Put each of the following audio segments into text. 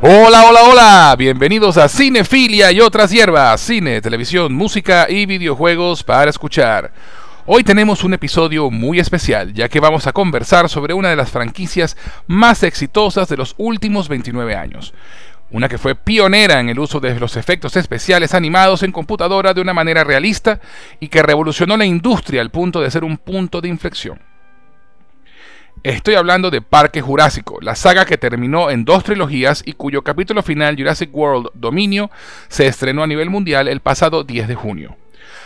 Hola, hola, hola, bienvenidos a Cinefilia y otras hierbas, cine, televisión, música y videojuegos para escuchar. Hoy tenemos un episodio muy especial, ya que vamos a conversar sobre una de las franquicias más exitosas de los últimos 29 años. Una que fue pionera en el uso de los efectos especiales animados en computadora de una manera realista y que revolucionó la industria al punto de ser un punto de inflexión. Estoy hablando de Parque Jurásico, la saga que terminó en dos trilogías y cuyo capítulo final, Jurassic World Dominio, se estrenó a nivel mundial el pasado 10 de junio.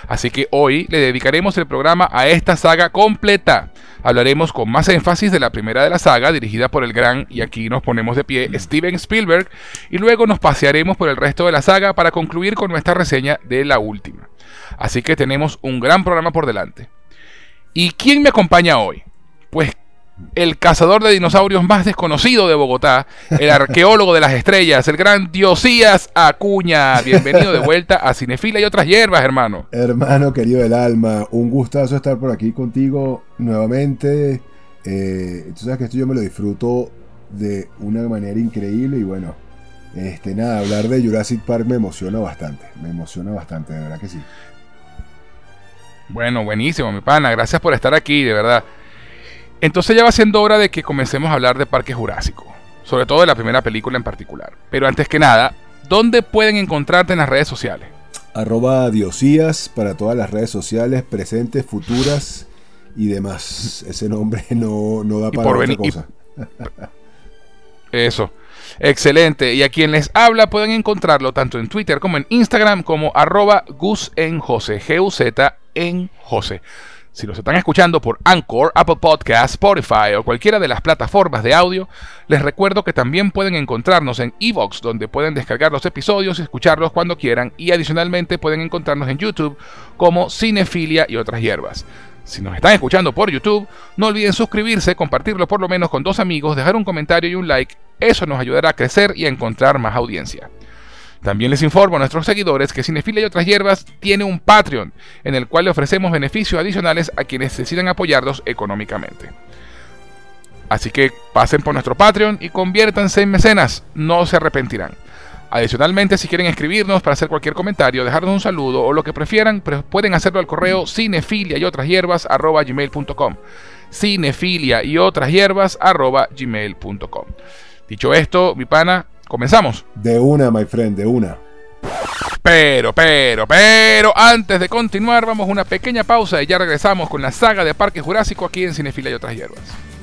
Así que hoy le dedicaremos el programa a esta saga completa. Hablaremos con más énfasis de la primera de la saga, dirigida por el gran, y aquí nos ponemos de pie, Steven Spielberg, y luego nos pasearemos por el resto de la saga para concluir con nuestra reseña de la última. Así que tenemos un gran programa por delante. ¿Y quién me acompaña hoy? Pues el cazador de dinosaurios más desconocido de Bogotá, el arqueólogo de las estrellas, el gran Diosías Acuña. Bienvenido de vuelta a Cinefila y otras hierbas, hermano. Hermano querido del alma, un gustazo estar por aquí contigo nuevamente. Eh, tú sabes que esto yo me lo disfruto de una manera increíble y bueno, este nada, hablar de Jurassic Park me emociona bastante, me emociona bastante, de verdad que sí. Bueno, buenísimo, mi pana, gracias por estar aquí, de verdad. Entonces ya va siendo hora de que comencemos a hablar de Parque Jurásico, sobre todo de la primera película en particular. Pero antes que nada, ¿dónde pueden encontrarte en las redes sociales? Arroba Diosías para todas las redes sociales, presentes, futuras y demás. Ese nombre no, da para otra cosa. Eso. Excelente. Y a quien les habla pueden encontrarlo tanto en Twitter como en Instagram como arroba Gus en José. G-U-Z en José. Si los están escuchando por Anchor, Apple Podcasts, Spotify o cualquiera de las plataformas de audio, les recuerdo que también pueden encontrarnos en Evox, donde pueden descargar los episodios y escucharlos cuando quieran, y adicionalmente pueden encontrarnos en YouTube como Cinefilia y otras hierbas. Si nos están escuchando por YouTube, no olviden suscribirse, compartirlo por lo menos con dos amigos, dejar un comentario y un like, eso nos ayudará a crecer y a encontrar más audiencia. También les informo a nuestros seguidores que Cinefila y otras hierbas tiene un Patreon, en el cual le ofrecemos beneficios adicionales a quienes decidan apoyarlos económicamente. Así que pasen por nuestro Patreon y conviértanse en mecenas, no se arrepentirán. Adicionalmente, si quieren escribirnos para hacer cualquier comentario, dejarnos un saludo o lo que prefieran, pueden hacerlo al correo cinefilia y otras hierbas gmail.com. Cinefilia y otras hierbas gmail.com. Dicho esto, mi pana, ¿Comenzamos? De una, my friend, de una. Pero, pero, pero, antes de continuar, vamos a una pequeña pausa y ya regresamos con la saga de Parque Jurásico aquí en Cinefila y otras hierbas.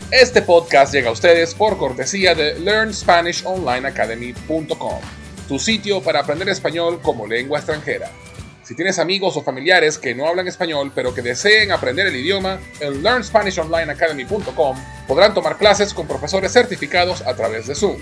Este podcast llega a ustedes por cortesía de LearnSpanishOnlineAcademy.com, tu sitio para aprender español como lengua extranjera. Si tienes amigos o familiares que no hablan español pero que deseen aprender el idioma, en LearnSpanishOnlineAcademy.com podrán tomar clases con profesores certificados a través de Zoom.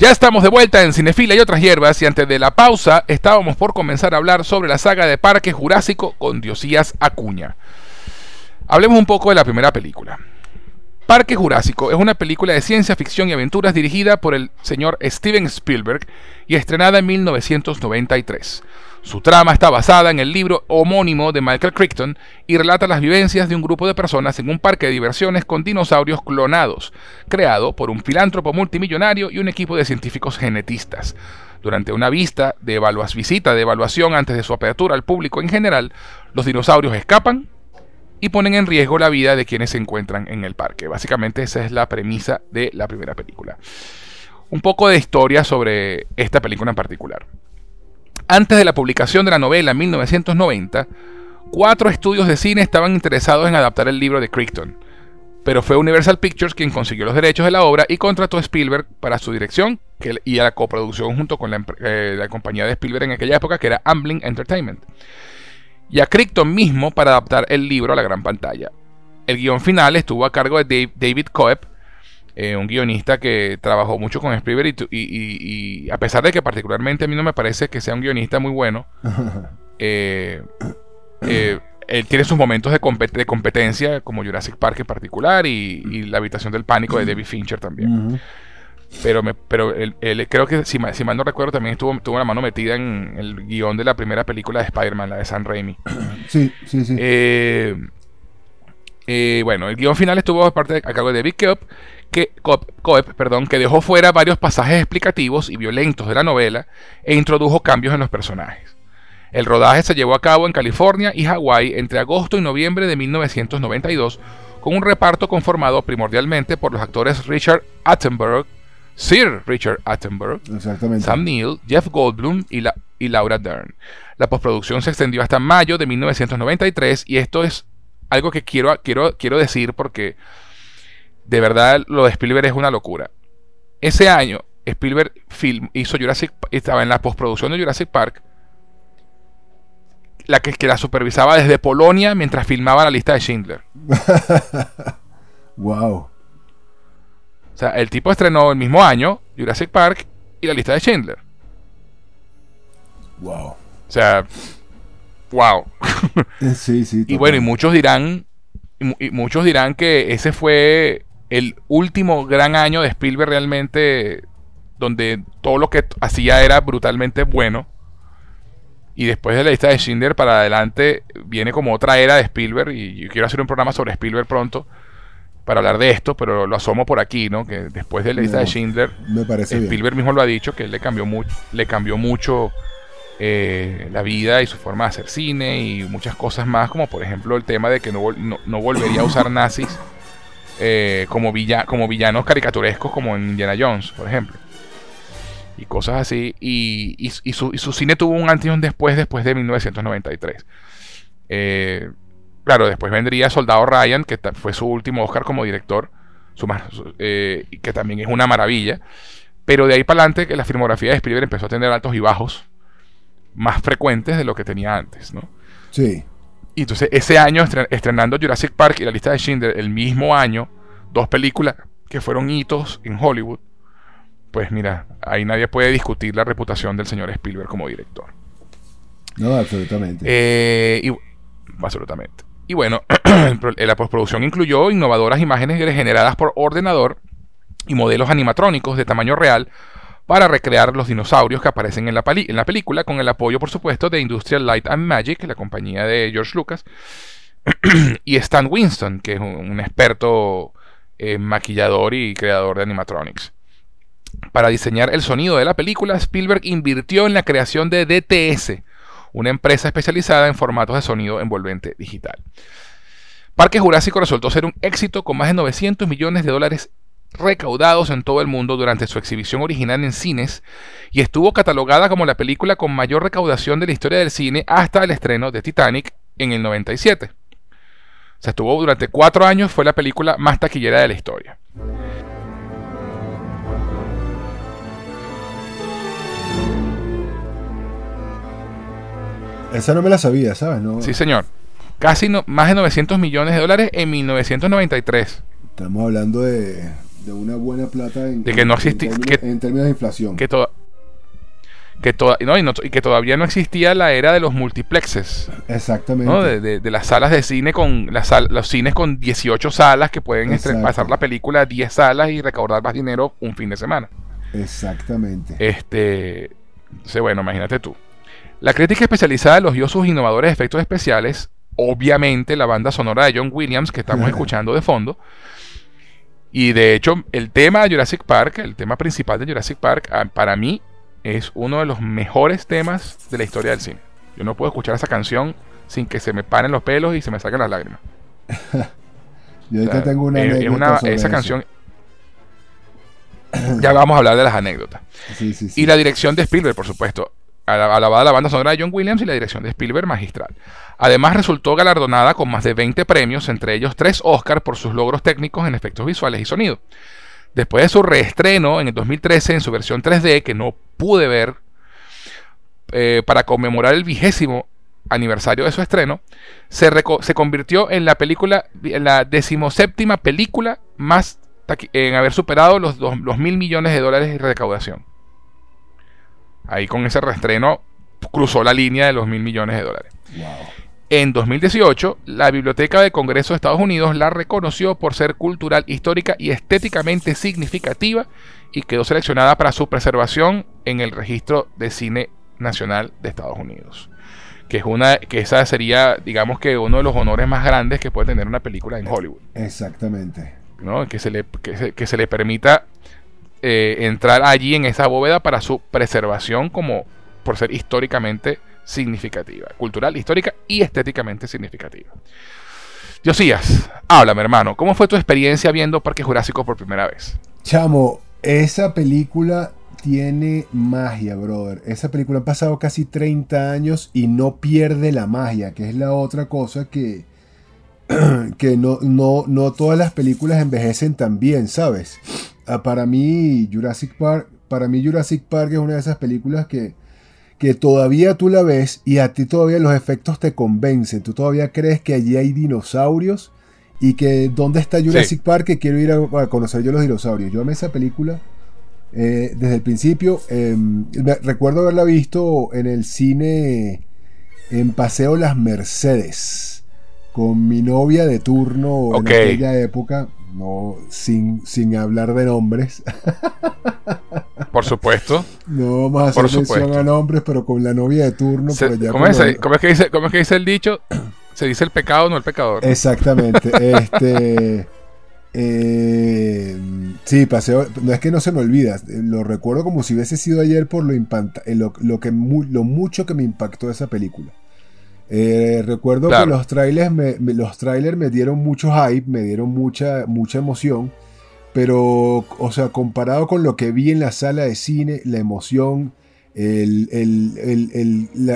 Ya estamos de vuelta en Cinefila y otras hierbas y antes de la pausa estábamos por comenzar a hablar sobre la saga de Parque Jurásico con Diosías Acuña. Hablemos un poco de la primera película. Parque Jurásico es una película de ciencia ficción y aventuras dirigida por el señor Steven Spielberg y estrenada en 1993. Su trama está basada en el libro homónimo de Michael Crichton y relata las vivencias de un grupo de personas en un parque de diversiones con dinosaurios clonados, creado por un filántropo multimillonario y un equipo de científicos genetistas. Durante una vista de visita de evaluación antes de su apertura al público en general, los dinosaurios escapan y ponen en riesgo la vida de quienes se encuentran en el parque. Básicamente esa es la premisa de la primera película. Un poco de historia sobre esta película en particular. Antes de la publicación de la novela en 1990, cuatro estudios de cine estaban interesados en adaptar el libro de Crichton, pero fue Universal Pictures quien consiguió los derechos de la obra y contrató a Spielberg para su dirección y a la coproducción junto con eh, la, compañía de Spielberg en aquella época, que era Amblin Entertainment, y a Crichton mismo para adaptar el libro a la gran pantalla. El guion final estuvo a cargo de David Coep, eh, un guionista que trabajó mucho con Spielberg y, a pesar de que particularmente a mí no me parece que sea un guionista muy bueno, eh, eh, él tiene sus momentos de, competencia, como Jurassic Park en particular y, La habitación del pánico de David Fincher también. Pero, me, pero él, creo que, si, si, mal no recuerdo, también estuvo, tuvo la mano metida en el guion de la primera película de Spider-Man, la de San Raimi. Sí, sí, sí. bueno, el guion final estuvo a, parte a cargo de David Koepp que, Coep, perdón, que dejó fuera varios pasajes explicativos y violentos de la novela e introdujo cambios en los personajes. El rodaje se llevó a cabo en California y Hawái entre agosto y noviembre de 1992, con un reparto conformado primordialmente por los actores Richard Attenborough, Sir Richard Attenborough, Sam Neill, Jeff Goldblum y, la, y Laura Dern. La postproducción se extendió hasta mayo de 1993 y esto es algo que quiero, quiero, quiero decir porque de verdad lo de Spielberg es una locura. Ese año, Spielberg film, hizo Jurassic estaba en la postproducción de Jurassic Park, la que, que la supervisaba desde Polonia mientras filmaba la lista de Schindler. wow. O sea, el tipo estrenó el mismo año Jurassic Park y la lista de Schindler. Wow. O sea, wow. sí, sí. Y bueno, y muchos dirán, y muchos dirán que ese fue el último gran año de Spielberg realmente, donde todo lo que hacía era brutalmente bueno. Y después de la lista de Schindler para adelante viene como otra era de Spielberg. Y yo quiero hacer un programa sobre Spielberg pronto para hablar de esto, pero lo asomo por aquí, ¿no? Que después de la lista de Schindler, me parece Spielberg mismo lo ha dicho, que él le cambió, mucho le cambió mucho eh, la vida y su forma de hacer cine y muchas cosas más, como por ejemplo el tema de que no, no volvería a usar nazis eh, como, como villanos caricaturescos como en Indiana Jones, por ejemplo. Y cosas así. Y, su, cine tuvo un antes y un después después de 1993. Eh, claro, después vendría Soldado Ryan, que fue su último Oscar como director, su, eh, que también es una maravilla. Pero de ahí para adelante que la filmografía de Spielberg empezó a tener altos y bajos más frecuentes de lo que tenía antes, ¿no? Sí. Y entonces ese año estrenando Jurassic Park y la lista de Schindler el mismo año, dos películas que fueron hitos en Hollywood, pues mira, ahí nadie puede discutir la reputación del señor Spielberg como director. No, absolutamente. Eh, y, absolutamente. Y bueno, la postproducción incluyó innovadoras imágenes generadas por ordenador y modelos animatrónicos de tamaño real para recrear los dinosaurios que aparecen en la, película, con el apoyo, por supuesto, de Industrial Light and Magic, la compañía de George Lucas, y Stan Winston, que es un, experto eh, maquillador y creador de animatronics. Para diseñar el sonido de la película, Spielberg invirtió en la creación de DTS, una empresa especializada en formatos de sonido envolvente digital. Parque Jurásico resultó ser un éxito con más de 900 millones de dólares recaudados en todo el mundo durante su exhibición original en cines y estuvo catalogada como la película con mayor recaudación de la historia del cine hasta el estreno de Titanic en el 97. O sea, estuvo durante cuatro años, fue la película más taquillera de la historia. Esa no me la sabía, ¿sabes? No. Sí, señor. Casi más de 900 millones de dólares en 1993. Estamos hablando de, de una buena plata en, de que no en, términos, de inflación. Que, que, no, y, que todavía no existía la era de los multiplexes. Exactamente. De, las salas de cine con las los cines con 18 salas que pueden pasar la película a 10 salas y recaudar más dinero un fin de semana. Exactamente. Este, entonces, bueno, imagínate tú. La crítica especializada elogió sus innovadores efectos especiales, obviamente la banda sonora de John Williams que estamos escuchando de fondo, y de hecho, el tema de Jurassic Park, el tema principal de Jurassic Park, ah, para mí es uno de los mejores temas de la historia del cine. Yo no puedo escuchar esa canción sin que se me paren los pelos y se me saquen las lágrimas. Yo ahorita tengo una, es una Esa canción. ya vamos a hablar de las anécdotas. Y la dirección de Spielberg, por supuesto. Alabada la banda sonora de John Williams y la dirección de Spielberg magistral. Además resultó galardonada con más de 20 premios, entre ellos 3 Oscars por sus logros técnicos en efectos visuales y sonido. Después de su reestreno en el 2013 en su versión 3D, que no pude ver, eh, para conmemorar el vigésimo aniversario de su estreno, se, se, convirtió en la película, en la decimoséptima película más en haber superado los, los mil millones de dólares de recaudación. Ahí con ese reestreno cruzó la línea de los mil millones de dólares. En 2018, la Biblioteca de Congreso de Estados Unidos la reconoció por ser cultural, histórica y estéticamente significativa y quedó seleccionada para su preservación en el Registro de Cine Nacional de Estados Unidos. Que, es una, que esa sería, digamos que uno de los honores más grandes que puede tener una película en Hollywood. Exactamente. ¿no? Que, se le, que, se, le permita eh, entrar allí en esa bóveda para su preservación como por ser históricamente significativa, cultural, histórica y estéticamente significativa. Diosías, háblame hermano, ¿cómo fue tu experiencia viendo Parque Jurásico por primera vez? Chamo, esa película tiene magia, brother. Esa película ha pasado casi 30 años y no pierde la magia, que es la otra cosa que, que no, no, no todas las películas envejecen tan bien, ¿sabes? Ah, para mí, Jurassic Park, para mí Jurassic Park es una de esas películas que que todavía tú la ves y a ti todavía los efectos te convencen. Tú todavía crees que allí hay dinosaurios y que dónde está Jurassic Park que quiero ir a, conocer yo los dinosaurios. Yo amé esa película eh, desde el principio. Em, recuerdo haberla visto en el cine en Paseo Las Mercedes con mi novia de turno en aquella época. No, sin, sin hablar de nombres. Por supuesto. No vamos a hacer mención a nombres, pero con la novia de turno. ¿cómo, es, que dice, ¿Cómo es que dice el dicho? Se dice el pecado, no el pecador. Exactamente. este. Eh, sí, paseo. No es que no se me olvida. Lo recuerdo como si hubiese sido ayer por lo, eh, lo, que, lo mucho que me impactó esa película. Eh, recuerdo que los trailers me, los trailers me dieron mucho hype, me dieron mucha, mucha emoción. Pero, o sea, comparado con lo que vi en la sala de cine, la emoción,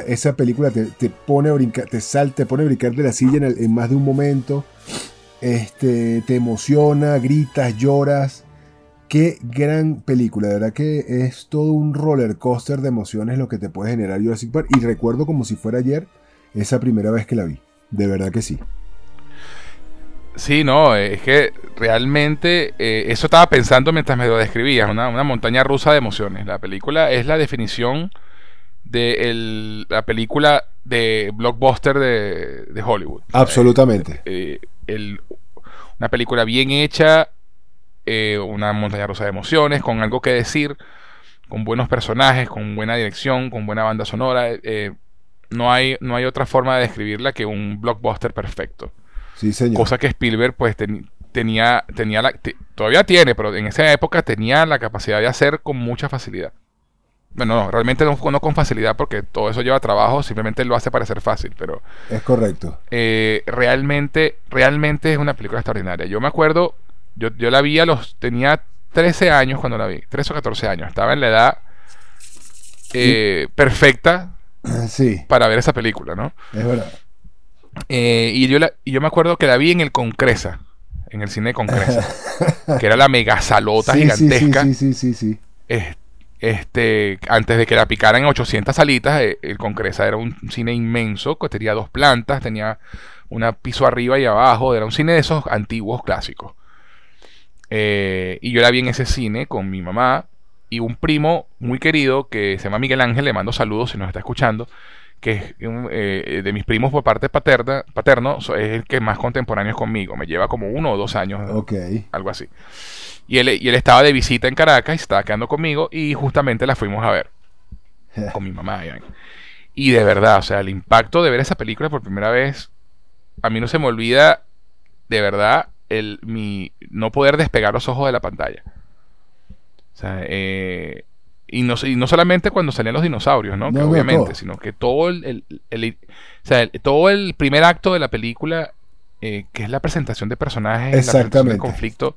esa película te, pone a brincar, te salta, te pone a brincar de la silla en, más de un momento. Este, te emociona, gritas, lloras. Qué gran película, de verdad que es todo un roller coaster de emociones lo que te puede generar Jurassic Park. Y recuerdo como si fuera ayer esa primera vez que la vi. De verdad que sí. Sí, no, es que realmente eh, eso estaba pensando mientras me lo describías, una, montaña rusa de emociones. La película es la definición de el- la película de blockbuster de, de Hollywood. Absolutamente. Eh, el- una película bien hecha, eh, una montaña rusa de emociones, con algo que decir, con buenos personajes, con buena dirección, con buena banda sonora. eh, no, hay, no hay otra forma de describirla que un blockbuster perfecto. Sí, señor. Cosa que Spielberg pues tenía, tenía la, te- todavía tiene, pero en esa época tenía la capacidad de hacer con mucha facilidad. Bueno, no, realmente no, no con facilidad porque todo eso lleva trabajo, simplemente lo hace parecer fácil, pero Es correcto. eh, realmente, realmente es una película extraordinaria. Yo me acuerdo, yo, yo la vi a los, tenía 13 años cuando la vi, 13 o 14 años, estaba en la edad eh, perfecta Sí, para ver esa película, ¿no? es verdad. Eh, y, yo la- y yo me acuerdo que la vi en el Concresa, en el cine de Concresa, que era la mega salota Sí, gigantesca. sí, sí, sí, sí, sí. Es- Este, antes de que la picaran en 800 salitas, eh, el Concresa era un cine inmenso, que tenía dos plantas, tenía un piso arriba y abajo, era un cine de esos antiguos clásicos. Eh, y yo la vi en ese cine con mi mamá y un primo muy querido que se llama Miguel Ángel, le mando saludos si nos está escuchando, que es eh, de mis primos por parte paterna, paterno, es el que más contemporáneo es conmigo, me lleva como uno o dos años Ok. algo así. Y él, y él estaba de visita en Caracas y se estaba quedando conmigo y justamente la fuimos a ver con mi mamá. Y de verdad, o sea, el impacto de ver esa película por primera vez, a mí no se me olvida de verdad el, mi no poder despegar los ojos de la pantalla. O sea, eh, y, no, y no solamente cuando salían los dinosaurios, ¿no? No, que no, obviamente, todo. sino que todo el, el- el- o sea, el- todo el primer acto de la película, eh, que es la presentación de personajes, la presentación del Exactamente. conflicto,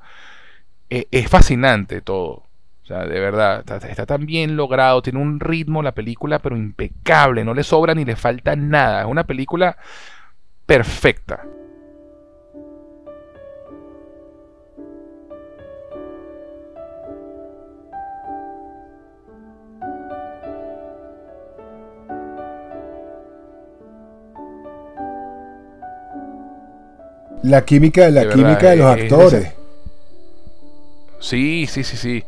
eh, es fascinante todo. O sea, de verdad, está, está tan bien logrado, tiene un ritmo la película, pero impecable, no le sobra ni le falta nada. Es una película perfecta. La química, la De química verdad, de los es- es actores. Sí, sí, sí, sí.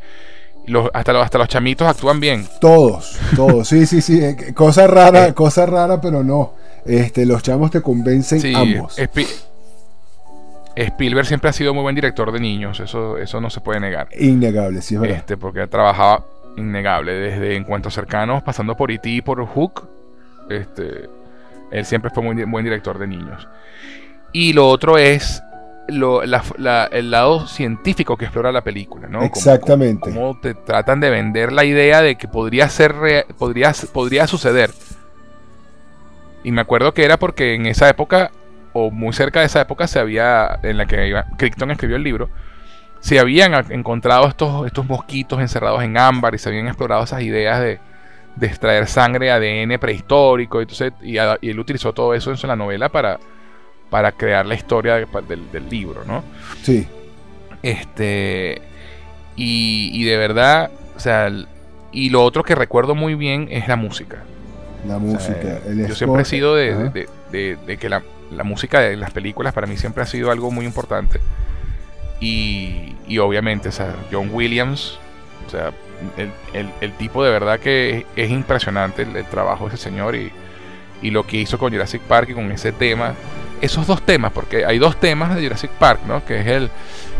Los, hasta, los, hasta los chamitos actúan bien. Todos, todos. Sí, sí, sí. eh, Cosa rara, Eh. cosa rara, pero no. Este, los chamos te convencen Sí, ambos. Spi- Spielberg siempre ha sido muy buen director de niños, eso, eso no se puede negar. Innegable, sí es verdad. Este, porque ha trabajado innegable, desde encuentros cercanos, pasando por E.T. y por Hook. Este, él siempre fue muy buen director de niños. Y lo otro es lo- la- la- el lado científico que explora la película, ¿no? Exactamente. Cómo, cómo te tratan de vender la idea de que podría ser podría, podría suceder. Y me acuerdo que era porque en esa época, o muy cerca de esa época, se había, en la que iba- Crichton escribió el libro, se habían encontrado estos, estos mosquitos encerrados en ámbar y se habían explorado esas ideas de, de extraer sangre, ADN prehistórico. Entonces, y, y él utilizó todo eso en su- en la novela para, para crear la historia de- del, del libro, ¿no? Sí. Este. Y, y de verdad, o sea, y lo otro que recuerdo muy bien es la música. La O sea, música. el yo score, siempre he sido de, de- de- de que la, la música de las películas para mí siempre ha sido algo muy importante. Y, y obviamente, o sea, John Williams, o sea, el, el- el tipo de verdad que es, es impresionante el, el trabajo de ese señor y, y lo que hizo con Jurassic Park y con ese tema. Esos dos temas, porque hay dos temas de Jurassic Park, ¿no? Que es el.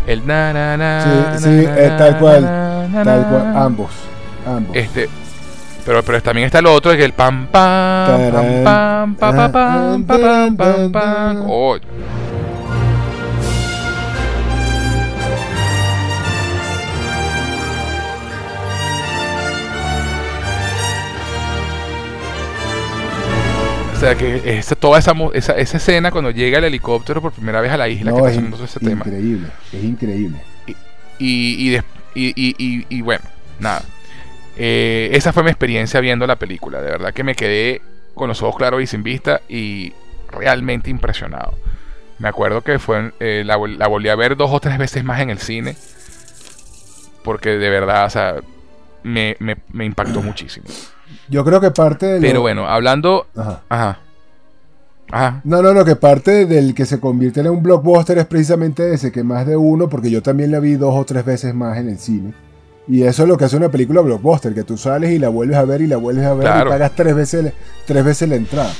El na na na. Sí, sí, na, eh, tal cual, na, Tal cual, ambos. Ambos. Este, pero, pero también está el otro, que el pam pam pam pam pam pam pam pam pam pam. Sea que esa, toda esa, esa, esa escena cuando llega el helicóptero por primera vez a la isla no, que está es sonando ese tema. increíble. Es increíble. Y, y, y, y- y- y bueno, nada. Eh, esa fue mi experiencia viendo la película. De verdad que me quedé con los ojos claros y sin vista y realmente impresionado. Me acuerdo que fue eh, la, vol- la volví a ver dos o tres veces más en el cine. Porque de verdad, o sea, me, me- me impactó muchísimo. Yo creo que parte de lo- Pero bueno, hablando... Ajá. Ajá. Ajá. No, no, no, que parte del que se convierte en un blockbuster es precisamente ese, que más de uno, porque yo también la vi dos o tres veces más en el cine. Y eso es lo que hace una película blockbuster, que tú sales y la vuelves a ver y la vuelves a ver y pagas tres veces, tres veces la entrada.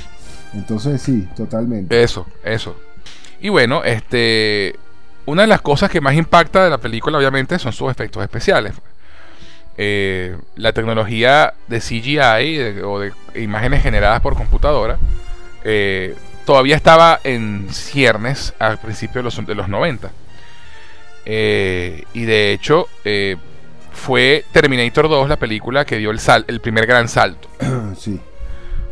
Entonces sí, totalmente. Eso, eso. Y bueno, este, una de las cosas que más impacta de la película obviamente son sus efectos especiales. Eh, la tecnología de CGI o de imágenes generadas por computadora eh, todavía estaba en ciernes al principio de los, de los 90. Eh, y de hecho, fue Terminator 2 la película que dio el, sal, el primer gran salto. sí.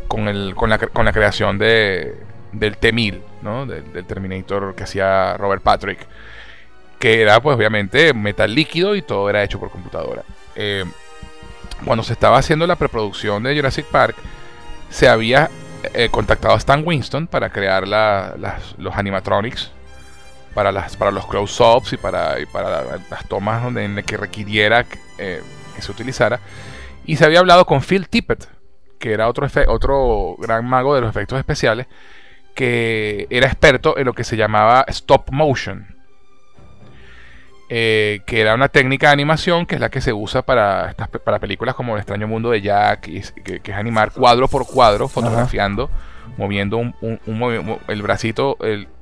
Con, el, con, la, con la creación de, del T-1000, ¿no? Del, del, Terminator que hacía Robert Patrick. Que era, pues, obviamente, metal líquido y todo era hecho por computadora. Eh, cuando se estaba haciendo la preproducción de Jurassic Park, se había eh, contactado a Stan Winston para crear los animatronics para, las, los close-ups y para, las tomas donde, en que requiriera eh, que se utilizara. Y se había hablado con Phil Tippett, que era otro, otro gran mago de los efectos especiales, que era experto en lo que se llamaba stop motion. Eh, que era una técnica de animación que es la que se usa para, para películas como El extraño mundo de Jack, que, es animar cuadro por cuadro, fotografiando moviendo un, el bracito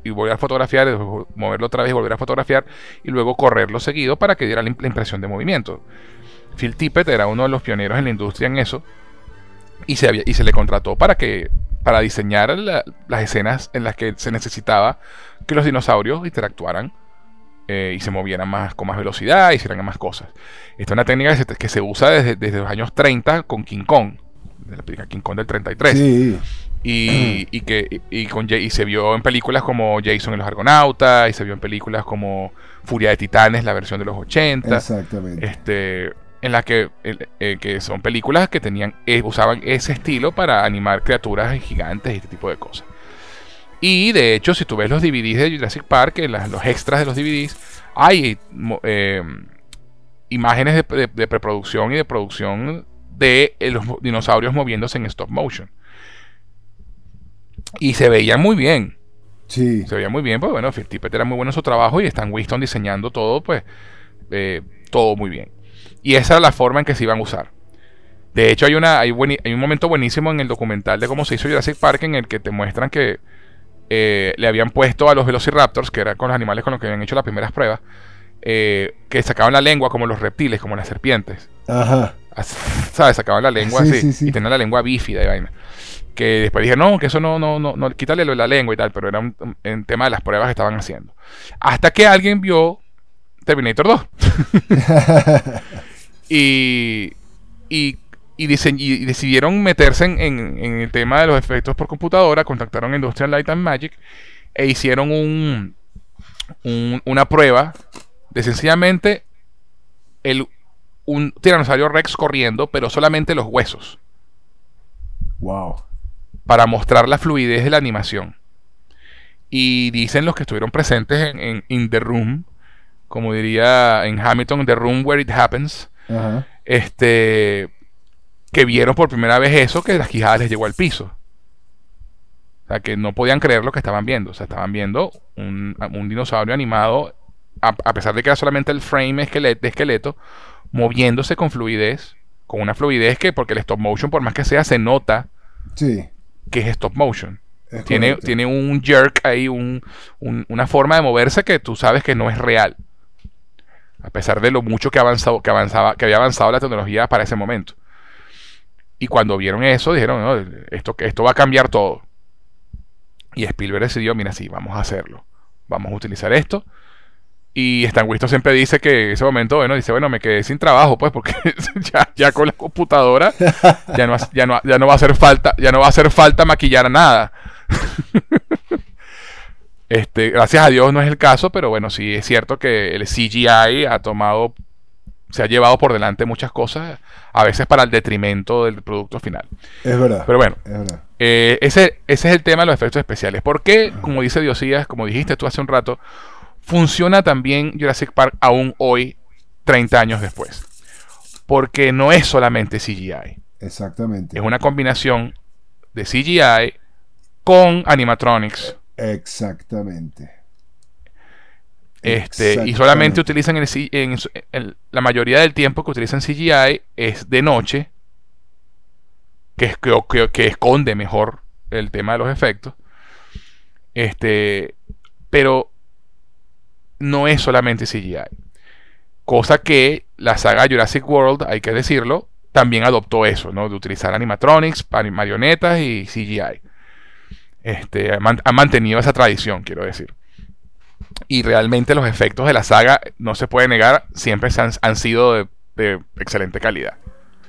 y volver a fotografiar, moverlo otra vez y volver a fotografiar y luego correrlo seguido para que diera la, impresión de movimiento. Phil Tippett era uno de los pioneros en la industria en eso y se, había, y se le contrató para que para diseñar las escenas en las que se necesitaba que los dinosaurios interactuaran eh, y se movieran más con más velocidad y hicieran más cosas. Esta es una técnica que se, usa desde, desde, los años 30 con King Kong, de la película King Kong del 33. Sí. Y, que y, con, y se vio en películas como Jason y los Argonautas, y se vio en películas como Furia de Titanes, la versión de los 80. Exactamente. Este, en las que, eh, que son películas que tenían eh, usaban ese estilo para animar criaturas gigantes y este tipo de cosas. Y de hecho, si tú ves los DVDs de Jurassic Park, los extras de los DVDs, hay eh, imágenes de, de, preproducción y de producción de los dinosaurios moviéndose en stop motion. Y se veían muy bien. Sí. Se veía muy bien, pues bueno, Tippett era muy bueno en su trabajo y están Winston diseñando todo, pues, eh, todo muy bien. Y esa era la forma en que se iban a usar. De hecho, hay, una, hay, hay, un momento buenísimo en el documental de cómo se hizo Jurassic Park en el que te muestran que eh, le habían puesto a los Velociraptors, que eran con los animales con los que habían hecho las primeras pruebas, eh, que sacaban la lengua como los reptiles, como las serpientes. Ajá. ¿Sabes? Sacaban la lengua así y tenían la lengua bífida y vaina que después dije, no, que eso no, no, no, no quítale la lengua y tal, pero era un, tema de las pruebas que estaban haciendo. Hasta que alguien vio Terminator 2. y, y, y, decidieron meterse en, el tema de los efectos por computadora, contactaron a Industrial Light and Magic e hicieron un, una prueba de sencillamente el, un tiranosaurio Rex corriendo, pero solamente los huesos. Wow para mostrar la fluidez de la animación. Y dicen los que estuvieron presentes en, in The Room, como diría en Hamilton, The Room Where It Happens, este, que vieron por primera vez eso, que las quijadas les llegó al piso. O sea, que no podían creer lo que estaban viendo. O sea, estaban viendo un, dinosaurio animado, a, pesar de que era solamente el frame esqueleto, de esqueleto, moviéndose con fluidez, con una fluidez que, porque el stop motion, por más que sea, se nota. Sí que es stop motion. tiene, tiene un jerk ahí, un, una forma de moverse que tú sabes que no es real. A pesar de lo mucho que, avanzado, que, avanzaba, que había avanzado la tecnología para ese momento. Y cuando vieron eso, dijeron, esto, esto va a cambiar todo. Y Spielberg decidió, mira, sí, vamos a hacerlo. Vamos a utilizar esto. Y Stan Winston siempre dice que en ese momento, bueno, dice, bueno, me quedé sin trabajo, pues, porque ya, con la computadora ya no, ya, no, ya no va a hacer falta, ya no va a hacer falta maquillar nada. este, gracias a Dios no es el caso, pero bueno, sí es cierto que el CGI ha tomado, se ha llevado por delante muchas cosas, a veces para el detrimento del producto final. Es verdad. Pero bueno, es verdad. Eh, ese, ese es el tema de los efectos especiales. ¿Por qué, como dice Diosías, como dijiste tú hace un rato, funciona también Jurassic Park aún hoy, 30 años después. Porque no es solamente CGI. Exactamente. Es una combinación de CGI con animatronics. Exactamente. Este, y solamente utilizan el, en, la mayoría del tiempo que utilizan CGI es de noche, que, es, que, que esconde mejor el tema de los efectos. Este, pero no es solamente CGI. Cosa que la saga Jurassic World, hay que decirlo, también adoptó eso, ¿no? De utilizar animatronics, marionetas y CGI. Este, ha mantenido esa tradición, quiero decir. Y realmente los efectos de la saga, no se puede negar, siempre han, sido de, de, excelente calidad.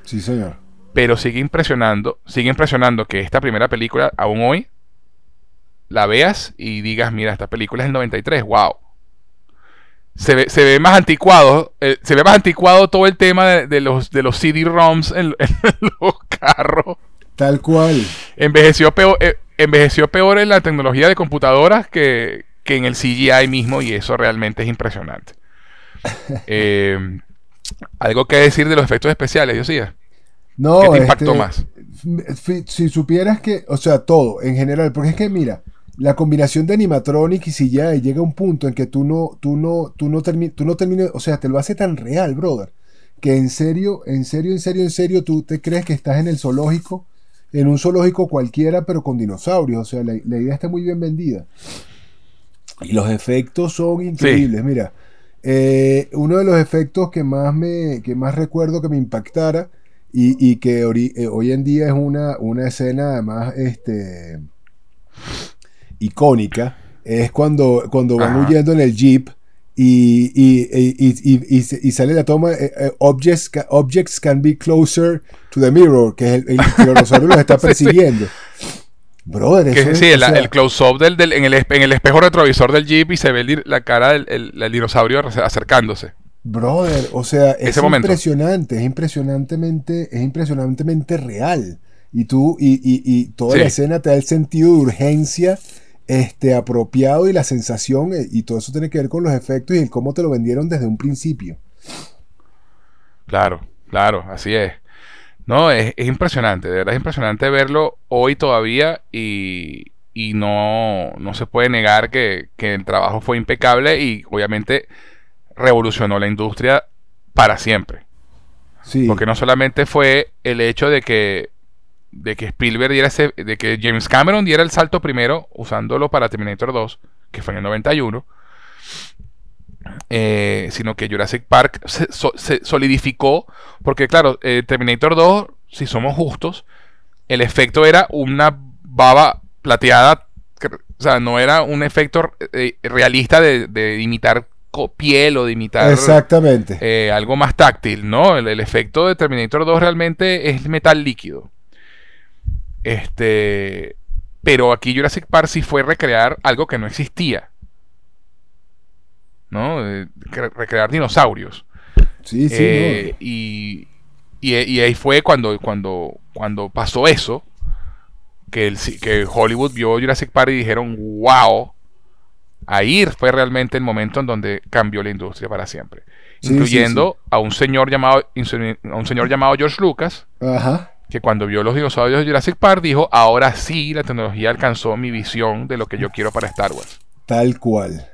Sí, señor. Pero sigue impresionando, sigue impresionando que esta primera película, aún hoy, la veas y digas, mira, esta película es el 93, wow. Se ve, se ve más anticuado, eh, se ve más anticuado todo el tema de, los, de los CD-ROMs en, los carros. Tal cual. Envejeció peor, eh, envejeció peor en la tecnología de computadoras que, que en el CGI mismo y eso realmente es impresionante. Eh, algo que decir de los efectos especiales, yo sí. No, ¿Qué te impactó este, más? Si supieras que, o sea, todo en general, porque es que mira, la combinación de animatronic y CGI llega a un punto en que tú no, tú no, tú no, tú no terminas, o sea, te lo hace tan real, brother, que en serio, en serio, en serio, en serio, tú te crees que estás en el zoológico, en un zoológico cualquiera, pero con dinosaurios, o sea, la, idea está muy bien vendida. Y los efectos son increíbles, mira. Eh, uno de los efectos que más, me, que más recuerdo que me impactara y, que eh, hoy en día es una, una escena además este, icónica, es cuando, cuando van huyendo en el jeep y, y, sale la toma, eh, objects, objects can be closer to the mirror, que es el, el los está persiguiendo. Brother, eso sí, el, close-up del, en, el, en, el, espejo retrovisor del Jeep y se ve la cara del dinosaurio acercándose. Brother, o sea, es impresionante, es impresionantemente, es impresionantemente real. Y tú, y, y, toda la escena te da el sentido de urgencia este, apropiado y la sensación, eh, y todo eso tiene que ver con los efectos y el cómo te lo vendieron desde un principio. Claro, claro, así es. No, es, impresionante, de verdad es impresionante verlo hoy todavía y, no, se puede negar que, el trabajo fue impecable y obviamente revolucionó la industria para siempre. Sí. Porque no solamente fue el hecho de que, de que Spielberg diera ese, de que James Cameron diera el salto primero usándolo para Terminator 2, que fue en el 91, eh, sino que Jurassic Park se, solidificó, porque claro, eh, Terminator 2, si somos justos, el efecto era una baba plateada, o sea, no era un efecto eh, realista de, imitar piel o de imitar Exactamente. algo más táctil, ¿no? El, el, efecto de Terminator 2 realmente es metal líquido. Este, pero aquí Jurassic Park sí fue recrear algo que no existía. ¿No? recrear dinosaurios. Sí, sí. Eh, y, y, ahí fue cuando, cuando, cuando pasó eso, que, el, que Hollywood vio Jurassic Park y dijeron, wow, ahí fue realmente el momento en donde cambió la industria para siempre. incluyendo a un señor llamado a un señor llamado George Lucas, que cuando vio los dinosaurios de Jurassic Park dijo, ahora sí la tecnología alcanzó mi visión de lo que yo quiero para Star Wars. Tal cual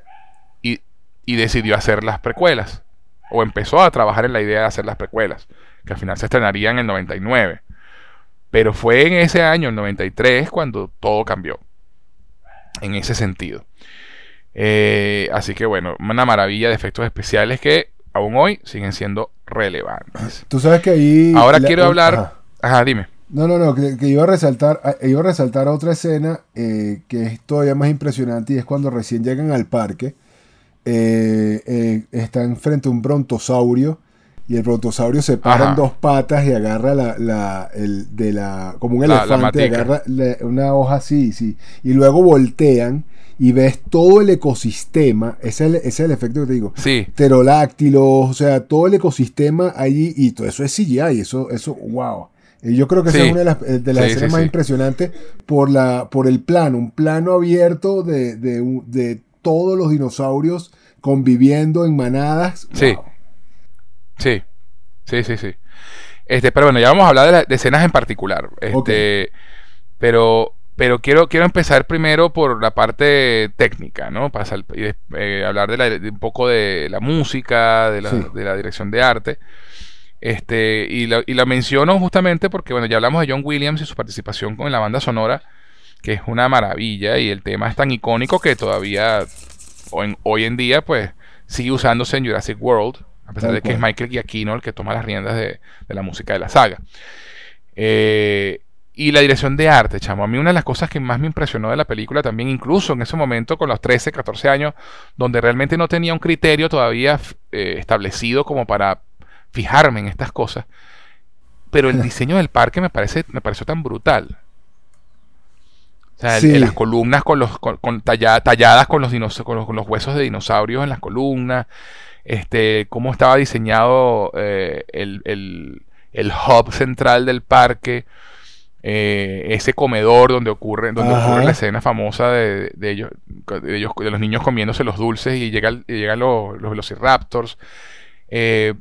y decidió hacer las precuelas. O empezó a trabajar en la idea de hacer las precuelas, que al final se estrenarían en el 99. Pero fue en ese año, el 93, cuando todo cambió. En ese sentido. Eh, así que bueno, una maravilla de efectos especiales que aún hoy siguen siendo relevantes. Tú sabes que ahí... Ahora quiero hablar... Ajá. dime. No, no, no, que, iba, a resaltar, iba a resaltar otra escena eh, que es todavía más impresionante y es cuando recién llegan al parque eh, eh, está enfrente a un brontosaurio y el brontosaurio se para en dos patas y agarra la, el, de la como un elefante agarra una hoja así sí y luego voltean y ves todo el ecosistema ese es el, efecto que te digo sí. pterodáctilos o sea todo el ecosistema allí y todo eso es CGI eso eso wow. Yo creo que esa es una de las, de las escenas más impresionantes por, la, por el plano, un plano abierto de, de, de todos los dinosaurios conviviendo en manadas. Sí. Sí. Sí, sí, sí. Este, pero bueno, ya vamos a hablar de, escenas en particular. Este, Pero Pero quiero, quiero empezar primero por la parte técnica, ¿no? Para eh, hablar de, un poco de la música, de la, de la dirección de arte. Este, y, la, y la menciono justamente porque, bueno, ya hablamos de John Williams y su participación con la banda sonora, que es una maravilla, y el tema es tan icónico que todavía, hoy en día, pues, sigue usándose en Jurassic World, a pesar de que es Michael Giacchino el que toma las riendas de, la música de la saga. Eh, y la dirección de arte, chamo. A mí una de las cosas que más me impresionó de la película también, incluso en ese momento con los 13, 14 años, donde realmente no tenía un criterio todavía eh, establecido como para fijarme en estas cosas. Pero el diseño del parque me, parece, me pareció tan brutal. O sea, las columnas con los, con, talladas con los, con los, huesos de dinosaurios en las columnas. Este, cómo estaba diseñado eh, el, el, hub central del parque. Eh, ese comedor donde ocurre, donde ocurre la escena famosa de, ellos, de ellos, de los niños comiéndose los dulces y llegan, llegan los, los velociraptors. Eh,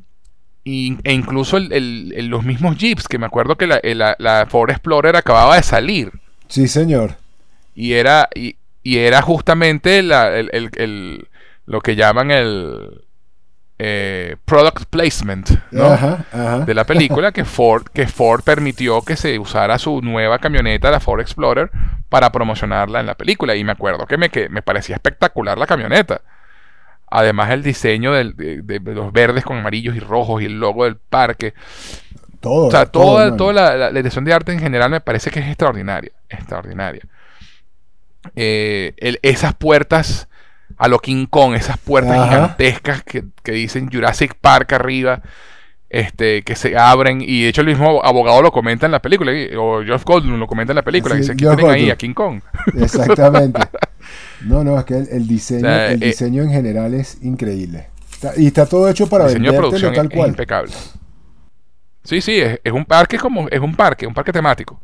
e incluso los mismos jeeps, que me acuerdo que la, la, Ford Explorer acababa de salir. Sí, señor. Y era, y, era justamente lo que llaman el eh, product placement de la película, que Ford, que Ford permitió que se usara su nueva camioneta, la Ford Explorer, para promocionarla en la película. Y me acuerdo que me, que me parecía espectacular la camioneta. Además el diseño de, los verdes con amarillos y rojos y el logo del parque. Todo. O sea, toda, toda la, dirección de arte en general me parece que es extraordinaria. Extraordinaria. Eh, esas puertas a lo King Kong, esas puertas gigantescas que, dicen Jurassic Park arriba, este, que se abren, y de hecho el mismo abogado lo comenta en la película, o Geoff Goldblum lo comenta en la película, dice, aquí tienen ahí a King Kong. Exactamente. No, no, es que el, diseño, el eh, diseño en general es increíble. y está todo hecho para producción tal cual. Es impecable. Sí, sí, es, un parque como es un parque, un parque temático.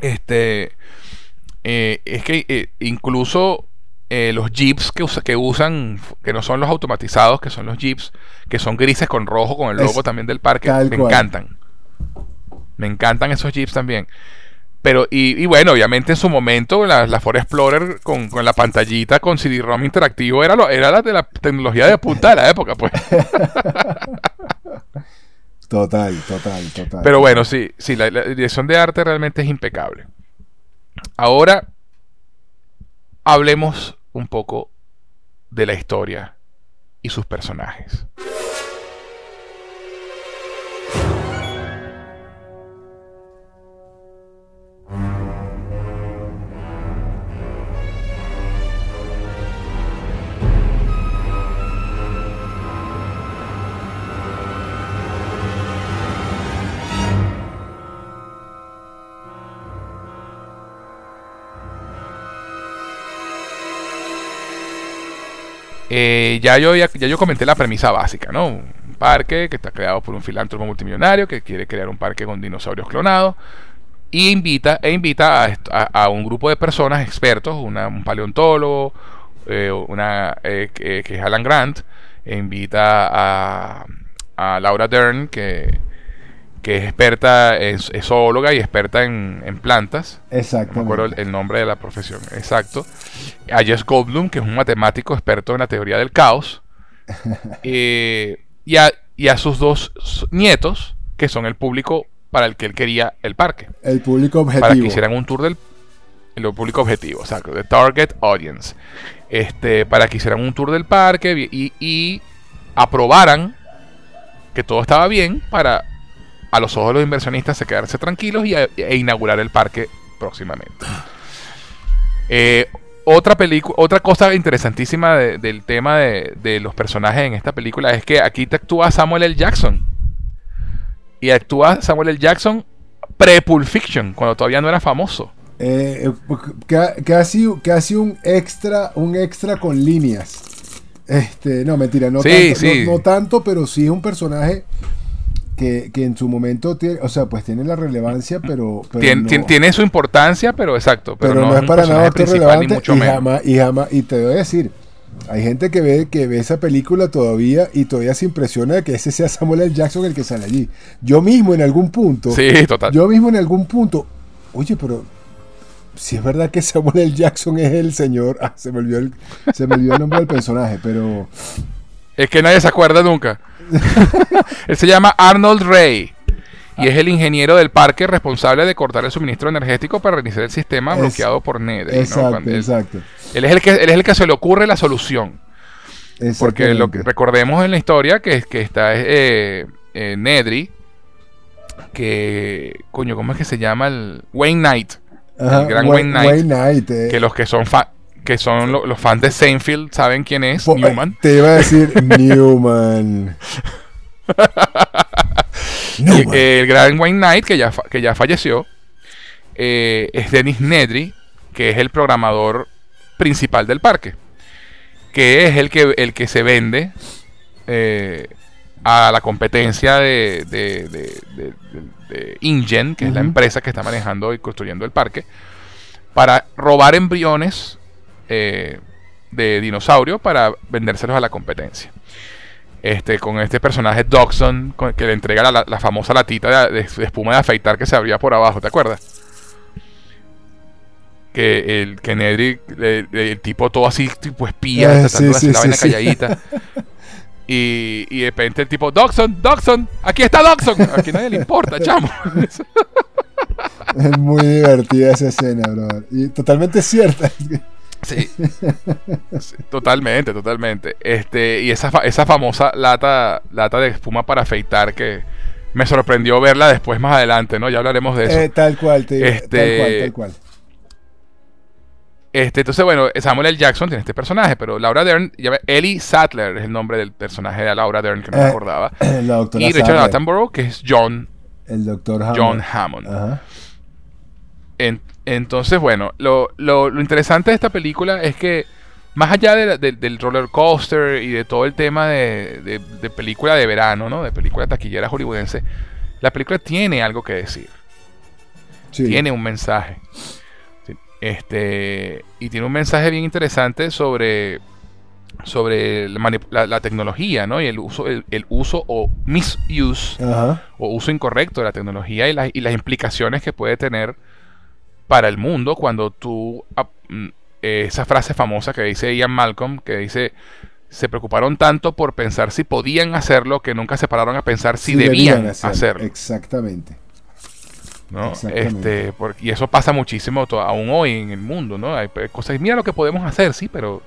Este eh, es que eh, incluso los jeeps que, que usan, que no son los automatizados, que son los jeeps, que son grises con rojo, con el logo también del parque, me encantan. Me encantan esos jeeps también. Pero, y, bueno, obviamente en su momento la, la Ford Explorer con, la pantallita con CD-ROM interactivo era, lo, era la de la tecnología de punta de la época, pues. Total, total, total. Pero bueno, sí, sí, la, la dirección de arte realmente es impecable. Ahora, hablemos un poco de la historia y sus personajes. Eh, ya, yo, ya, yo comenté la premisa básica, ¿no? Un parque que está creado por un filántropo multimillonario que quiere crear un parque con dinosaurios clonados y invita, e invita a, un grupo de personas expertos, un paleontólogo, eh, una, eh, que, es Alan Grant, e invita a, a Laura Dern, que, que es experta, es, zoóloga y experta en, plantas. Exacto. No me acuerdo el, nombre de la profesión, exacto. A Jess Goldblum, que es un matemático experto en la teoría del caos. Eh, y, a, sus dos nietos, que son el público para el que él quería el parque. El público objetivo. Para que hicieran un tour del el público objetivo, exacto, the target audience. Este, para que hicieran un tour del parque y, y aprobaran que todo estaba bien para a los ojos de los inversionistas se quedarse tranquilos y e inaugurar el parque próximamente. Eh, otra otra cosa interesantísima del tema de, los personajes en esta película es que aquí te actúa Samuel L. Jackson. Y actúa Samuel L. Jackson pre-Pulp Fiction, cuando todavía no era famoso. Eh, eh casi, casi un extra, un extra con líneas. Este, no, mentira, no, no tanto, pero sí es un personaje que, en su momento tiene, o sea, pues tiene la relevancia, pero... tiene, su importancia, pero exacto. Pero, no, es para nada relevante y jamás, y jamás, y te voy a decir, hay gente que ve, que ve esa película todavía y todavía se impresiona de que ese sea Samuel L. Jackson el que sale allí. Yo mismo en algún punto... Sí, total. Yo mismo en algún punto... Oye, pero si es verdad que Samuel L. Jackson es el señor. Ah, se me olvidó el, se me olvidó el nombre del personaje, pero. Es que nadie se acuerda nunca. Él se llama Arnold Ray. Y es el ingeniero del parque responsable de cortar el suministro energético para reiniciar el sistema Es- bloqueado por Nether. Exacto, él, exacto. él es el que, él es el que se le ocurre la solución. Porque lo que recordemos en la historia que, que está eh, eh, Nedry, que coño, ¿cómo es que se llama el Wayne Knight? Ajá, el gran Wayne, Wayne Knight, Knight, eh. Que los que son fa- que son lo- los fans de Seinfeld saben quién es, Po- Newman. Te iba a decir Newman. Y, Newman. eh, el gran Wayne Knight, que ya, que ya falleció, eh, es Dennis Nedry, que es el programador principal del parque. Que es el que, el que se vende eh, a la competencia de, de, de- de- InGen, que es la empresa que está manejando y construyendo el parque, para robar embriones eh, de dinosaurio para vendérselos a la competencia este, con este personaje Dodson, con- que le entrega la, la- la famosa latita de, de- de espuma de afeitar que se abría por abajo, ¿te acuerdas? Que el que Nedry, el tipo todo así, tipo espía, de sí, sí, la vaina sí. calladita. Y, y de repente el tipo, Dodson, Dodson, aquí está Dodson. Aquí nadie le importa, chamo. Es muy divertida esa escena, brother. Y totalmente cierta. Sí. Sí, totalmente, totalmente. Este, y esa, fa- esa famosa lata, lata de espuma para afeitar que me sorprendió verla después más adelante, ¿no? Ya hablaremos de eso. Eh, tal cual, te, Este- tal cual, tal cual. Este, entonces, bueno, Samuel L. Jackson tiene este personaje, pero Laura Dern, ya ve- Ellie Sattler es el nombre del personaje de Laura Dern que no me Eh, acordaba. La Y Richard Attenborough, que es John, el doctor Hammond. John Hammond. Ajá. En- entonces, bueno, lo, lo- lo interesante de esta película es que, más allá de la- de- del roller coaster y de todo el tema de, película de verano, ¿no? De película taquillera hollywoodense, la película tiene algo que decir. Sí. tiene un mensaje. Este, y tiene un mensaje bien interesante sobre, sobre la, la- la tecnología, ¿no? Y el uso, el, el uso o misuse Ajá. o uso incorrecto de la tecnología y las implicaciones que puede tener para el mundo cuando tú mm, eh, esa frase famosa que dice Ian Malcolm que dice se preocuparon tanto por pensar si podían hacerlo que nunca se pararon a pensar si debían, hacerlo. hacerlo. Exactamente. ¿no? Exactamente. Este, por- y eso pasa muchísimo aún hoy en el mundo, ¿no? Hay pe- cosas, mira lo que podemos hacer, sí, pero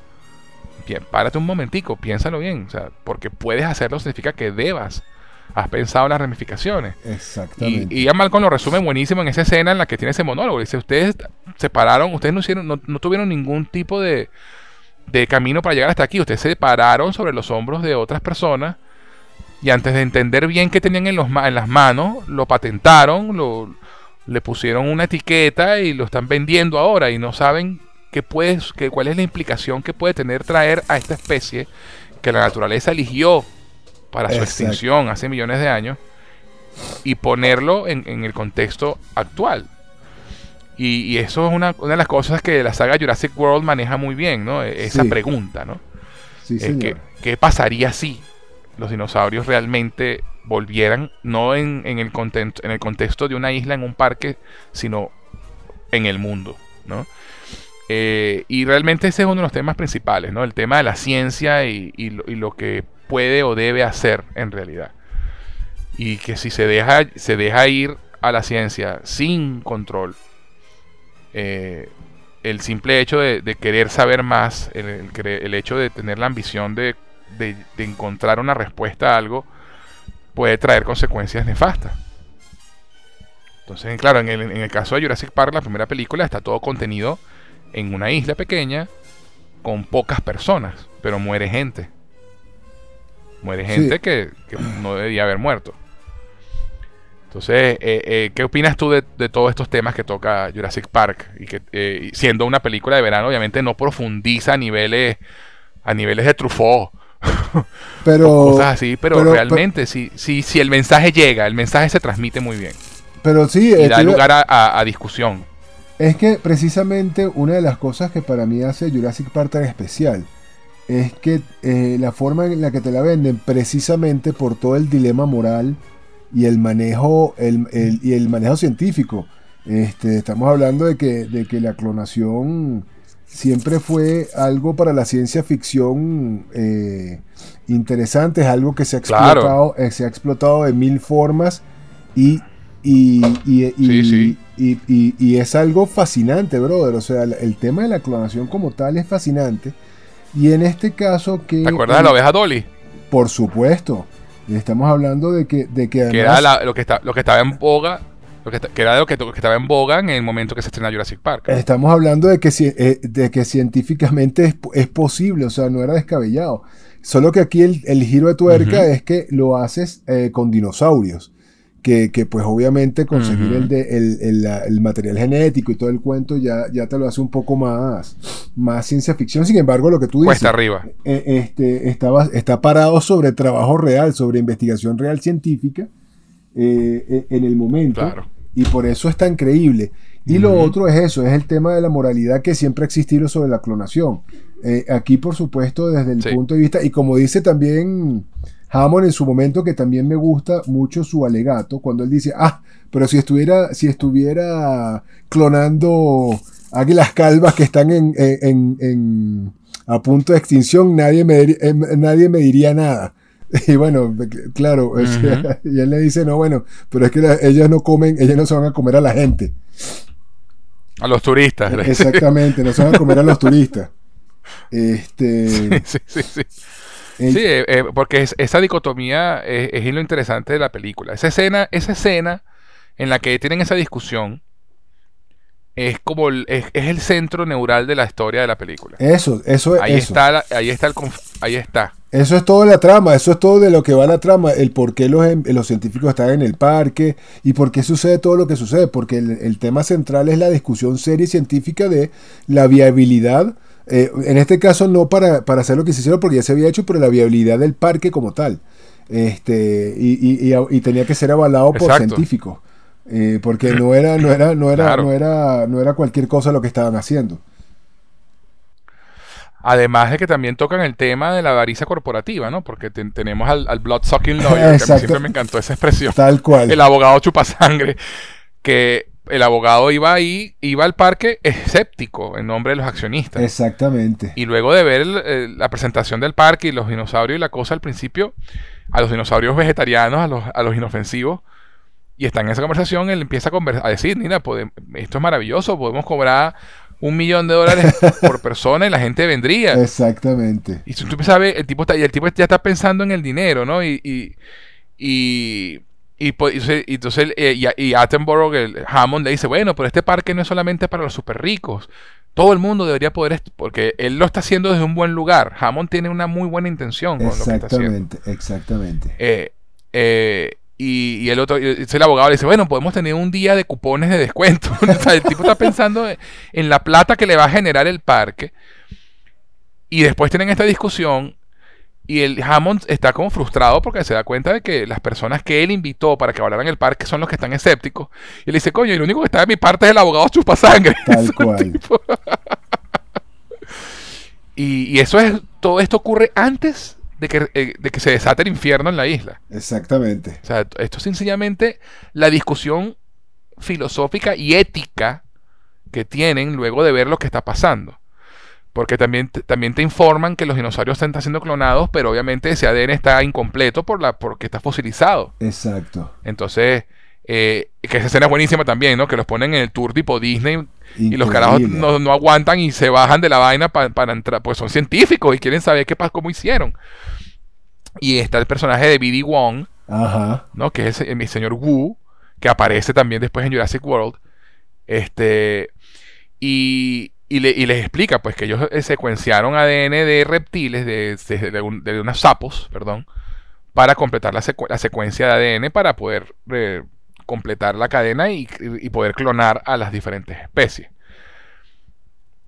pi- párate un momentico, piénsalo bien, o sea, porque puedes hacerlo significa que debas. Has pensado en las ramificaciones. Exactamente. Y, y Ian Malcolm lo resume buenísimo en esa escena en la que tiene ese monólogo. Dice, ustedes se pararon, ustedes no hicieron, no, no tuvieron ningún tipo de, de camino para llegar hasta aquí. Ustedes se pararon sobre los hombros de otras personas y antes de entender bien qué tenían en, los, en las manos, lo patentaron, lo, le pusieron una etiqueta y lo están vendiendo ahora y no saben qué puede, qué, cuál es la implicación que puede tener traer a esta especie que la naturaleza eligió para su Exacto. extinción hace millones de años y ponerlo en, en el contexto actual. Y, y eso es una, una de las cosas que la saga Jurassic World maneja muy bien, ¿no? E- Esa Sí. pregunta, ¿no? sí, señor. ¿Qué pasaría si los dinosaurios realmente volvieran, no en, en el content- en el contexto de una isla en un parque, sino en el mundo, ¿no? Eh, y realmente ese es uno de los temas principales, ¿no? El tema de la ciencia y, y lo, y lo que puede o debe hacer en realidad. Y que si se deja, se deja ir a la ciencia sin control, eh, el simple hecho de, querer saber más, el, el hecho de tener la ambición de, de- de encontrar una respuesta a algo, puede traer consecuencias nefastas. Entonces, claro, en el, en el caso de Jurassic Park, la primera película, está todo contenido en una isla pequeña con pocas personas, pero muere gente. Muere Sí. gente que, que no debería haber muerto. Entonces, eh, eh, ¿qué opinas tú de, de todos estos temas que toca Jurassic Park? Y que eh, siendo una película de verano, obviamente no profundiza a niveles, a niveles de Truffaut, Pero, cosas así, pero, pero- realmente, si, si, si el mensaje llega, el mensaje se transmite muy bien pero sí, y da lugar a, a- a discusión. Es que precisamente una de las cosas que para mí hace Jurassic Park tan especial es que eh, la forma en la que te la venden, precisamente por todo el dilema moral y el manejo, el, el- y el manejo científico, Este, estamos hablando de que, de que la clonación siempre fue algo para la ciencia ficción eh, interesante, es algo que se ha explotado, eh, se ha explotado de mil formas y, y, y, es algo fascinante, brother. O sea, el, tema de la clonación como tal es fascinante. Y en este caso que... ¿Te acuerdas de la oveja Dolly? Por supuesto. Estamos hablando de que... De que, era lo, que está, lo que estaba en boga que, era lo que, estaba en boga en el momento que se estrena Jurassic Park. Estamos hablando de que, eh, de que científicamente es, posible, o sea, no era descabellado. Solo que aquí el, giro de tuerca es que lo haces eh, con dinosaurios. Que, pues obviamente conseguir el, el, material genético y todo el cuento ya, ya te lo hace un poco más, más ciencia ficción. Sin embargo, lo que tú dices... Cuesta arriba. Eh, este, está parado sobre trabajo real, sobre investigación real científica en el momento. Claro y por eso es tan creíble. Y lo otro es eso, es el tema de la moralidad que siempre ha existido sobre la clonación. Eh, aquí, por supuesto, desde el punto de vista, y como dice también Hammond en su momento, que también me gusta mucho su alegato, cuando él dice, ah, pero si estuviera, si estuviera clonando águilas calvas que están en, en, a punto de extinción, nadie me, eh, nadie me diría nada. Y bueno, claro, y él le dice, no, bueno, pero es que ellos no comen, ellos no se van a comer a la gente. A los turistas. Exactamente, no se van a comer a los turistas. Este, sí, sí, sí. sí, eh, eh, porque esa dicotomía es, lo interesante de la película. Esa escena, esa escena en la que tienen esa discusión es como el, es, el centro neural de la historia de la película. Eso, eso es. Ahí está, ahí está el, ahí está. Eso es todo la trama, eso es todo de lo que va la trama, el por qué los, em, los científicos están en el parque y por qué sucede todo lo que sucede, porque el, tema central es la discusión seria y científica de la viabilidad, eh, en este caso no para, para, hacer lo que se hicieron porque ya se había hecho, pero la viabilidad del parque como tal. Este, y, y, tenía que ser avalado por científicos. Eh, porque no era, no era, no era, no era, no era cualquier cosa lo que estaban haciendo. Además de que también tocan el tema de la avaricia corporativa, ¿no? Porque tenemos al, al blood sucking lawyer, que a mí siempre me encantó esa expresión. Tal cual. El abogado chupa sangre. Que el abogado iba ahí, iba al parque escéptico en nombre de los accionistas. Exactamente. Y luego de ver la presentación del parque y los dinosaurios y la cosa al principio, a los dinosaurios vegetarianos, a los, a los inofensivos, y está en esa conversación, él empieza a, decir, mira, esto es maravilloso, podemos cobrar un millón de dólares por persona y la gente vendría. Exactamente. Y tú sabes, el tipo, está, y el tipo ya está pensando en el dinero, ¿no? Y, y, y, y, pues, entonces, eh, y, Attenborough, el Hammond, le dice, bueno, pero este parque no es solamente para los super ricos. Todo el mundo debería poder, porque él lo está haciendo desde un buen lugar. Hammond tiene una muy buena intención con lo que está haciendo. Exactamente, exactamente. Eh, eh, y, el otro, el abogado le dice, bueno, podemos tener un día de cupones de descuento. el tipo está pensando en la plata que le va a generar el parque. Y después tienen esta discusión y el Hammond está como frustrado porque se da cuenta de que las personas que él invitó para que hablaran en el parque son los que están escépticos. Y le dice, coño, y lo único que está de mi parte es el abogado chupa sangre. Tal cual. y, y, eso es, todo esto ocurre antes de que, eh, de que se desate el infierno en la isla. Exactamente. O sea, esto es sencillamente la discusión filosófica y ética que tienen luego de ver lo que está pasando. Porque también, también te informan que los dinosaurios están siendo clonados, pero obviamente ese ADN está incompleto por la, porque está fosilizado. Exacto. Entonces, eh, que esa escena es buenísima también, ¿no? Que los ponen en el tour tipo Disney y los carajos no, aguantan y se bajan de la vaina para entrar, pues son científicos y quieren saber qué pasa, cómo hicieron. Y está el personaje de B.D. Wong, ¿no? Que es el, señor Wu, que aparece también después en Jurassic World. Este, y, y, les explica pues que ellos eh, secuenciaron ADN de reptiles, de, de, unos sapos, perdón, para completar la, secuencia de ADN para poder eh, completar la cadena y, poder clonar a las diferentes especies.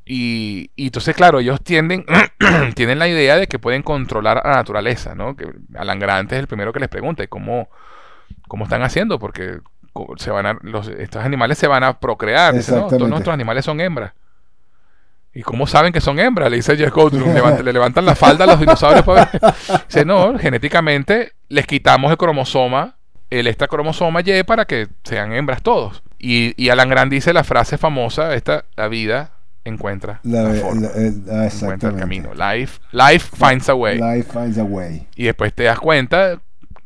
Y, entonces, claro, ellos tienden, tienen la idea de que pueden controlar a la naturaleza, ¿no? Que Alan Grant es el primero que les pregunta, cómo, cómo están haciendo? Porque se van a, los, estos animales se van a procrear. Todos nuestros animales son hembras. ¿Y cómo saben que son hembras? Le dice Jeff Goldblum. le levantan la falda a los dinosaurios para ver. Dice, no, genéticamente les quitamos el cromosoma el extra cromosoma Y para que sean hembras todos. Y, y Alan Grant dice la frase famosa, esta, la vida encuentra La, forma, eh, ah, encuentra el camino. Life, life finds a way. Life finds a way. Y después te das cuenta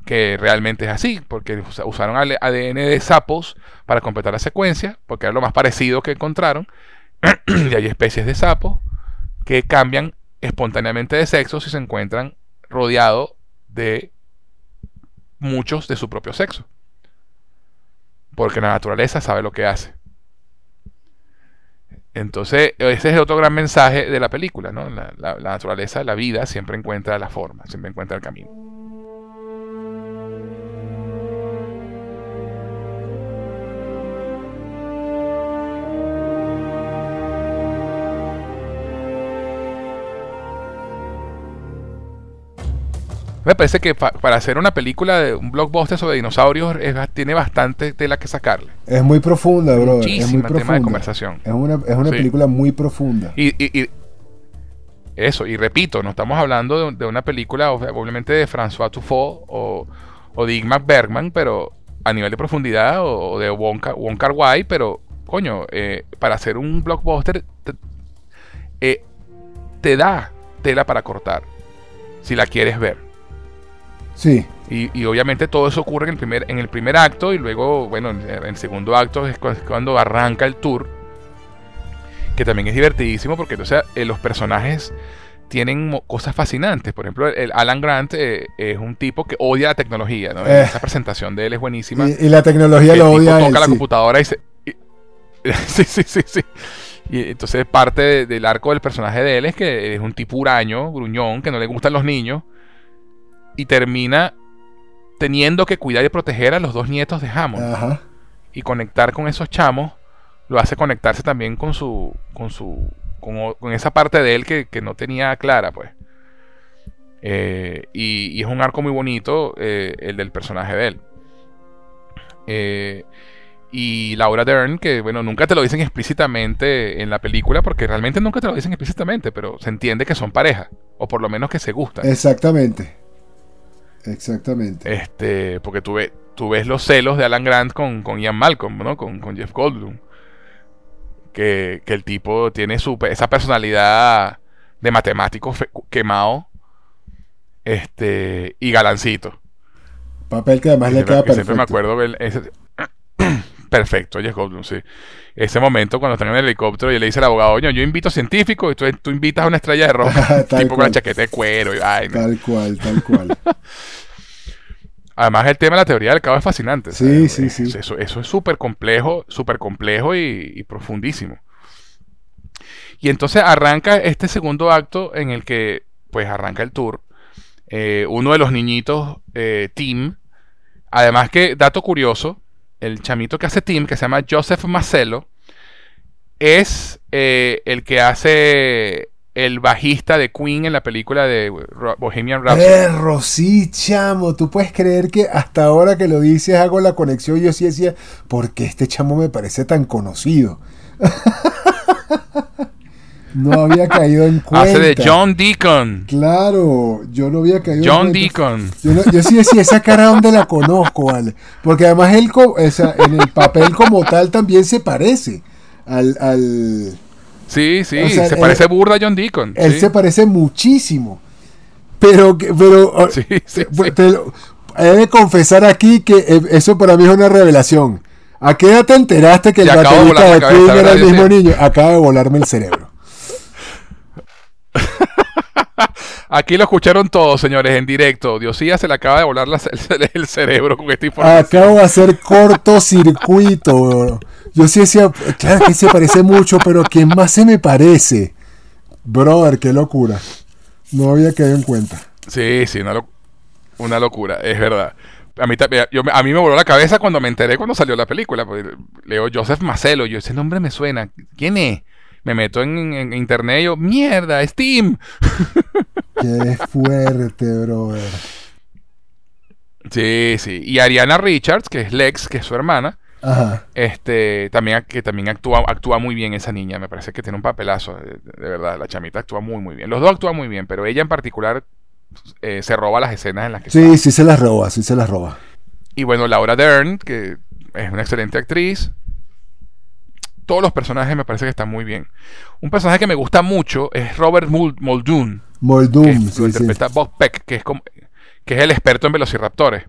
que realmente es así, porque usa- usaron ADN de sapos para completar la secuencia, porque era lo más parecido que encontraron. y hay especies de sapos que cambian espontáneamente de sexo si se encuentran rodeados de muchos de su propio sexo. Porque la naturaleza sabe lo que hace. Entonces, ese es otro gran mensaje de la película, ¿no? La, la- la naturaleza, la vida, siempre encuentra la forma, siempre encuentra el camino. Me parece que pa- para hacer una película de un blockbuster sobre dinosaurios es tiene bastante tela que sacarle. Es muy profunda, brother. Es muy tema de conversación. Es una, es una Sí. película muy profunda. Y, y- y- eso, y repito, no estamos hablando de, de una película obviamente de François Truffaut o, o de Ingmar Bergman, pero a nivel de profundidad o, o de Wong Kar Wai, pero coño, eh, para hacer un blockbuster te, eh, te da tela para cortar si la quieres ver. Sí, Y, y obviamente todo eso ocurre en el primer, en el primer acto y luego, bueno, en el segundo acto es cu- es cuando arranca el tour, que también es divertidísimo porque sea, eh, los personajes tienen cosas fascinantes. Por ejemplo, el Alan Grant eh, es un tipo que odia la tecnología, ¿no? Eh. Esa presentación de él es buenísima. y, y la tecnología el lo tipo odia toca él, la sí. computadora y se... y- sí, sí, sí, sí. Y entonces parte de- del arco del personaje de él es que es un tipo huraño, gruñón, que no le gustan los niños. Y termina teniendo que cuidar y proteger a los dos nietos de Hammond. Ajá. Y conectar con esos chamos lo hace conectarse también con su... con su... con, con esa parte de él que, que no tenía clara, pues. Eh, y, y es un arco muy bonito eh, el del personaje de él. Eh, y Laura Dern, que bueno, nunca te lo dicen explícitamente en la película, porque realmente nunca te lo dicen explícitamente, pero se entiende que son pareja, o por lo menos que se gustan. Exactamente. Exactamente. Este, porque tú, ve- tú ves los celos de Alan Grant con, con Ian Malcolm, ¿no? Con, con Jeff Goldblum. Que, que el tipo tiene su, esa personalidad de matemático quemado. Este, y galancito. Papel que además Que le siempre, queda que siempre perfecto. me acuerdo ver ese- perfecto, Jeff Goldblum, sí. Ese momento cuando están en el helicóptero y le dice al abogado, "Oye, yo invito científicos y tú, tú invitas a una estrella de rock. Tal tipo con cual. la chaqueta de cuero y vaina. Tal cual, tal cual. Además, el tema de la teoría del caos es fascinante. Sí, ¿sabes? sí, sí. Eso, eso- eso es súper complejo, súper complejo y, y profundísimo. Y entonces arranca este segundo acto en el que, pues, arranca el tour. Eh, uno de los niñitos, eh, Tim, además que, dato curioso, el chamito que hace Tim, que se llama Joseph Marcelo, es eh, el que hace el bajista de Queen en la película de Bohemian Rhapsody. Perro, sí, chamo. Tú puedes creer que hasta ahora que lo dices hago la conexión. Yo sí decía, ¿por qué este chamo me parece tan conocido? no había caído en cuenta. Hace de John Deacon. Claro, yo no había caído John en cuenta. Deacon. Yo, no- yo sí decía, esa cara donde la conozco, ¿vale? Porque además él en el papel como tal también se parece al... al Sí, sí, O sea, se él- parece burda a John Deacon. él sí. se parece muchísimo. Pero, que- pero Sí, sí, te- sí. lo- he de confesar aquí que eh, eso para mí es una revelación. ¿A qué edad te enteraste que el baterista de Queen era el mismo niño? Acaba de volarme el cerebro. Aquí lo escucharon todos, señores, en directo. Diosía se le acaba de volar la- el, el cerebro con esta información. Acabo de hacer cortocircuito. bro. Yo sí decía, claro que se parece mucho, pero ¿quién más se me parece? Brother, qué locura. No había caído en cuenta. Sí, sí, una, lo- una locura, es verdad. A mí, yo, a mí me voló la cabeza cuando me enteré cuando salió la película. leo Joseph Macelo, yo ese nombre me suena. ¿Quién es? Me meto en, en internet y yo, mierda, Steam. Qué fuerte, brother. Sí, sí. Y Ariana Richards, que es Lex, que es su hermana, Ajá. este, también, que también actúa, actúa muy bien esa niña. Me parece que tiene un papelazo, de, de verdad. La chamita actúa muy, muy bien. Los dos actúan muy bien, pero ella en particular eh, se roba las escenas en las que Sí, está. sí se las roba, sí se las roba. Y bueno, Laura Dern, que es una excelente actriz. Todos los personajes me parece que están muy bien. Un personaje que me gusta mucho es Robert Muldoon. Muldoon, que lo interpreta Bob Peck, que es, como, que es el experto en velociraptores.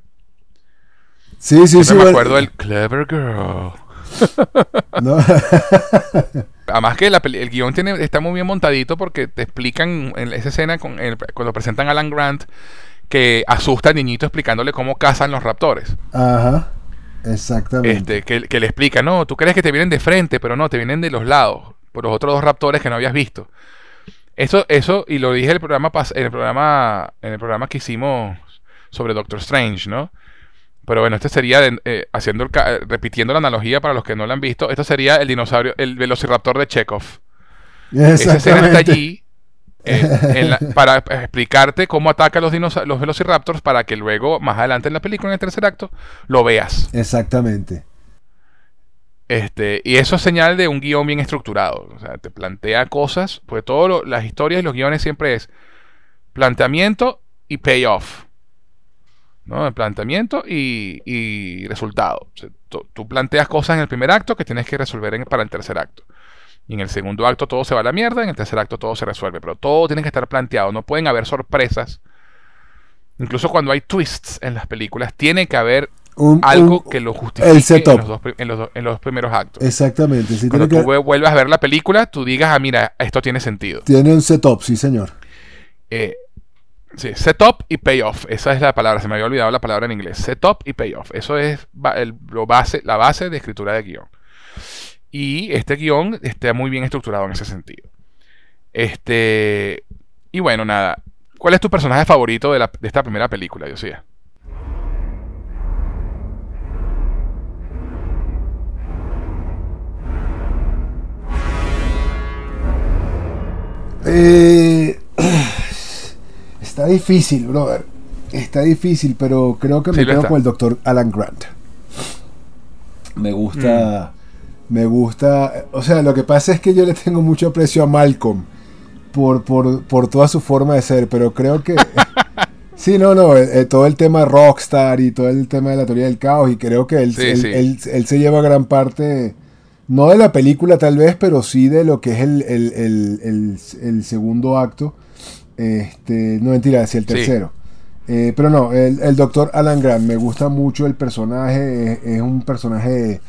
Sí, sí, sí. me acuerdo del Clever Girl. Además que el guion tiene, está muy bien montadito porque te explican en esa escena con cuando presentan a Alan Grant que asusta al niñito explicándole cómo cazan los raptores. Ajá. Exactamente. Este, que, le explica, no, tú crees que te vienen de frente, pero no, te vienen de los lados, por los otros dos raptores que no habías visto. Eso, eso, y lo dije en el programa, en el programa, en el programa que hicimos sobre Doctor Strange, ¿no? Pero bueno, este sería, eh, haciendo repitiendo la analogía para los que no lo han visto, esto sería el dinosaurio, el velociraptor de Chekhov. Esa escena está allí eh, para explicarte cómo ataca los, los velociraptors para que luego, más adelante en la película, en el tercer acto, lo veas. Exactamente. Este, y eso es señal de un guion bien estructurado. O sea, te plantea cosas, pues todas las historias y los guiones siempre es planteamiento y payoff. ¿no? El planteamiento y, resultado. tú planteas cosas en el primer acto que tienes que resolver para el tercer acto. Y en el segundo acto todo se va a la mierda, en el tercer acto todo se resuelve. Pero todo tiene que estar planteado, no pueden haber sorpresas. Incluso cuando hay twists en las películas, tiene que haber algo que lo justifique En, los en, los primeros actos. Exactamente. cuando tú vuelvas a ver la película, tú digas, ah, mira, esto tiene sentido. Tiene un setup, sí, señor. Eh, sí, setup y payoff. Esa es la palabra, se me había olvidado la palabra en inglés. Setup y payoff. Eso es el, lo base, la base de escritura de guion. Y este guion está muy bien estructurado en ese sentido. Este. Y bueno, nada. ¿Cuál es tu personaje favorito de, esta primera película, Josía? Eh, está difícil, brother. Está difícil, pero creo que me quedo con el doctor Alan Grant. Me gusta. Mm. Me gusta, o sea, lo que pasa es que yo le tengo mucho aprecio a Malcolm por, por, toda su forma de ser, pero creo que... sí, no, no, eh, eh, todo el tema rockstar y todo el tema de la teoría del caos y creo que él, él, se lleva gran parte, no de la película tal vez, pero sí de lo que es el, segundo acto. Este, no mentira, hacia el tercero. Eh, pero no, el, doctor Alan Grant, me gusta mucho el personaje, es un personaje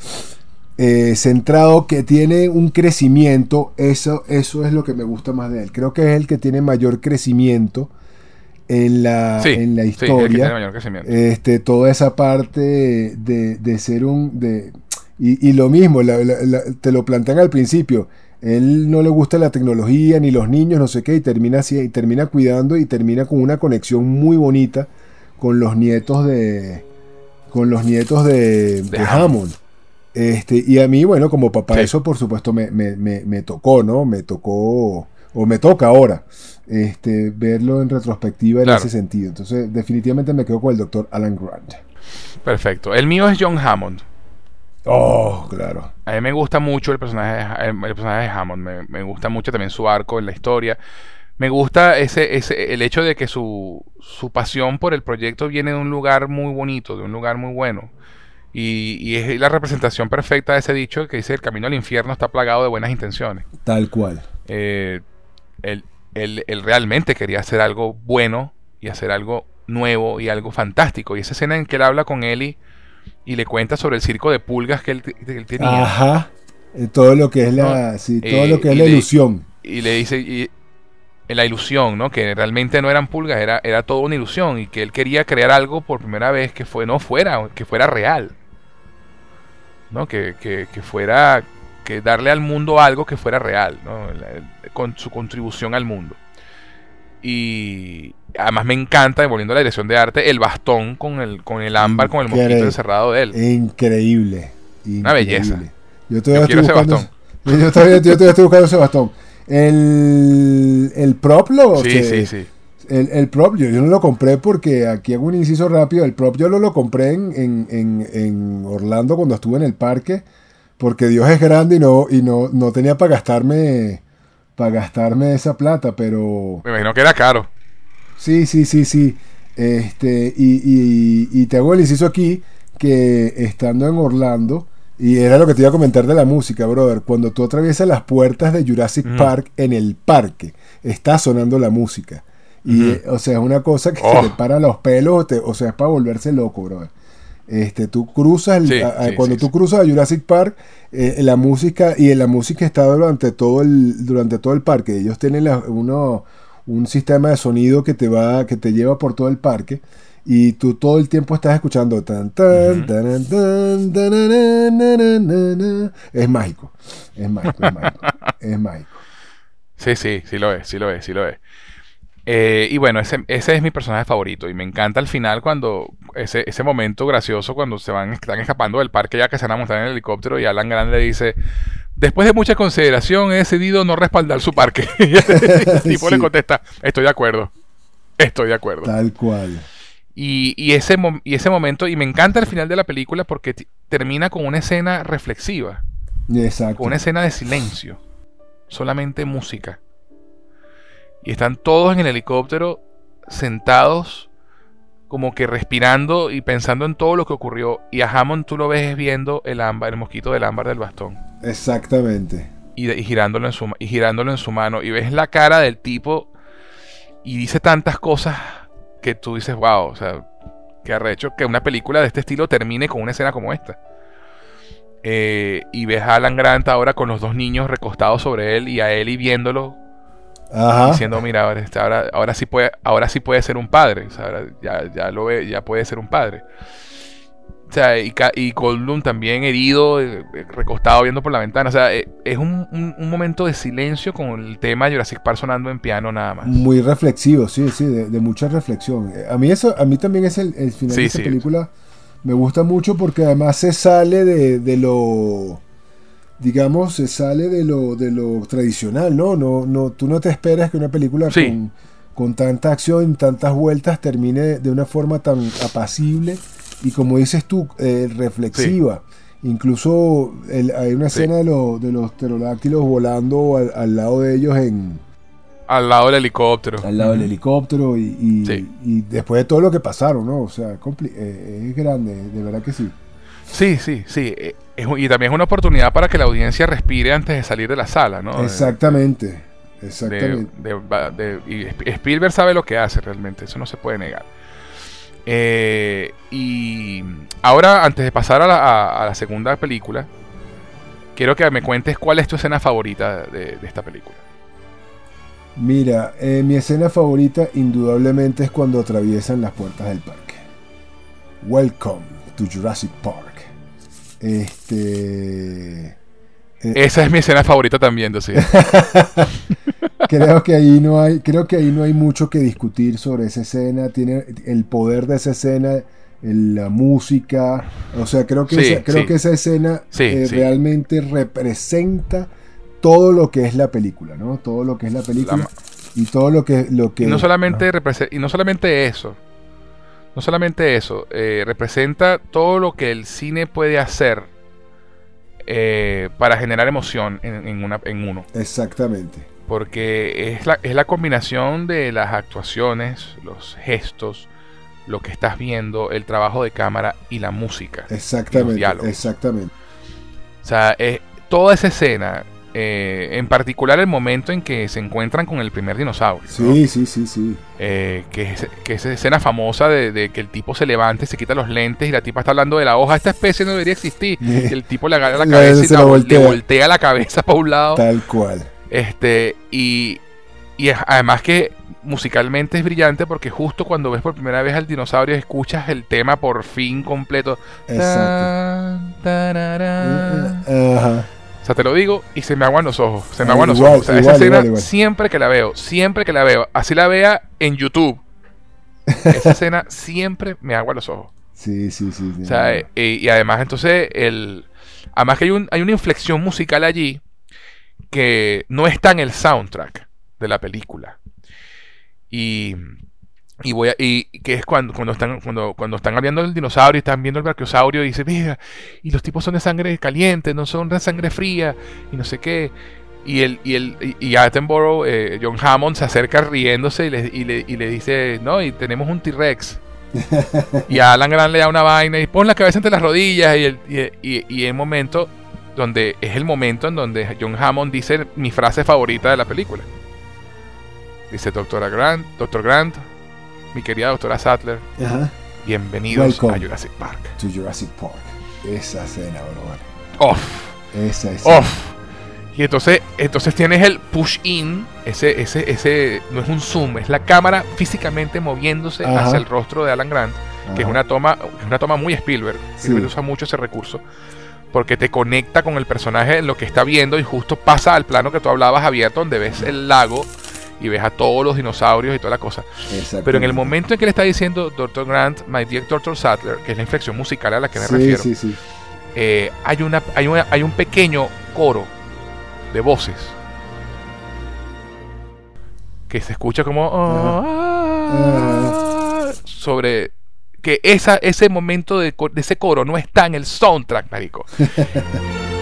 eh, centrado que tiene un crecimiento, eso, eso es lo que me gusta más de él. Creo que es el que tiene mayor crecimiento en la, en la historia. este, toda esa parte de, ser un... De, y, lo mismo, te lo plantean al principio. Él no le gusta la tecnología ni los niños, no sé qué, y termina, así, y termina cuidando y termina con una conexión muy bonita con los nietos de, con los nietos de, Hammond. Este, y a mí, bueno, como papá, eso por supuesto me, tocó, ¿no? Me tocó, o me toca ahora, este, verlo en retrospectiva en ese sentido. Entonces, definitivamente me quedo con el doctor Alan Grant. Perfecto. El mío es John Hammond. Oh, claro. A mí me gusta mucho el personaje, el, personaje de Hammond. Me, gusta mucho también su arco en la historia. Me gusta ese, ese, el hecho de que su, su pasión por el proyecto viene de un lugar muy bonito, de un lugar muy bueno. Y, es la representación perfecta de ese dicho que dice el camino al infierno está plagado de buenas intenciones. Tal cual. Eh, él, realmente quería hacer algo bueno y hacer algo nuevo y algo fantástico. Y esa escena en que él habla con Eli y le cuenta sobre el circo de pulgas que él, tenía. Ajá. Eh, todo lo que es la, sí, todo lo que es la ilusión. Y le dice, y, la ilusión, ¿no? Que realmente no eran pulgas, era, era toda una ilusión y que él quería crear algo por primera vez que fue, no fuera, que fuera real. ¿No? Que, fuera, que darle al mundo algo que fuera real, con su contribución al mundo. Y además me encanta, volviendo a la dirección de arte, el bastón con el, con el ámbar, con el mosquito encerrado de él. Increíble. Una belleza. Yo todavía, estoy buscando, ese bastón. Yo todavía, estoy buscando ese bastón. El, el prop Sí, sí, sí. El, el, prop, yo, no lo compré porque aquí hago un inciso rápido. El prop yo lo, lo compré en, en, en, Orlando cuando estuve en el parque. Porque Dios es grande y no, y no, no tenía para gastarme para gastarme esa plata, pero. Me imagino que era caro. Sí, sí, sí, sí. Este, y, y, y te hago el inciso aquí que estando en Orlando, Y era lo que te iba a comentar de la música, brother. Cuando tú atraviesas las puertas de Jurassic Park en el parque, está sonando la música. Y, o sea, es una cosa que se le oh. para los pelos, o sea, es para volverse loco, brother. Este, tú cruzas, cuando tú cruzas a Jurassic Park, eh, la música, y la música está durante todo el, durante todo el parque. Ellos tienen uno, un sistema de sonido que te va, que te lleva por todo el parque y tú todo el tiempo estás escuchando tan tan tan tan es mágico es mágico es mágico es mágico sí sí sí lo es sí lo es sí lo es eh, y bueno ese, ese es mi personaje favorito y me encanta al final cuando ese, ese momento gracioso cuando se van están escapando del parque ya que se van a montar en el helicóptero y Alan Grande dice Después de mucha consideración he decidido no respaldar su parque. y el tipo le contesta, estoy de acuerdo. Estoy de acuerdo. Tal cual. Y, ese, y ese momento, y me encanta el final de la película porque termina con una escena reflexiva. Exacto. Con una escena de silencio. Solamente música. Y están todos en el helicóptero sentados como que respirando y pensando en todo lo que ocurrió. Y a Hammond tú lo ves viendo el ámbar, el mosquito del ámbar del bastón. Exactamente. Y, girándolo en su, y girándolo en su mano. Y ves la cara del tipo y dice tantas cosas que tú dices, wow, o sea, que arrecho que una película de este estilo termine con una escena como esta. Eh, y ves a Alan Grant ahora con los dos niños recostados sobre él y a él y diciendo mira ahora, este, ahora, ahora sí puede ahora sí puede ser un padre ya, ya lo ve ya puede ser un padre o sea, y, y Goldblum también herido, eh, recostado viendo por la ventana. O sea, eh, es un, momento de silencio con el tema Jurassic Park sonando en piano nada más. Muy reflexivo, sí, sí, de, mucha reflexión. Eh, a mí eso, a mí también es el, final de esta película. Me gusta mucho porque además se sale de, lo digamos, se sale de lo, de lo tradicional, ¿no? No, no, tú no te esperas que una película con, con, tanta acción, tantas vueltas, termine de una forma tan apacible y como dices tú, eh, reflexiva. Incluso hay una escena de, de, los pterodáctilos volando al, lado de ellos en... Al lado del helicóptero. Al lado del helicóptero y, y, después de todo lo que pasaron, ¿no? O sea, eh, es grande, de verdad que sí. Sí, sí, sí. Y también es una oportunidad para que la audiencia respire antes de salir de la sala, ¿no? Exactamente. Exactamente. y Spielberg sabe lo que hace realmente, eso no se puede negar. Eh, y ahora, antes de pasar a la, segunda película, quiero que me cuentes cuál es tu escena favorita de, esta película. Mira, eh, mi escena favorita indudablemente es cuando atraviesan las puertas del parque. Welcome to Jurassic Park. Este. Eh, Esa es mi escena favorita también, decía. creo que ahí no hay, creo que ahí no hay mucho que discutir sobre esa escena. Tiene el poder de esa escena, la música. O sea, creo que esa, creo que esa escena eh, realmente representa todo lo que es la película, ¿no? Todo lo que es la película. y todo lo que, lo que. Y no solamente, y no solamente eso. No solamente eso. Eh, representa todo lo que el cine puede hacer. Eh, para generar emoción en, una, en uno. Exactamente porque es la, es la combinación de las actuaciones, los gestos, lo que estás viendo, el trabajo de cámara y la música. Exactamente. exactamente. O sea, toda esa escena, eh, en particular el momento en que se encuentran con el primer dinosaurio. Sí, sí, sí, sí. Eh, que, es, que esa escena famosa de, que el tipo se levante, se quita los lentes y la tipa está hablando de la hoja. Esta especie no debería existir. Y el tipo le agarra la cabeza y le voltea la cabeza para un lado. Tal cual. Este, y, y además que musicalmente es brillante porque justo cuando ves por primera vez al dinosaurio escuchas el tema por fin completo. Exacto. O sea, te lo digo y se me aguan los ojos. Se me aguan los ojos. esa escena, siempre que la veo, siempre que la veo, así la vea en YouTube, esa escena siempre me agua los ojos. Sí, sí, sí. o sea, y, y, además, entonces, el. Además que hay, un, hay una inflexión musical allí que no está en el soundtrack de la película. Y, y voy y que es cuando, cuando están cuando, cuando están viendo el dinosaurio y están viendo el brachiosaurio y dice, mira, y los tipos son de sangre caliente, no son de sangre fría, y no sé qué. Y el, y el, y Attenborough, eh, John Hammond se acerca riéndose y le, y le, y le dice, no, y tenemos un T-Rex. y a Alan Grant le da una vaina y pon la cabeza entre las rodillas y el, y, y el momento donde es el momento en donde John Hammond dice mi frase favorita de la película. Dice doctora Grant, doctor Grant, mi querida doctora Sattler, bienvenidos a Jurassic Park. To Jurassic Park. Esa escena, bro. Off. Esa escena. Off. Y entonces, entonces tienes el push in, ese, ese, ese, no es un zoom, es la cámara físicamente moviéndose hacia el rostro de Alan Grant, que es una toma, una toma muy Spielberg. Spielberg usa mucho ese recurso porque te conecta con el personaje en lo que está viendo y justo pasa al plano que tú hablabas abierto donde ves el lago y ves a todos los dinosaurios y toda la cosa. Pero en el momento en que le está diciendo Dr. Grant, My Dear Dr. Sattler, que es la inflexión musical a la que me refiero, eh, hay, una, hay, hay un pequeño coro de voces que se escucha como ah", sobre que esa, ese momento de, de, ese coro no está en el soundtrack, marico.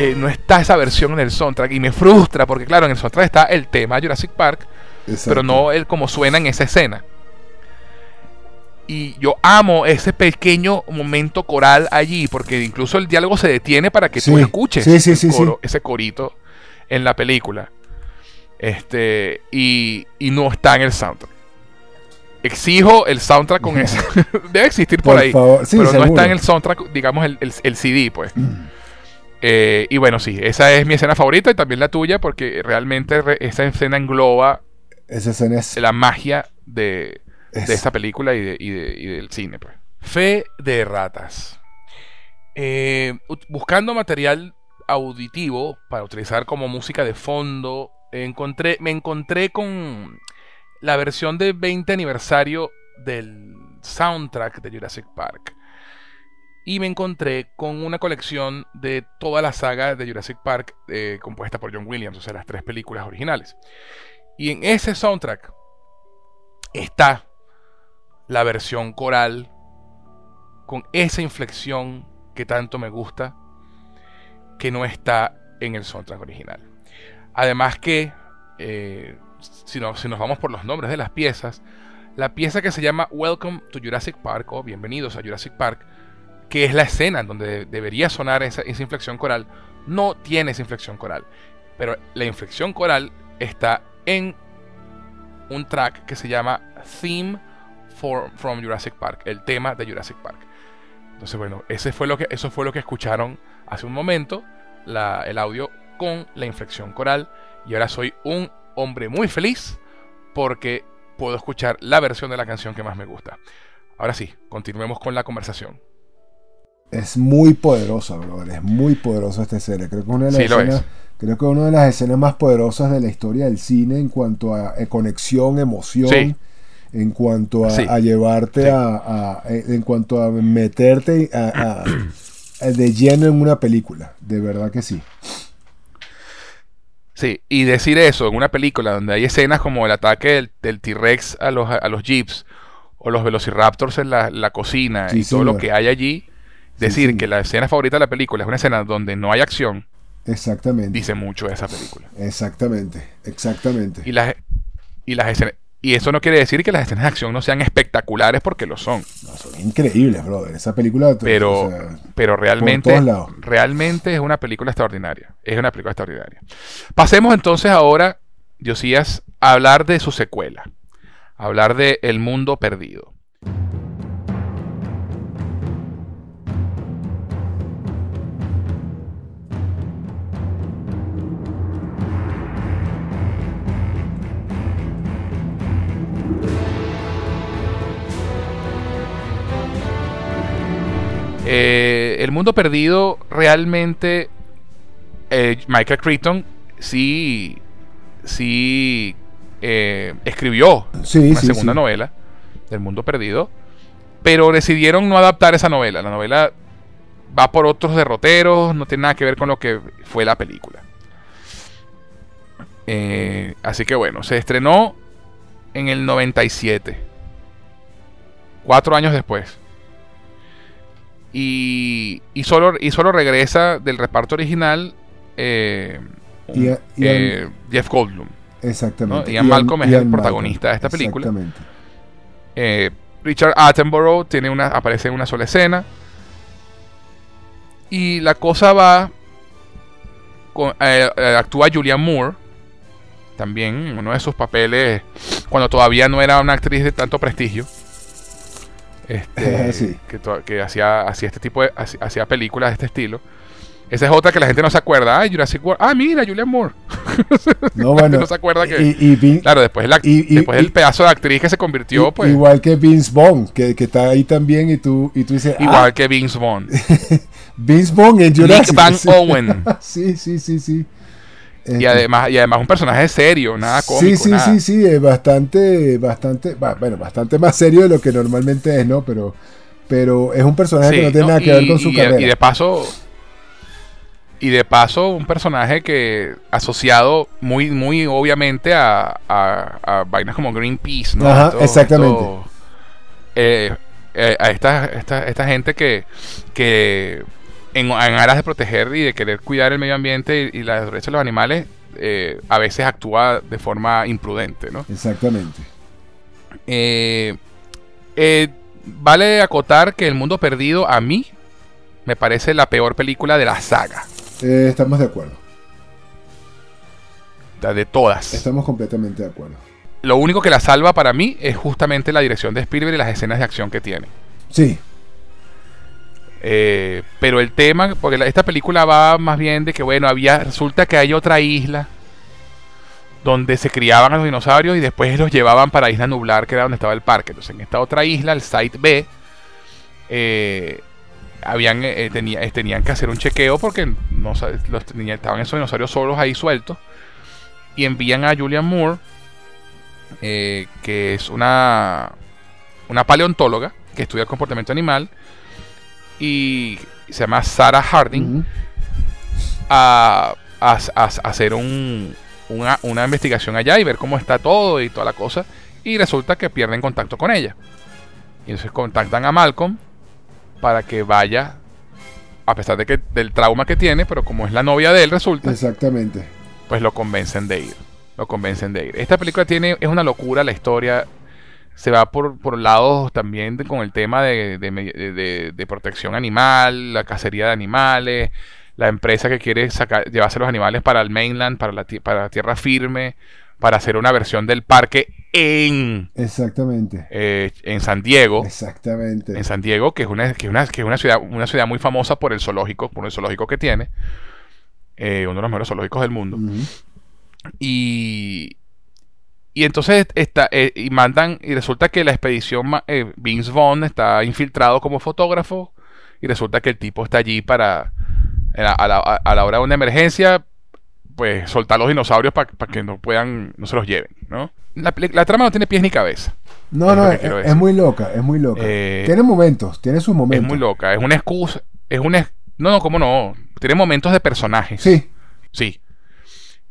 Eh, no está esa versión en el soundtrack y me frustra porque claro, en el soundtrack está el tema Jurassic Park, pero no el como suena en esa escena. Y yo amo ese pequeño momento coral allí, porque incluso el diálogo se detiene para que tú escuches ese corito en la película. Este, y, no está en el soundtrack. Exijo el soundtrack con eso. Debe existir por, ahí. pero no está en el soundtrack, digamos, el, el CD, pues. Eh, y bueno, sí, esa es mi escena favorita y también la tuya, porque realmente esa escena engloba esa escena es... la magia de, de esta película y, del cine. Pues. Fe de ratas. Eh, buscando material auditivo para utilizar como música de fondo, encontré, me encontré con la versión de 20 aniversario del soundtrack de Jurassic Park y me encontré con una colección de toda la saga de Jurassic Park eh, compuesta por John Williams, o sea, las tres películas originales. Y en ese soundtrack está la versión coral con esa inflexión que tanto me gusta, que no está en el soundtrack original. Además que, eh, si, si nos vamos por los nombres de las piezas, la pieza que se llama Welcome to Jurassic Park o Bienvenidos a Jurassic Park, que es la escena en donde debería sonar esa, inflexión coral, no tiene esa inflexión coral. Pero la inflexión coral está en un track que se llama Theme from Jurassic Park, el tema de Jurassic Park. Entonces, bueno, ese fue lo que, eso fue lo que escucharon hace un momento, el audio con la inflexión coral. Y ahora soy un hombre muy feliz porque puedo escuchar la versión de la canción que más me gusta. Ahora sí, continuemos con la conversación. Es muy poderosa, brother. Es muy poderosa esta escena. Creo que, una de las escenas, creo que una de las escenas más poderosas de la historia del cine en cuanto a, eh, conexión, emoción. En cuanto a, llevarte a, eh, En cuanto a meterte de lleno en una película. De verdad que sí. Sí, y decir eso en una película donde hay escenas como el ataque del, T-Rex a los, a los Jeeps o los Velociraptors en la, cocina y todo lo que hay allí Decir que la escena favorita de la película es una escena donde no hay acción. Exactamente. Dice mucho de esa película. Exactamente, exactamente. Y las, y las escenas. Y eso no quiere decir que las escenas de acción no sean espectaculares porque lo son. No, son increíbles, brother. Esa película. Pero, pero realmente, realmente es una película extraordinaria. Es una película extraordinaria. Pasemos entonces ahora, Diosías, a hablar de su secuela. A hablar de El Mundo Perdido. Eh, el mundo perdido realmente eh, Michael Crichton sí sí eh, escribió una segunda novela del mundo perdido pero decidieron no adaptar esa novela la novela va por otros derroteros no tiene nada que ver con lo que fue la película así que bueno, se estrenó en el 97. Cuatro años después. Y, y, solo, y solo regresa del reparto original eh, eh, Jeff Goldblum. Exactamente. Ian, Malcolm es el protagonista de esta película. Exactamente. Eh, Richard Attenborough tiene una, aparece en una sola escena. Y la cosa va. actúa Julianne Moore. También en uno de sus papeles. Cuando todavía no era una actriz de tanto prestigio. Este, que, hacía, hacía este tipo de. hacía películas de este estilo. Esa es otra que la gente no se acuerda. Ah, Jurassic World. Ah, mira, Julian Moore. No, bueno. no se acuerda que. claro, después, la, después el pedazo de actriz que se convirtió, pues. Igual que Vince Vaughn, que, que, está ahí también y tú, y tú dices. Igual ah". que Vince Vaughn. Vince Vaughn en Jurassic. Nick Van Owen. sí, sí, sí, sí. Y este. además, y además un personaje serio, nada cómico. Sí, sí, sí, sí, es bastante, bastante, bueno, bastante más serio de lo que normalmente es, ¿no? Pero, pero es un personaje que no tiene nada que ver con su carrera. Y de paso, y de paso, un personaje que asociado muy, muy obviamente a, a, vainas como Greenpeace, ¿no? Ajá, exactamente. Eh, eh, a esta, esta, esta, gente que, que en, aras de proteger y de querer cuidar el medio ambiente y, la los derechos de los animales, eh, a veces actúa de forma imprudente, ¿no? Exactamente. vale acotar que El Mundo Perdido a mí me parece la peor película de la saga. Eh, estamos de acuerdo. De todas. Estamos completamente de acuerdo. Lo único que la salva para mí es justamente la dirección de Spielberg y las escenas de acción que tiene. Sí. Eh, pero el tema, porque esta película va más bien de que, bueno, había, resulta que hay otra isla donde se criaban a los dinosaurios y después los llevaban para Isla Nublar, que era donde estaba el parque. Entonces, en esta otra isla, el Site B, eh, habían eh, eh, eh, tenían que hacer un chequeo porque los, estaban esos dinosaurios solos ahí sueltos y envían a Julian Moore que es una una paleontóloga que estudia el comportamiento animal y se llama Sarah Harding a, hacer un, una, una investigación allá y ver cómo está todo y toda la cosa y resulta que pierden contacto con ella y entonces contactan a Malcolm para que vaya, a pesar de que del trauma que tiene, pero como es la novia de él, resulta. Exactamente. Pues lo convencen de ir. Lo convencen de ir. Esta película tiene, es una locura la historia. Se va por, por lados también con el tema de, de, protección animal, la cacería de animales, la empresa que quiere sacar, llevarse los animales para el mainland, para la, para la tierra firme para hacer una versión del parque en exactamente. eh, en San Diego. Exactamente. En San Diego que es una que es una, que es una ciudad una ciudad muy famosa por el zoológico por el zoológico que tiene eh, uno de los mejores zoológicos del mundo. Y y entonces está eh, y mandan y resulta que la expedición Vince Vaughn está infiltrado como fotógrafo y resulta que el tipo está allí para a la, a la hora de una emergencia pues soltar los dinosaurios para que no puedan, no se los lleven, ¿no? La, trama no tiene pies ni cabeza. No, no, es, muy loca, es muy loca. Eh, tiene momentos, tiene sus momentos. Es muy loca, es una excusa, es una... No, no, cómo no, tiene momentos de personajes. Sí. Sí.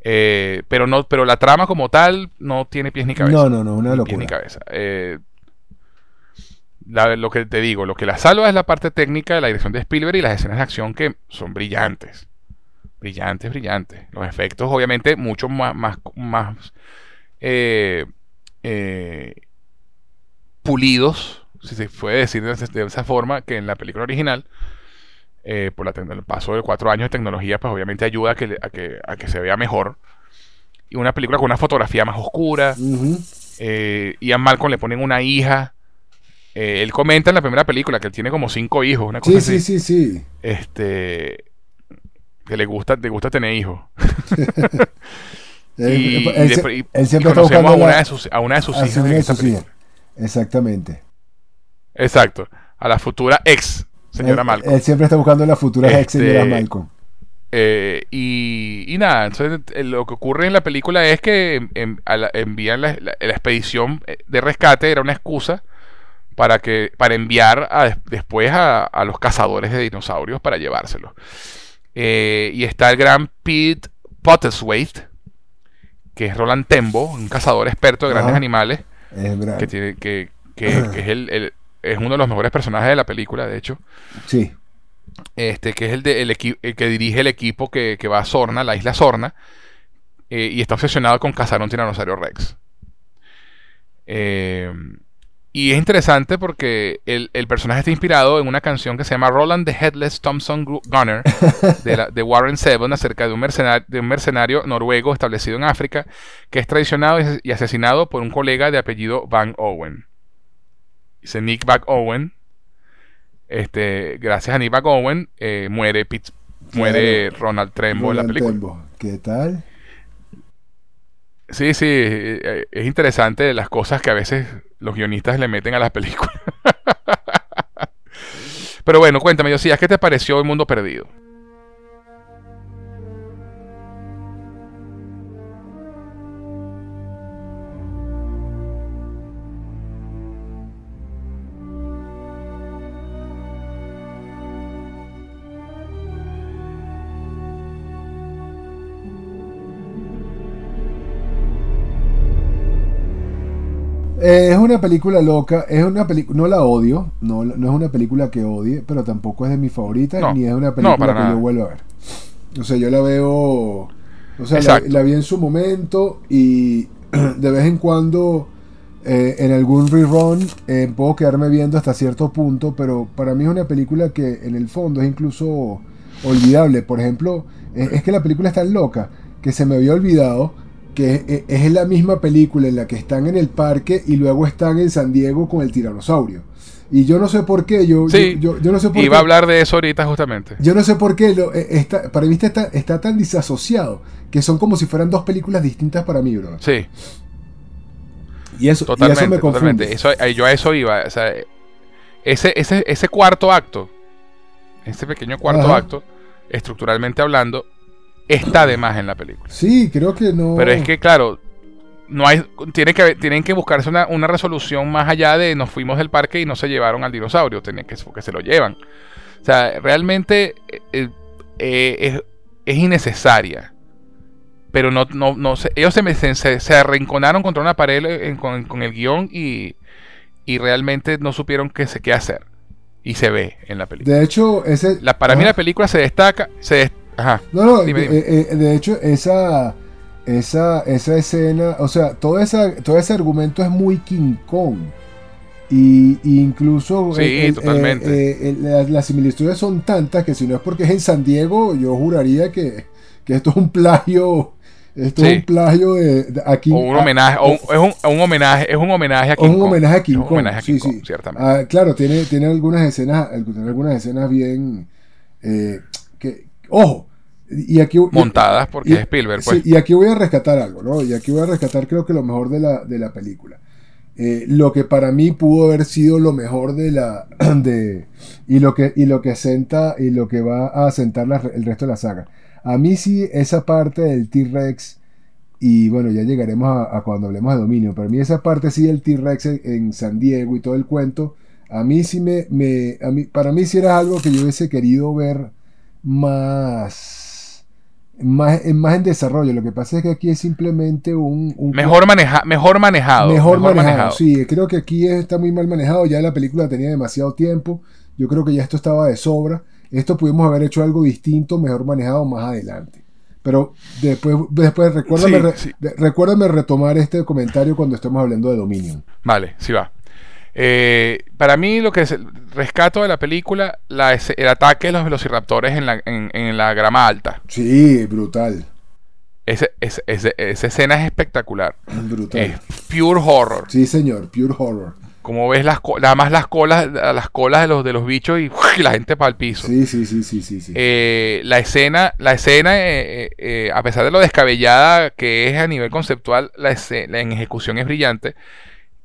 Eh, pero no, pero la trama como tal no tiene pies ni cabeza. No, no, no, una locura. Pies ni cabeza. Eh, lo que te digo, lo que la salva es la parte técnica de la dirección de Spielberg y las escenas de acción que son brillantes brillantes, brillantes. Los efectos, obviamente, mucho más, más, más eh, eh, pulidos, si se puede decir de, esa forma, que en la película original. Eh, por la, el paso de cuatro años de tecnología, pues obviamente ayuda a que, a que, a que se vea mejor. Y una película con una fotografía más oscura. y a Malcolm le ponen una hija. él comenta en la primera película que él tiene como cinco hijos, una cosa sí, Sí, sí, sí. Este, que le gusta, le gusta tener hijos. y, él, siempre está buscando a una, de sus, a una de sus hijas. Exactamente. Exacto. A la futura ex, señora Malcolm. Él siempre está buscando a la futura ex, este, señora Malcolm. Eh, y, nada, entonces eh, lo que ocurre en la película es que envían la, expedición de rescate, era una excusa para que para enviar después a, a, los cazadores de dinosaurios para llevárselos. Eh, y está el gran Pete Potterswaite, que es Roland Tembo, un cazador experto de grandes Ajá. animales, Es que, tiene, que, que- que es, el, el- es uno de los mejores personajes de la película, de hecho. Sí. este, que es el, de, el, que dirige el equipo que, que va a Sorna, la isla Sorna, eh, y está obsesionado con cazar un tiranosaurio Rex. Eh, y es interesante porque el, el personaje está inspirado en una canción que se llama Roland the Headless Thompson Gunner de, la- de Warren Seven acerca de un, mercenario, de un mercenario noruego establecido en África que es traicionado y asesinado por un colega de apellido Van Owen. Dice Nick Van Owen. Este, gracias a Nick Van Owen eh, muere, Pitts- muere Ronald Trembo en la película. Tembo. ¿Qué tal? Sí, sí, eh, es interesante las cosas que a veces los guionistas le meten a las películas. Pero bueno, cuéntame, Josías, ¿qué te pareció El Mundo Perdido? Eh, es una película loca, es una película, no la odio, no, no es una película que odie, pero tampoco es de mis favoritas, No, ni es una película que nada. yo vuelva a ver. O sea, yo la veo, o sea, la, la vi en su momento y de vez en cuando eh, en algún rerun eh, puedo quedarme viendo hasta cierto punto, pero para mí es una película que en el fondo es incluso olvidable. Por ejemplo, es que la película es tan loca que se me había olvidado que es, es la misma película en la que están en el parque y luego están en San Diego con el tiranosaurio. Y yo no sé por qué, yo, Sí, yo, yo- yo no sé por Iba qué. a hablar de eso ahorita justamente. Yo no sé por qué, lo, eh, está, para mí está, está tan disasociado que son como si fueran dos películas distintas para mí, bro. Sí, Y eso, y eso totalmente, me confunde. totalmente. Eso, eh, yo a eso iba. O sea, ese, ese, ese cuarto acto, ese pequeño cuarto Ajá. acto, estructuralmente hablando, está de más en la película. Sí, creo que no. Pero es que, claro, no hay, tiene que, tienen que buscarse una, una resolución más allá de nos fuimos del parque y no se llevaron al dinosaurio, tenían que, porque se lo llevan. O sea, realmente eh, eh, es, es innecesaria. Pero no, no, no se- ellos se, se, se- arrinconaron contra una pared en- con, con el guion y, y realmente no supieron qué, qué hacer. Y se ve en la película. De hecho, ese. La, para mí Ajá. la película se destaca, se ajá. No, no, Dime, de, dime. eh, eh, de hecho, esa, esa, esa escena, o sea, toda esa, todo ese argumento es muy King Kong. Y, y incluso Sí, el- el- totalmente. eh, eh, el- la- las similitudes son tantas que si no es porque es en San Diego, yo juraría que, que esto es un plagio. Esto es Sí. un plagio de, de- a King O un a- homenaje, o un- es un, un homenaje, es un homenaje a King un Kong. homenaje a King Es un Kong. homenaje a King sí, Kong, sí. ciertamente. Ah, claro, tiene, tiene algunas escenas, tiene algunas escenas bien eh, que, ojo, y aquí montadas porque y- es Spielberg, pues. Sí, y aquí voy a rescatar algo, ¿no? Y aquí voy a rescatar creo que lo mejor de la, de la película. Eh, lo que para mí pudo haber sido lo mejor de la de y lo que y lo que asenta y lo que va a asentar la- el resto de la saga. A mí sí esa parte del T-Rex y bueno, ya llegaremos a, a cuando hablemos de dominio, pero a mí esa parte sí del T-Rex en, en San Diego y todo el cuento, a mí sí me, me a mí, para mí sí era algo que yo hubiese querido ver más más, en- más en desarrollo. Lo que pasa es que aquí es simplemente un, un Mejor, maneja, mejor manejado. mejor, manejado. Sí, creo que aquí está muy mal manejado. Ya la película tenía demasiado tiempo. Yo creo que ya esto estaba de sobra. Esto pudimos haber hecho algo distinto, mejor manejado más adelante. Pero después, después recuérdame, Sí, sí. recuérdame retomar este comentario cuando estemos hablando de Dominion. Vale, sí va. Eh, para mí lo que es el rescato de la película, la el ataque de los velociraptores en la, en, en la grama alta. Sí, brutal. Ese- ese- ese- esa escena es espectacular. Brutal. Es pure horror. Sí, señor, pure horror. Como ves las nada más las colas, las colas de los de los bichos y, la gente para el piso. Sí, sí, sí, sí, sí. sí. Eh, la escena, la escena eh, a pesar de lo descabellada que es a nivel conceptual, la, la en ejecución es brillante.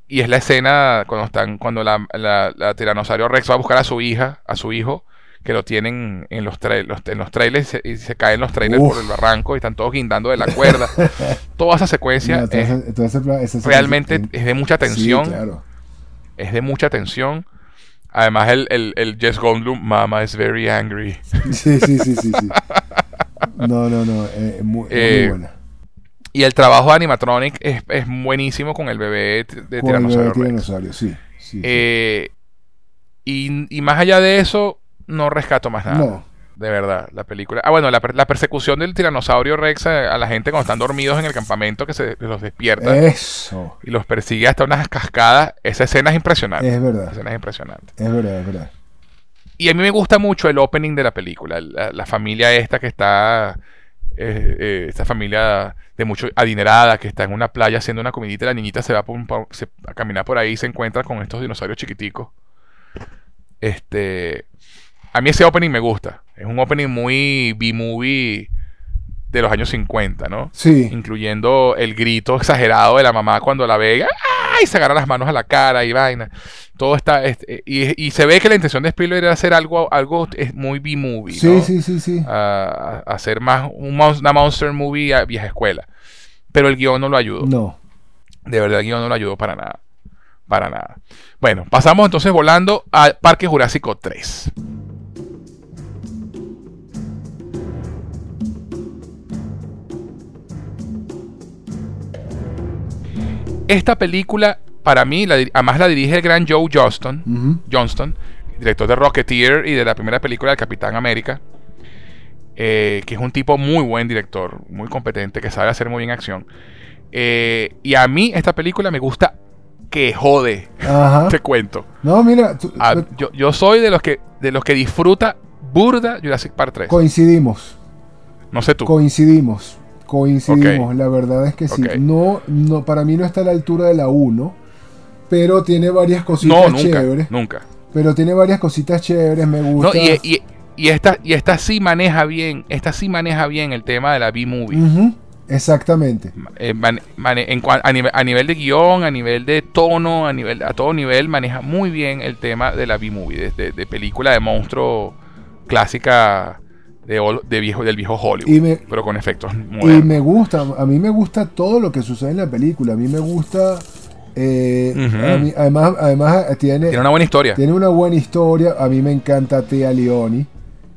Y es la escena cuando están, cuando la, la- la tiranosaurio Rex va a buscar a su hija, a su hijo, que lo tienen en los, tra- los- en los trailers y se, y se caen los trailers Uf. por el barranco y están todos guindando de la cuerda. Toda esa secuencia No, es- realmente es de mucha tensión. Sí, claro. Es de mucha tensión. Además, el, el, el Jess Goldblum, Mama is very angry. Sí, sí, sí, sí, sí. No, no, no. eh, muy, muy Eh, buena. Y el trabajo de animatronic es, es buenísimo con el bebé de Con el Tiranosaurio bebé Rex. tiranosaurio, sí. sí, sí. Eh, y, y más allá de eso, no rescato más nada. no, De verdad, la película. Ah, bueno, la, per- la persecución del tiranosaurio Rex a, a la gente cuando están dormidos en el campamento que se que los despierta eso. y los persigue hasta unas cascadas. Esa escena es impresionante. Es Esa verdad. escena es impresionante. Es verdad, es verdad. Y a mí me gusta mucho el opening de la película. La, la familia esta que está. Eh, eh, esta familia de mucho adinerada que está en una playa haciendo una comidita. y La niñita se va por un se- a caminar por ahí y se encuentra con estos dinosaurios chiquiticos. Este. A mí ese opening me gusta. Es un opening muy B-movie de los años 50, ¿no? Sí. Incluyendo el grito exagerado de la mamá cuando la ve. ¡Ay! Se agarra las manos a la cara y vaina. Todo está. este, y, y se ve que la intención de Spielberg era hacer algo, algo es muy B-movie. Sí, ¿no? sí, sí, sí. A, a hacer más un una monster movie a vieja escuela. Pero el guion no lo ayudó. No. De verdad, el guion no lo ayudó para nada. Para nada. Bueno, pasamos entonces volando al Parque Jurásico 3. Esta película, para mí, la además la dirige el gran Joe Johnston. Johnston, director de Rocketeer y de la primera película del Capitán América, eh, que es un tipo muy buen director, muy competente, que sabe hacer muy bien acción. Eh, y a mí esta película me gusta que jode, Ajá. te cuento. No, mira, tú- Ah, yo, yo soy de los que de los que disfruta burda Jurassic Park 3. coincidimos. No sé tú. Coincidimos. Coincidimos. La verdad es que sí. No, no, para mí no está a la altura de la 1. Pero tiene varias no, cositas nunca, chéveres. nunca. Pero tiene varias cositas chéveres. Me No, gusta. y, y- y esta, y esta sí maneja bien, esta sí maneja bien el tema de la B-movie. Exactamente. Eh, man- en a, nivel, a nivel de guion, a nivel de tono, a nivel a todo nivel maneja muy bien el tema de la B-movie, de, de- de película de monstruo clásica de, de viejo, del viejo Hollywood, Y me, pero con efectos y modernos. me gusta. A mí me gusta todo lo que sucede en la película. A mí me gusta. eh, Ujú. a mí- además, además eh, tiene, Tiene una buena historia. Tiene una buena historia. A mí me encanta Tia Leoni.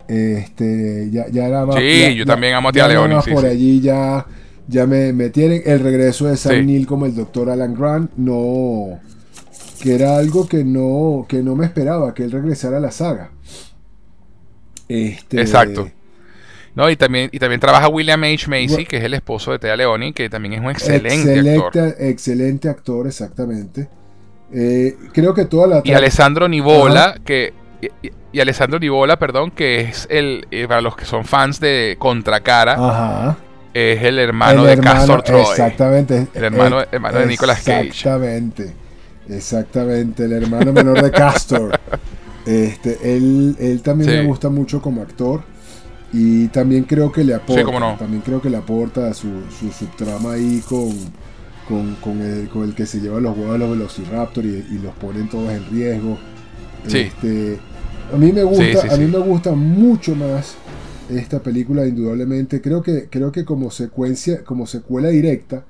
Este, ya, ya era más- Sí, ya- yo también amo a Tia Leoni, sí, por sí. allí ya, ya me, me tienen el regreso de Sam Sí. Neill como el doctor Alan Grant. No. Que era algo que no, que no me esperaba, que él regresara a la saga. Este, Exacto. No, y también, y también trabaja William H. Macy, que es el esposo de Tea Leoni, que también es un excelente, excelente, actor. excelente actor, exactamente. Eh, creo que toda la Y Alessandro Nivola, que. Y, Alessandro Nivola, perdón, que es el. eh, para los que son fans de Contracara, Ajá. es el hermano El de hermano, Castor Troy. Exactamente. El hermano- hermano de Nicolas Cage. Exactamente. Exactamente. El hermano menor de Castor. Este, él, él también Sí. me gusta mucho como actor. Y también creo que le aporta. Sí, cómo no. También creo que le aporta su, su subtrama ahí con, con, con el, con el que se lleva los huevos de los Velociraptor y, y los ponen todos en riesgo. Sí. Este, a mí me gusta, Sí, sí, a mí me gusta mucho más esta película indudablemente. Creo que, creo que como secuencia, como secuela directa,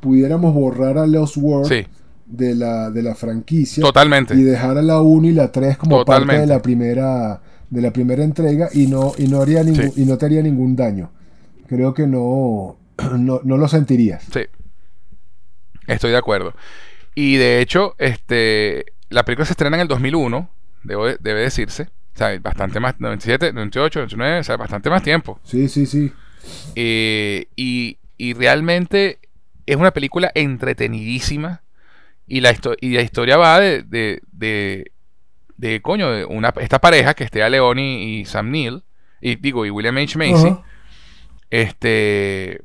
pudiéramos borrar a Lost World de la, de la franquicia totalmente. y dejar a la 1 y la 3 como parte de la primera de la primera entrega y no y no haría ningún, Sí. y no te haría ningún daño. Creo que no no, no lo sentirías. Sí. Estoy de acuerdo. Y de hecho, este, la película se estrena en el 2001, debo de- debe decirse. O sea, bastante más, 97, 98, 99, o sea, bastante más tiempo. Sí, sí, sí. Eh, y, y realmente es una película entretenidísima. Y la, histo- y la historia va de, de, de, de, coño, de una, esta pareja que esté a Leoni y Sam Neill, y digo, y William H. Macy, este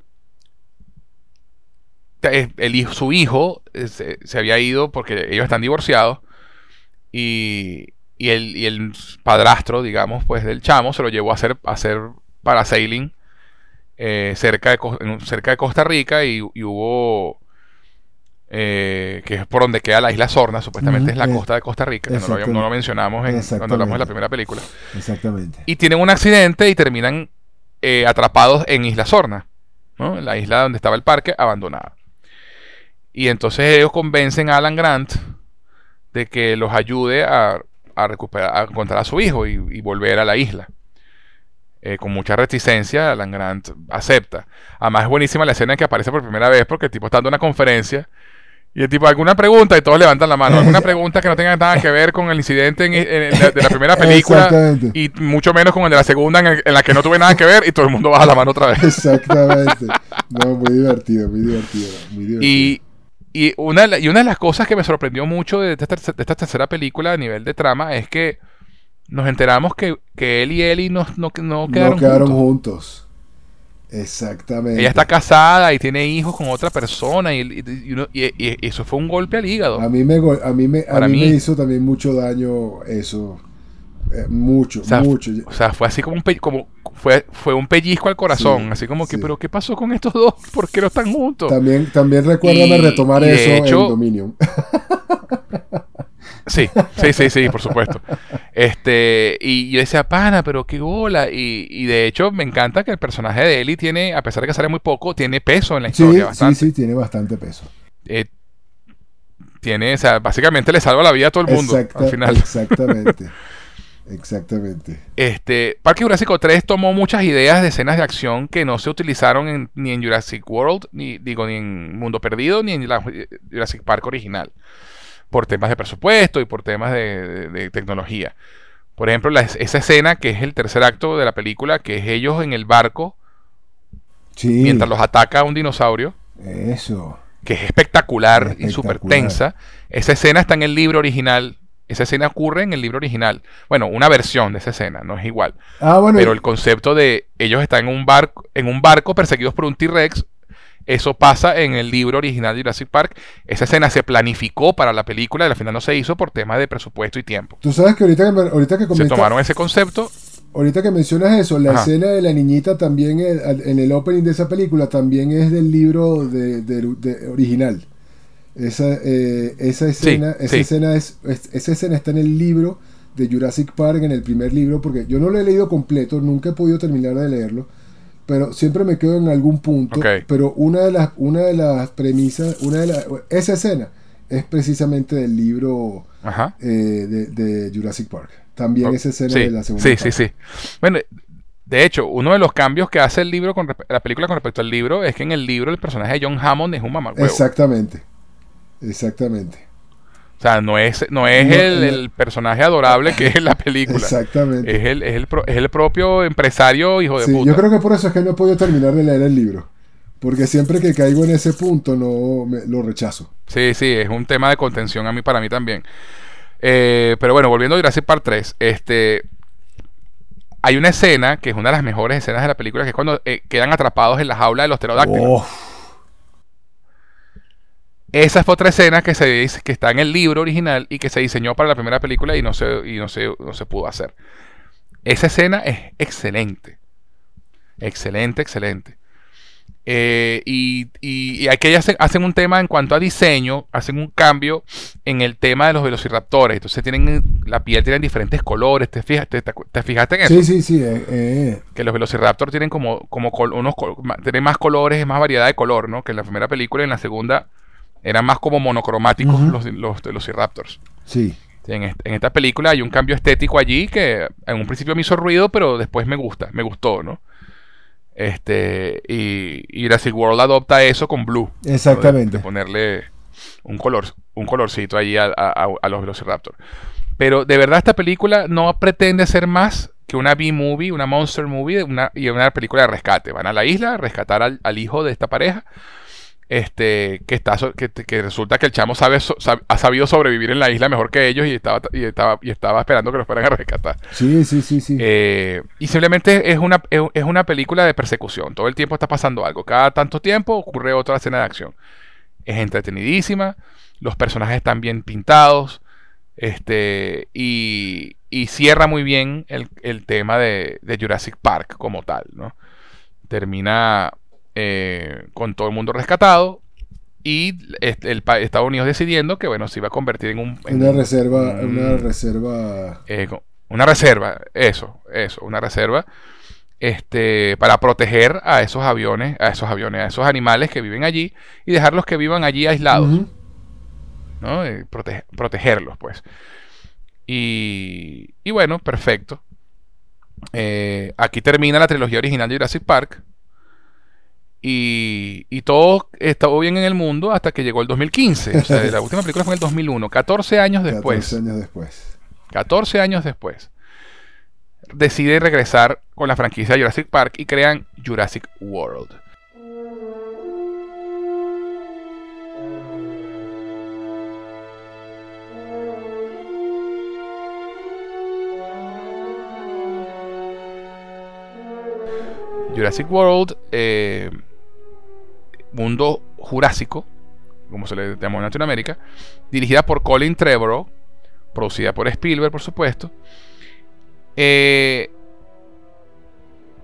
el su hijo eh, se, se había ido porque ellos están divorciados y, y, el, y el padrastro, digamos, pues del chamo se lo llevó a hacer, a hacer parasailing eh, cerca, de, cerca de Costa Rica y, y hubo eh, que es por donde queda la isla Sorna, supuestamente es la eh, costa de Costa Rica, que no lo, habíamos- no lo mencionamos en, cuando hablamos de la primera película. Exactamente. Y tienen un accidente y terminan eh, atrapados en Isla Sorna, ¿no? En la isla donde estaba el parque, abandonada. Y entonces ellos convencen a Alan Grant de que los ayude a, a recuperar, a encontrar a su hijo y, y volver a la isla. eh, con mucha reticencia, Alan Grant acepta. Además es buenísima la escena en que aparece por primera vez porque el tipo está dando una conferencia y el tipo, ¿alguna pregunta? Y todos levantan la mano. ¿Alguna pregunta que no tenga nada que ver con el incidente en, de la primera película? Y mucho menos con el de la segunda en, la que no tuve nada que ver y todo el mundo baja la mano otra vez. Exactamente. No, muy divertido, muy divertido. Muy divertido. Y, y, una, y una de las cosas que me sorprendió mucho de esta, de esta tercera película a nivel de trama es que nos enteramos que, que él y Ellie no, no, no quedaron, no quedaron juntos. Exactamente. Ella está casada y tiene hijos con otra persona y, eso fue un golpe al hígado. A mí me, a mí me, a mí me hizo también mucho daño eso. Eh, mucho, mucho. O sea, fue así como un, como, fue, fue un pellizco al corazón. así como que, pero ¿qué pasó con estos dos? ¿Por qué no están juntos? También, también recuérdame retomar eso en Dominion. Sí, sí, sí, sí, por supuesto. Este, y yo decía, pana, pero qué bola. Y, y de hecho, me encanta que el personaje de Ellie tiene, a pesar de que sale muy poco, tiene peso en la historia. Sí, sí, sí, tiene bastante peso. Eh, tiene, o sea, básicamente le salva la vida a todo el mundo al final. Exactamente. Exactamente. Este, Parque Jurásico 3 tomó muchas ideas de escenas de acción que no se utilizaron ni en Jurassic World, ni digo, ni en Mundo Perdido, ni en la Jurassic Park original por temas de presupuesto y por temas de, tecnología. Por ejemplo, esa escena que es el tercer acto de la película, que es ellos en el barco mientras los ataca un dinosaurio. Eso. Que es espectacular, y súper tensa. Esa escena está en el libro original. Esa escena ocurre en el libro original. Bueno, una versión de esa escena, no es igual. Ah, bueno. Pero el concepto de ellos están en un barco, en un barco perseguidos por un T-Rex eso pasa en el libro original de Jurassic Park. Esa escena se planificó para la película y al final no se hizo por temas de presupuesto y tiempo. Tú sabes que ahorita que, ahorita que Se tomaron ese concepto. Ahorita que mencionas eso, la escena de la niñita también en el opening de esa película también es del libro de, original. Esa, eh, esa escena, esa escena es, esa escena está en el libro de Jurassic Park, en el primer libro, porque yo no lo he leído completo, nunca he podido terminar de leerlo pero siempre me quedo en algún punto. Pero una de las, una de las premisas, una de las, esa escena es precisamente del libro eh, de, Jurassic Park. También esa escena de la segunda. Sí, sí, sí. Bueno, de hecho, uno de los cambios que hace el libro con la película con respecto al libro es que en el libro el personaje de John Hammond es un mamacuevo. Exactamente. Exactamente. O sea, no es, no es el, personaje adorable que es la película. Exactamente. Es el, es el, es el propio empresario hijo de sí, puta. Yo creo que por eso es que no he podido terminar de leer el libro. Porque siempre que caigo en ese punto no lo rechazo. Sí, sí, es un tema de contención a mí para mí también. Eh, pero bueno, volviendo a Jurassic Park 3, este hay una escena que es una de las mejores escenas de la película, que es cuando eh, quedan atrapados en la jaula de los pterodáctilos. Oh. Esa fue otra escena que, se, dice que está en el libro original y que se diseñó para la primera película y no se, y no se, no se pudo hacer. Esa escena es excelente. Excelente, excelente. Eh, y, y, aquí hacen, hacen, un tema en cuanto a diseño, hacen un cambio en el tema de los velociraptores. Entonces tienen la piel tienen diferentes colores. ¿Te, fijas, te, fijaste en eso? Sí, sí, sí. Eh, eh. Que los velociraptors tienen como, como unos tienen más colores, más variedad de color, ¿no? Que en la primera película y en la segunda eran más como monocromáticos los, los, los Raptors. Sí. En, esta película hay un cambio estético allí que en un principio me hizo ruido, pero después me gusta, me gustó, ¿no? Este, y, y Jurassic World adopta eso con Blue. Exactamente. De, ponerle un color, un colorcito allí a, a, los Velociraptor. Pero de verdad esta película no pretende ser más que una B-movie, una monster movie una, y una película de rescate. Van a la isla a rescatar al, al hijo de esta pareja este que está que, resulta que el chamo sabe, ha sabido sobrevivir en la isla mejor que ellos y estaba y estaba y estaba esperando que los fueran a rescatar. Sí sí sí sí. Eh, y simplemente es una es, una película de persecución. Todo el tiempo está pasando algo. Cada tanto tiempo ocurre otra escena de acción. Es entretenidísima. Los personajes están bien pintados. Este y, y cierra muy bien el, el tema de, de Jurassic Park como tal no termina eh, con todo el mundo rescatado y el, Estados Unidos decidiendo que bueno se iba a convertir en un una reserva una reserva eh, una reserva eso eso una reserva este para proteger a esos aviones a esos aviones a esos animales que viven allí y dejarlos que vivan allí aislados ¿no? Eh, protegerlos pues y, y bueno perfecto Eh, aquí termina la trilogía original de Jurassic Park. Y, y, todo estaba bien en el mundo hasta que llegó el 2015. O sea, la última película fue en el 2001, 14 años después. 14 años después. 14 años después. Decide regresar con la franquicia Jurassic Park y crean Jurassic World. Jurassic World, eh, mundo jurásico, como se le llamó en Latinoamérica, dirigida por Colin Trevorrow, producida por Spielberg, por supuesto. Eh,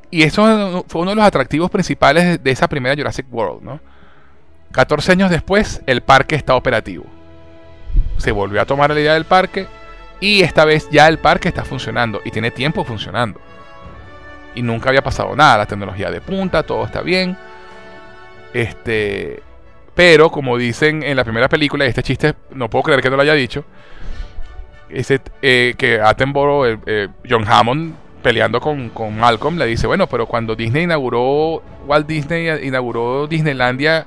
y eso fue uno de los atractivos principales de esa primera Jurassic World, ¿no? 14 años después, el parque está operativo. Se volvió a tomar la idea del parque y esta vez ya el parque está funcionando y tiene tiempo funcionando y nunca había pasado nada. La tecnología de punta, todo está bien. Este, pero como dicen en la primera película, este chiste no puedo creer que no lo haya dicho. Ese, eh, que Attenborough, eh, John Hammond, peleando con, con, Malcolm, le dice, bueno, pero cuando Disney inauguró, Walt Disney inauguró Disneylandia,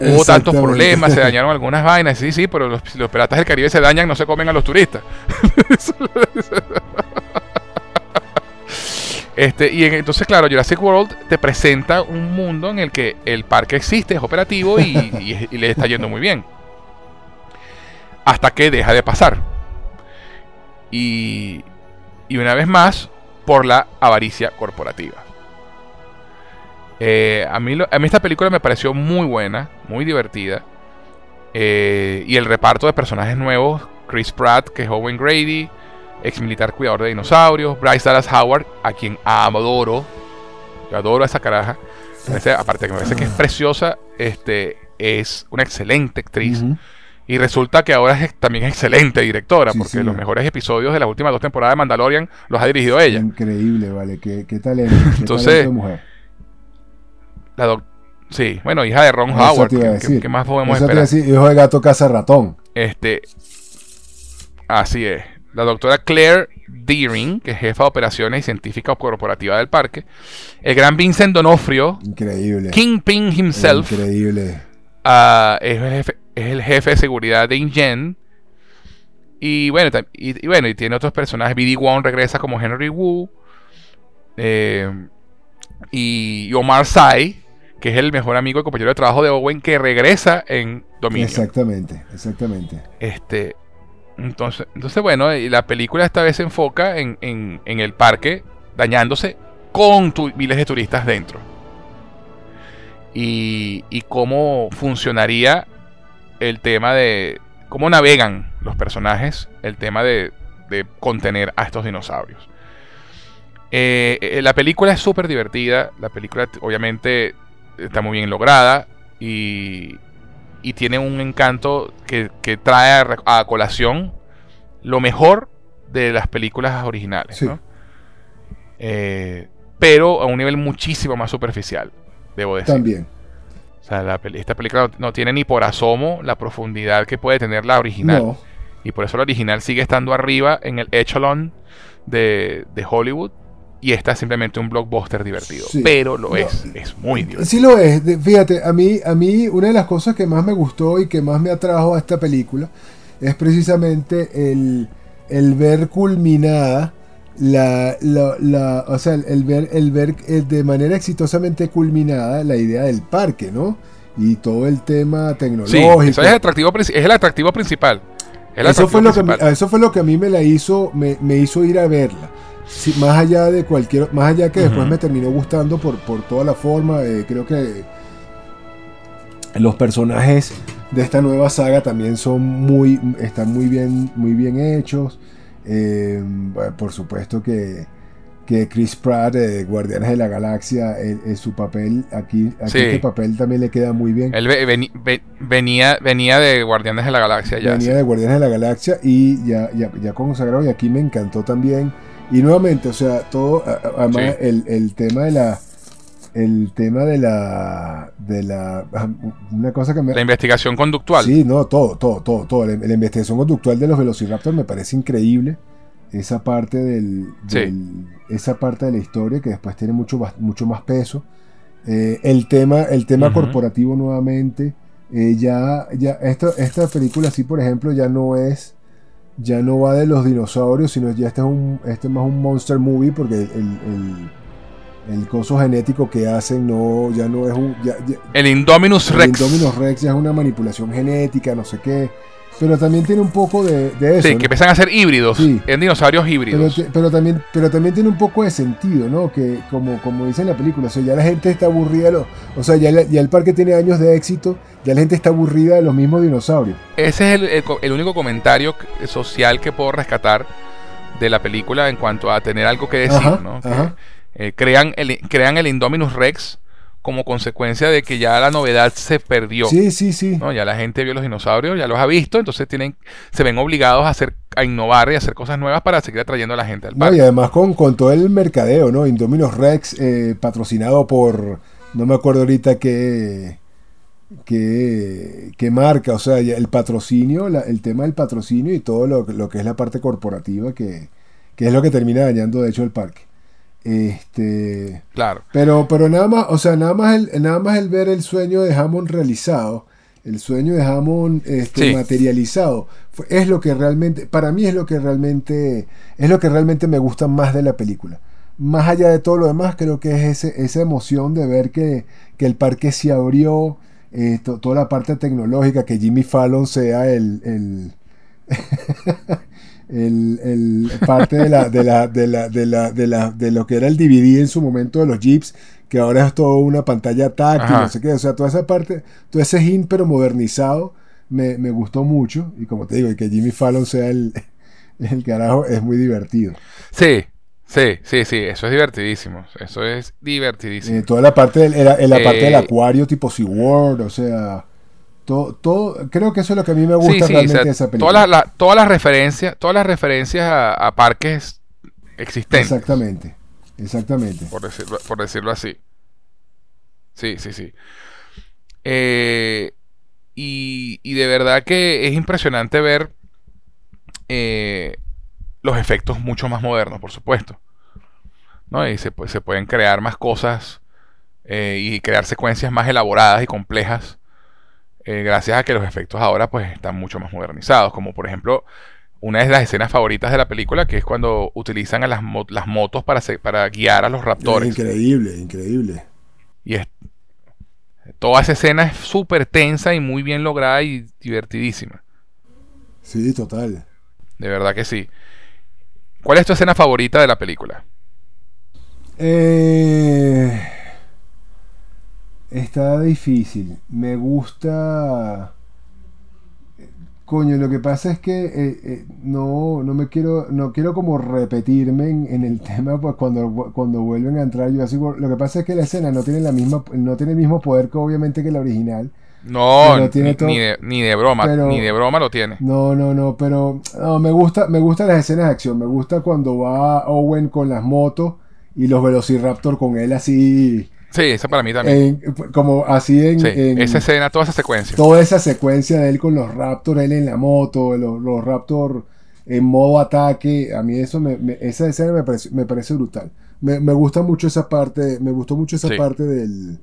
hubo tantos problemas, se dañaron algunas vainas. Sí, sí, pero los, los piratas del Caribe se dañan, no se comen a los turistas. Este, y entonces, claro, Jurassic World te presenta un mundo en el que el parque existe, es operativo y, le está yendo muy bien. Hasta que deja de pasar. Y, y una vez más, por la avaricia corporativa. Eh, a, mí, a mí esta película me pareció muy buena, muy divertida. Eh, y el reparto de personajes nuevos, Chris Pratt, que es Owen Grady, ex militar cuidador de dinosaurios, Bryce Dallas Howard, a quien adoro, yo adoro a esa caraja, aparte de que me parece que es preciosa, este, es una excelente actriz. Y resulta que ahora es también excelente directora, porque los mejores episodios de las últimas dos temporadas de Mandalorian los ha dirigido ella. Increíble, vale, qué, qué talento. Entonces, mujer. La sí, bueno, hija de Ron Howard. ¿Qué, más podemos esperar? hijo de gato casa ratón. Este, así es la doctora Claire Deering, que es jefa de operaciones y científica corporativa del parque, el gran Vincent Donofrio, increíble, Kingpin himself, increíble, uh, es, el jefe, de seguridad de InGen. Y bueno, y, bueno, y tiene otros personajes. BD Wong regresa como Henry Wu. Eh, y Omar Sy, que es el mejor amigo y compañero de trabajo de Owen, que regresa en Dominion. Exactamente, exactamente. Este, entonces, entonces bueno, y la película esta vez se enfoca en, el parque dañándose con miles de turistas dentro. Y, cómo funcionaría el tema de cómo navegan los personajes, el tema de, contener a estos dinosaurios. Eh, eh, la película es súper divertida, la película obviamente está muy bien lograda y, y tiene un encanto que, trae a, colación lo mejor de las películas originales. Eh, pero a un nivel muchísimo más superficial, debo decir. También. O sea, esta película no, tiene ni por asomo la profundidad que puede tener la original. Y por eso la original sigue estando arriba en el echelon de, de Hollywood y esta es simplemente un blockbuster divertido. pero lo es, es muy divertido. Sí lo es. Fíjate, a mí, a mí una de las cosas que más me gustó y que más me atrajo a esta película es precisamente el, el ver culminada la, la, o sea, el ver, el ver de manera exitosamente culminada la idea del parque, ¿no? Y todo el tema tecnológico. Sí, eso es, el atractivo, es el atractivo principal. eso, fue lo que, eso fue lo que a mí me la hizo, me, me hizo ir a verla más allá de cualquier, más allá que después me terminó gustando por, por toda la forma, eh, creo que los personajes de esta nueva saga también son muy, están muy bien, muy bien hechos. Eh, por supuesto que, que Chris Pratt de Guardianes de la Galaxia, su papel aquí, aquí este papel también le queda muy bien. Él venía, venía de Guardianes de la Galaxia ya. Venía de Guardianes de la Galaxia y ya, ya, ya consagrado y aquí me encantó también y nuevamente, o sea, todo, además el, tema de la, el tema de la, de la, una cosa que me... La investigación conductual. Sí, no, todo, todo, todo, todo. La, investigación conductual de los Velociraptors me parece increíble. Esa parte del, esa parte de la historia que después tiene mucho, mucho más peso. Eh, el tema, el tema corporativo nuevamente. Eh, ya, ya esta, esta película sí, por ejemplo, ya no es. Ya no va de los dinosaurios, sino ya este es, un, este más un monster movie porque el, el, coso genético que hacen no, ya no es un. el Indominus Rex. El Indominus Rex ya es una manipulación genética, no sé qué. Pero también tiene un poco de, eso. Sí, que empiezan a ser híbridos. En dinosaurios híbridos. Pero, también, pero también tiene un poco de sentido, ¿no? Que como, como dice en la película, o sea, ya la gente está aburrida. o sea, ya, ya, el parque tiene años de éxito, ya la gente está aburrida de los mismos dinosaurios. Ese es el, único comentario social que puedo rescatar de la película en cuanto a tener algo que decir, ¿no? Eh, crean, el, crean el Indominus Rex como consecuencia de que ya la novedad se perdió. Sí, sí, sí. Ya la gente vio los dinosaurios, ya los ha visto, entonces tienen, se ven obligados a hacer, a innovar y a hacer cosas nuevas para seguir atrayendo a la gente al parque. y además con, con todo el mercadeo, ¿no? Indominus Rex, eh, patrocinado por, no me acuerdo ahorita qué, qué, qué marca, o sea, el patrocinio, el tema del patrocinio y todo lo, lo, que es la parte corporativa que, que es lo que termina dañando de hecho el parque. Este, claro. Pero, pero nada más, o sea, nada más el, nada más el ver el sueño de Hammond realizado, el sueño de Hammond este, materializado, es lo que realmente, para mí es lo que realmente, es lo que realmente me gusta más de la película. Más allá de todo lo demás, creo que es ese, esa emoción de ver que, que el parque se abrió, eh, toda la parte tecnológica, que Jimmy Fallon sea el, el el, parte de, la, de, la, de, la, de, la, de, la, de lo que era el DVD en su momento de los Jeeps, que ahora es toda una pantalla táctil, no sé qué, o sea, toda esa parte, todo ese hint pero modernizado me, me gustó mucho y como te digo, y que Jimmy Fallon sea el, el carajo es muy divertido. Sí, Sí, sí, sí, eso es divertidísimo. Eso es divertidísimo. Eh, toda la parte, del, la, la parte del eh, acuario tipo SeaWorld, o sea, todo, creo que eso es lo que a mí me gusta realmente de esa película. Todas las referencias, todas las referencias a, parques existentes. Exactamente, exactamente. Por decirlo, por decirlo así. Sí, sí, sí. Eh, y, de verdad que es impresionante ver eh, los efectos mucho más modernos, por supuesto. ¿no? Y se, se pueden crear más cosas eh, y crear secuencias más elaboradas y complejas eh, gracias a que los efectos ahora pues están mucho más modernizados, como por ejemplo una de las escenas favoritas de la película, que es cuando utilizan a las, las motos para, para guiar a los raptores. increíble, increíble. Y es, toda esa escena es súper tensa y muy bien lograda y divertidísima. Sí, total. De verdad que sí. ¿Cuál es tu escena favorita de la película? Eh... Está difícil. Me gusta. Coño, lo que pasa es que eh, eh, no, no me quiero, no quiero como repetirme en, el tema, pues cuando, cuando vuelven a entrar, yo así, lo que pasa es que la escena no tiene la misma, no tiene el mismo poder que obviamente que la original. No, ni, de, broma, ni de broma lo tiene. No, no, no, pero me gusta, me gustan las escenas de acción, me gusta cuando va Owen con las motos y los Velociraptor con él así Sí, esa para mí también. como así en, Esa escena, toda esa secuencia. Toda esa secuencia de él con los Raptors, él en la moto, los, los Raptors en modo ataque. A mí eso me, esa escena me parece, me parece brutal. Me, gusta mucho esa parte. Me gustó mucho esa parte del.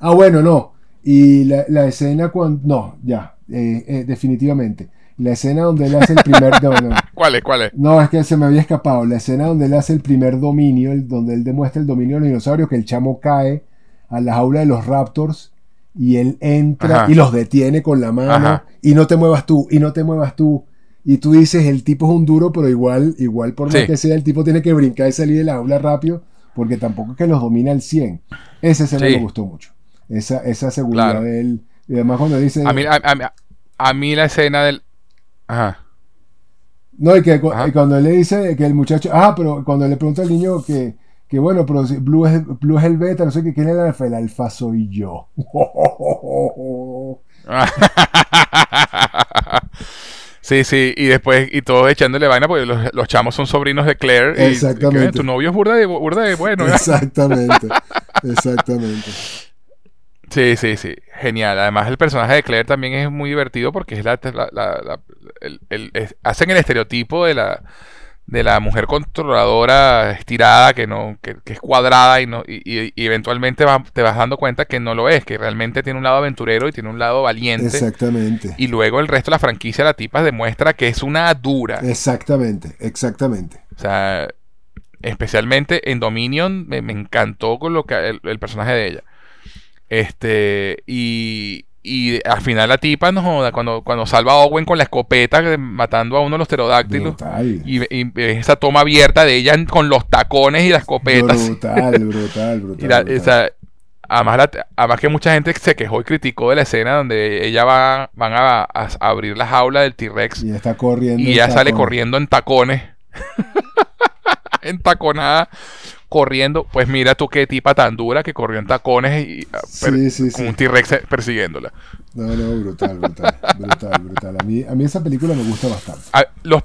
Ah, bueno, no. Y la, escena cuando. No, ya. Eh, eh, definitivamente. La escena donde él hace el primer. ¿Cuál es? ¿Cuál es? No, es que se me había escapado. La escena donde él hace el primer dominio, el, donde él demuestra el dominio de los dinosaurios, que el chamo cae a la jaula de los Raptors y él entra y los detiene con la mano y no te muevas tú, y no te muevas tú. Y tú dices, el tipo es un duro, pero igual, igual por más que sea, el tipo tiene que brincar y salir de la jaula rápido, porque tampoco es que los domina al 100. Esa escena me gustó mucho. Esa, esa seguridad de él. Y además cuando dice... A mí, a, mí la escena del... Ajá. No, y que cuando le dice que el muchacho... Ah, pero cuando le pregunta al niño que que bueno, pero Blue es, Blue es el beta, no sé qué, ¿quién es el alfa? El alfa soy yo. Sí, sí, y después, y todos echándole vaina porque los, los chamos son sobrinos de Claire. Exactamente. tu novio es burda de, burda de bueno. Exactamente, exactamente. Sí, sí, sí, genial. Además el personaje de Claire también es muy divertido porque es la, la, el, el, hacen el estereotipo de la de la mujer controladora estirada que no que, es cuadrada y no y, eventualmente te vas dando cuenta que no lo es que realmente tiene un lado aventurero y tiene un lado valiente. Exactamente. Y luego el resto de la franquicia la tipa demuestra que es una dura. Exactamente exactamente. O sea especialmente en Dominion me, encantó con lo que el personaje de ella. Este y y al final la tipa no joda, cuando, cuando salva a Owen con la escopeta matando a uno de los pterodáctilos. Y, esa toma abierta de ella con los tacones y la escopeta. Brutal, brutal, brutal. además, además que mucha gente se quejó y criticó de la escena donde ella va van a, abrir la jaula del T-Rex. Y está corriendo. Y ella sale corriendo en tacones. en taconada corriendo. Pues mira tú qué tipa tan dura que corrió en tacones y ah, con un T-Rex persiguiéndola. No, no, brutal, brutal, brutal, brutal. A mí, a mí esa película me gusta bastante. Ah, los,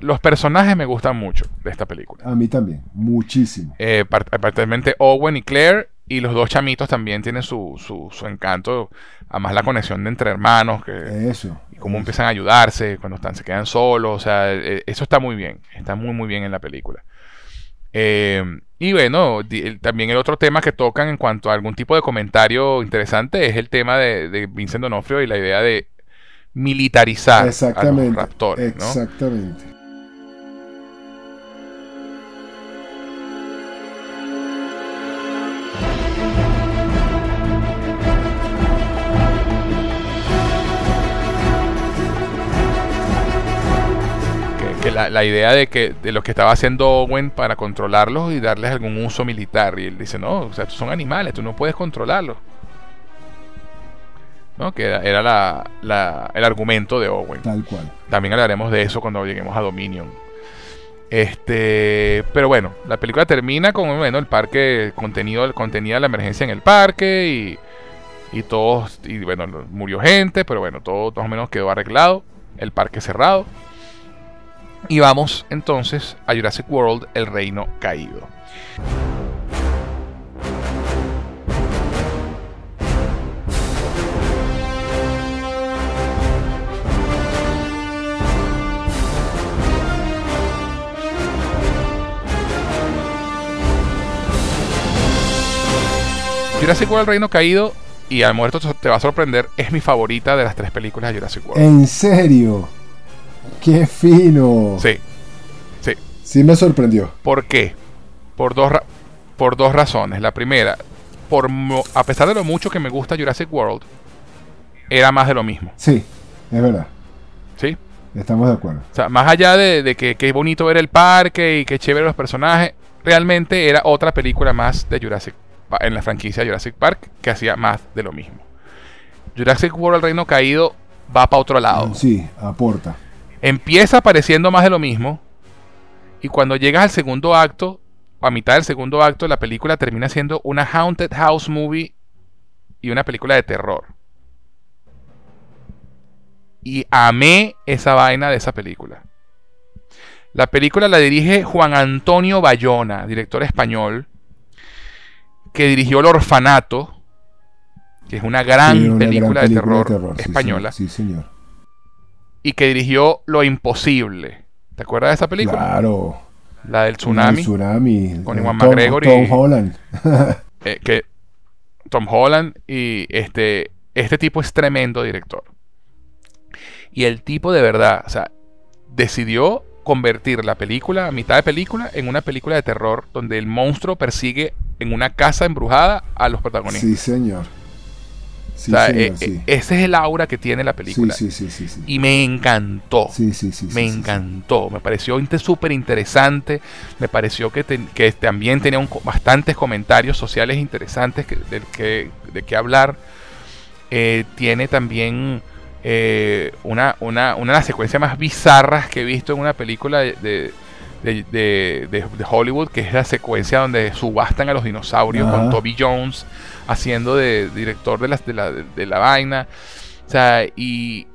los, personajes me gustan mucho de esta película. A mí también, muchísimo. Eh, particularmente Owen y Claire y los dos chamitos también tienen su, su, su encanto. Además la conexión de entre hermanos. Que, eso. Y cómo empiezan a ayudarse cuando están, se quedan solos. O sea, eh, eso está muy bien. Está muy, muy bien en la película. Eh, y bueno, también el otro tema que tocan en cuanto a algún tipo de comentario interesante es el tema de, de Vincent Donofrio y la idea de militarizar a los raptores. Exactamente. La, idea de que de lo que estaba haciendo Owen para controlarlos y darles algún uso militar. Y él dice, no, o sea, son animales, tú no puedes controlarlos. ¿no? Que era, la, el argumento de Owen. Tal cual. También hablaremos de eso cuando lleguemos a Dominion. Este, pero bueno, la película termina con bueno, el parque contenido, contenida la emergencia en el parque y, y todos, y bueno, murió gente, pero bueno, todo más o menos quedó arreglado, el parque cerrado. Y vamos entonces a Jurassic World, el reino caído. Jurassic World, el reino caído, y al muerto te va a sorprender, es mi favorita de las tres películas de Jurassic World. ¿En serio? ¡Qué fino! Sí. Sí. Sí me sorprendió. ¿Por qué? Por dos, por dos razones. La primera, por a pesar de lo mucho que me gusta Jurassic World, era más de lo mismo. Sí, es verdad. ¿Sí? Estamos de acuerdo. O sea, más allá de, que qué bonito ver el parque y qué chévere los personajes, realmente era otra película más de Jurassic en la franquicia Jurassic Park que hacía más de lo mismo. Jurassic World, el Reino Caído, va para otro lado. Sí, aporta. Empieza apareciendo más de lo mismo. Y cuando llegas al segundo acto, o a mitad del segundo acto, la película termina siendo una Haunted House Movie y una película de terror. Y amé esa vaina de esa película. La película la dirige Juan Antonio Bayona, director español, que dirigió El Orfanato, que es una gran, película, de terror, española. sí, señor y que dirigió Lo Imposible. ¿Te acuerdas de esa película? Claro. La del tsunami. El tsunami. Con Iwan McGregor Tom y. Tom Holland. Eh, que Tom Holland y este, este tipo es tremendo director. Y el tipo de verdad, o sea, decidió convertir la película, a mitad de película, en una película de terror donde el monstruo persigue en una casa embrujada a los protagonistas. Sí, señor. Eh, eh, ese es el aura que tiene la película. y me encantó. me encantó. Me pareció súper interesante. Me pareció que, que también tenía bastantes comentarios sociales interesantes que, de, que, de que hablar. Eh, tiene también una, una, una de las secuencias más bizarras que he visto en una película de, de, Hollywood, que es la secuencia donde subastan a los dinosaurios con Toby Jones haciendo de director de, las, de, la, de la vaina. O sea, y,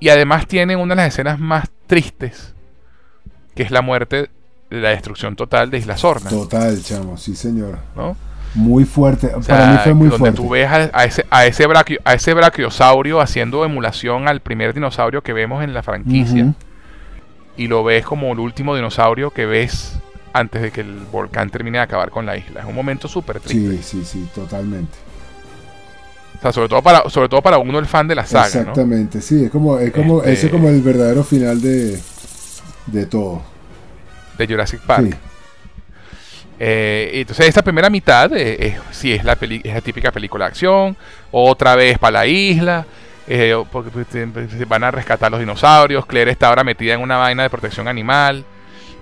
y además tiene una de las escenas más tristes, que es la muerte, la destrucción total de Isla Sorna. Total, chamo, sí señor. ¿No? Muy fuerte, para mí fue muy donde fuerte. tú ves a, ese, a, ese a ese brachiosaurio haciendo emulación al primer dinosaurio que vemos en la franquicia. Y lo ves como el último dinosaurio que ves antes de que el volcán termine de acabar con la isla. Es un momento súper triste. Sí, sí, sí, totalmente. O sea, sobre todo para, sobre todo para uno el fan de la saga. Exactamente, sí, es como, es como, ese es Este- como el verdadero final de, de todo. De Jurassic Park. Sí. Eh, entonces esta primera mitad eh, sí es la, peli- es la típica película de acción, otra vez para la isla, eh, porque pues, se van a rescatar los dinosaurios, Claire está ahora metida en una vaina de protección animal,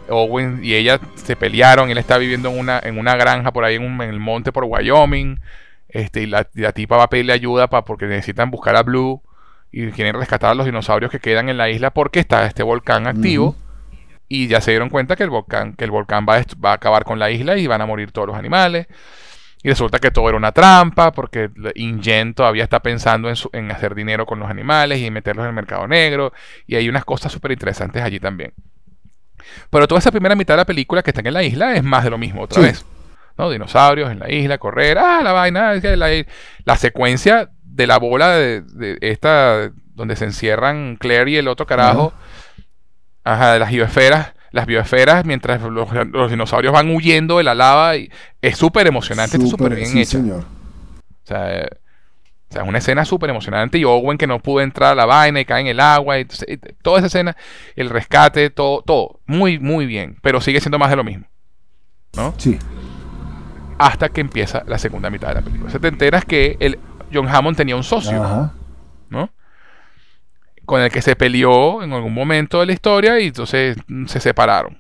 Owen y ella se pelearon, él está viviendo en una, en una granja por ahí en, un- en el monte por Wyoming, este, y la, la tipa va a pedirle ayuda pa, porque necesitan buscar a Blue. Y quieren rescatar a los dinosaurios que quedan en la isla porque está este volcán activo. Y ya se dieron cuenta que el volcán, que el volcán va va a acabar con la isla y van a morir todos los animales. Y resulta que todo era una trampa, porque InGen todavía está pensando en, su- en hacer dinero con los animales y meterlos en el mercado negro. Y hay unas cosas súper interesantes allí también. Pero toda esa primera mitad de la película que están en la isla es más de lo mismo otra Sí. vez. ¿no? Dinosaurios en la isla, correr, ah, la vaina, la, la secuencia de la bola de, de esta, donde se encierran Claire y el otro carajo, ajá, de las biosferas, las biosferas, mientras los, los dinosaurios van huyendo de la lava, y es súper emocionante, está súper bien sí, hecha. señor. O sea, o sea, es una escena súper emocionante y Owen que no pudo entrar a la vaina y cae en el agua. y toda esa escena, el rescate, todo, todo, muy, muy bien. Pero sigue siendo más de lo mismo. ¿No? Sí. Hasta que empieza la segunda mitad de la película. Se te enteras que el, John Hammond tenía un socio, Ajá. ¿no? Con el que se peleó en algún momento de la historia y entonces mm, se separaron.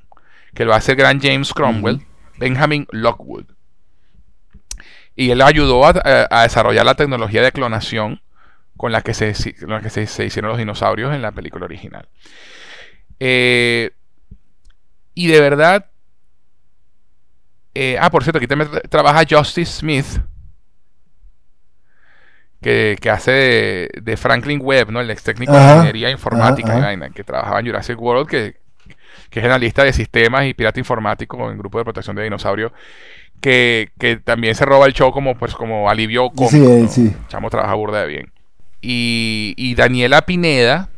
Que lo hace el gran James Cromwell, Benjamin Lockwood. Y él ayudó a, desarrollar la tecnología de clonación con la que se, con la que se, se hicieron los dinosaurios en la película original. Eh, y de verdad. eh, ah, por cierto, aquí también tra- trabaja Justice Smith. Que, que hace de, de Franklin Webb, ¿no? El ex técnico de Ajá, ingeniería informática ajá, ajá. que trabajaba en Jurassic World, que, que es analista de sistemas y pirata informático en grupo de protección de dinosaurios, que, que también se roba el show como, pues, como alivio cómico. Sí, ¿no? sí. Chamo trabaja burda de bien. Y, y Daniela Pineda,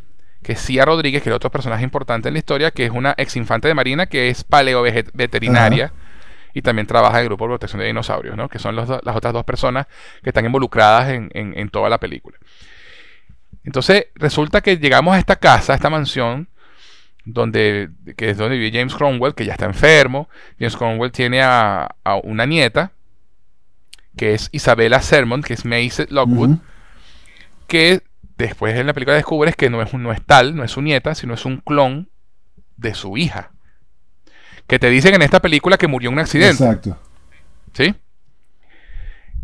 que es Cia Rodríguez, que es otro personaje importante en la historia, que es una ex infante de marina, que es paleo veterinaria y también trabaja en el grupo de protección de dinosaurios, ¿no? que son los las otras dos personas que están involucradas en, en- en toda la película. Entonces, resulta que llegamos a esta casa, a esta mansión, donde, que es donde vive James Cromwell, que ya está enfermo. James Cromwell tiene a, a una nieta, que es Isabella Sermon, que es Mace Lockwood, que después en la película descubres que no es, un- no es tal, no es su nieta, sino es un clon de su hija. Que te dicen en esta película que murió en un accidente. Exacto. ¿Sí?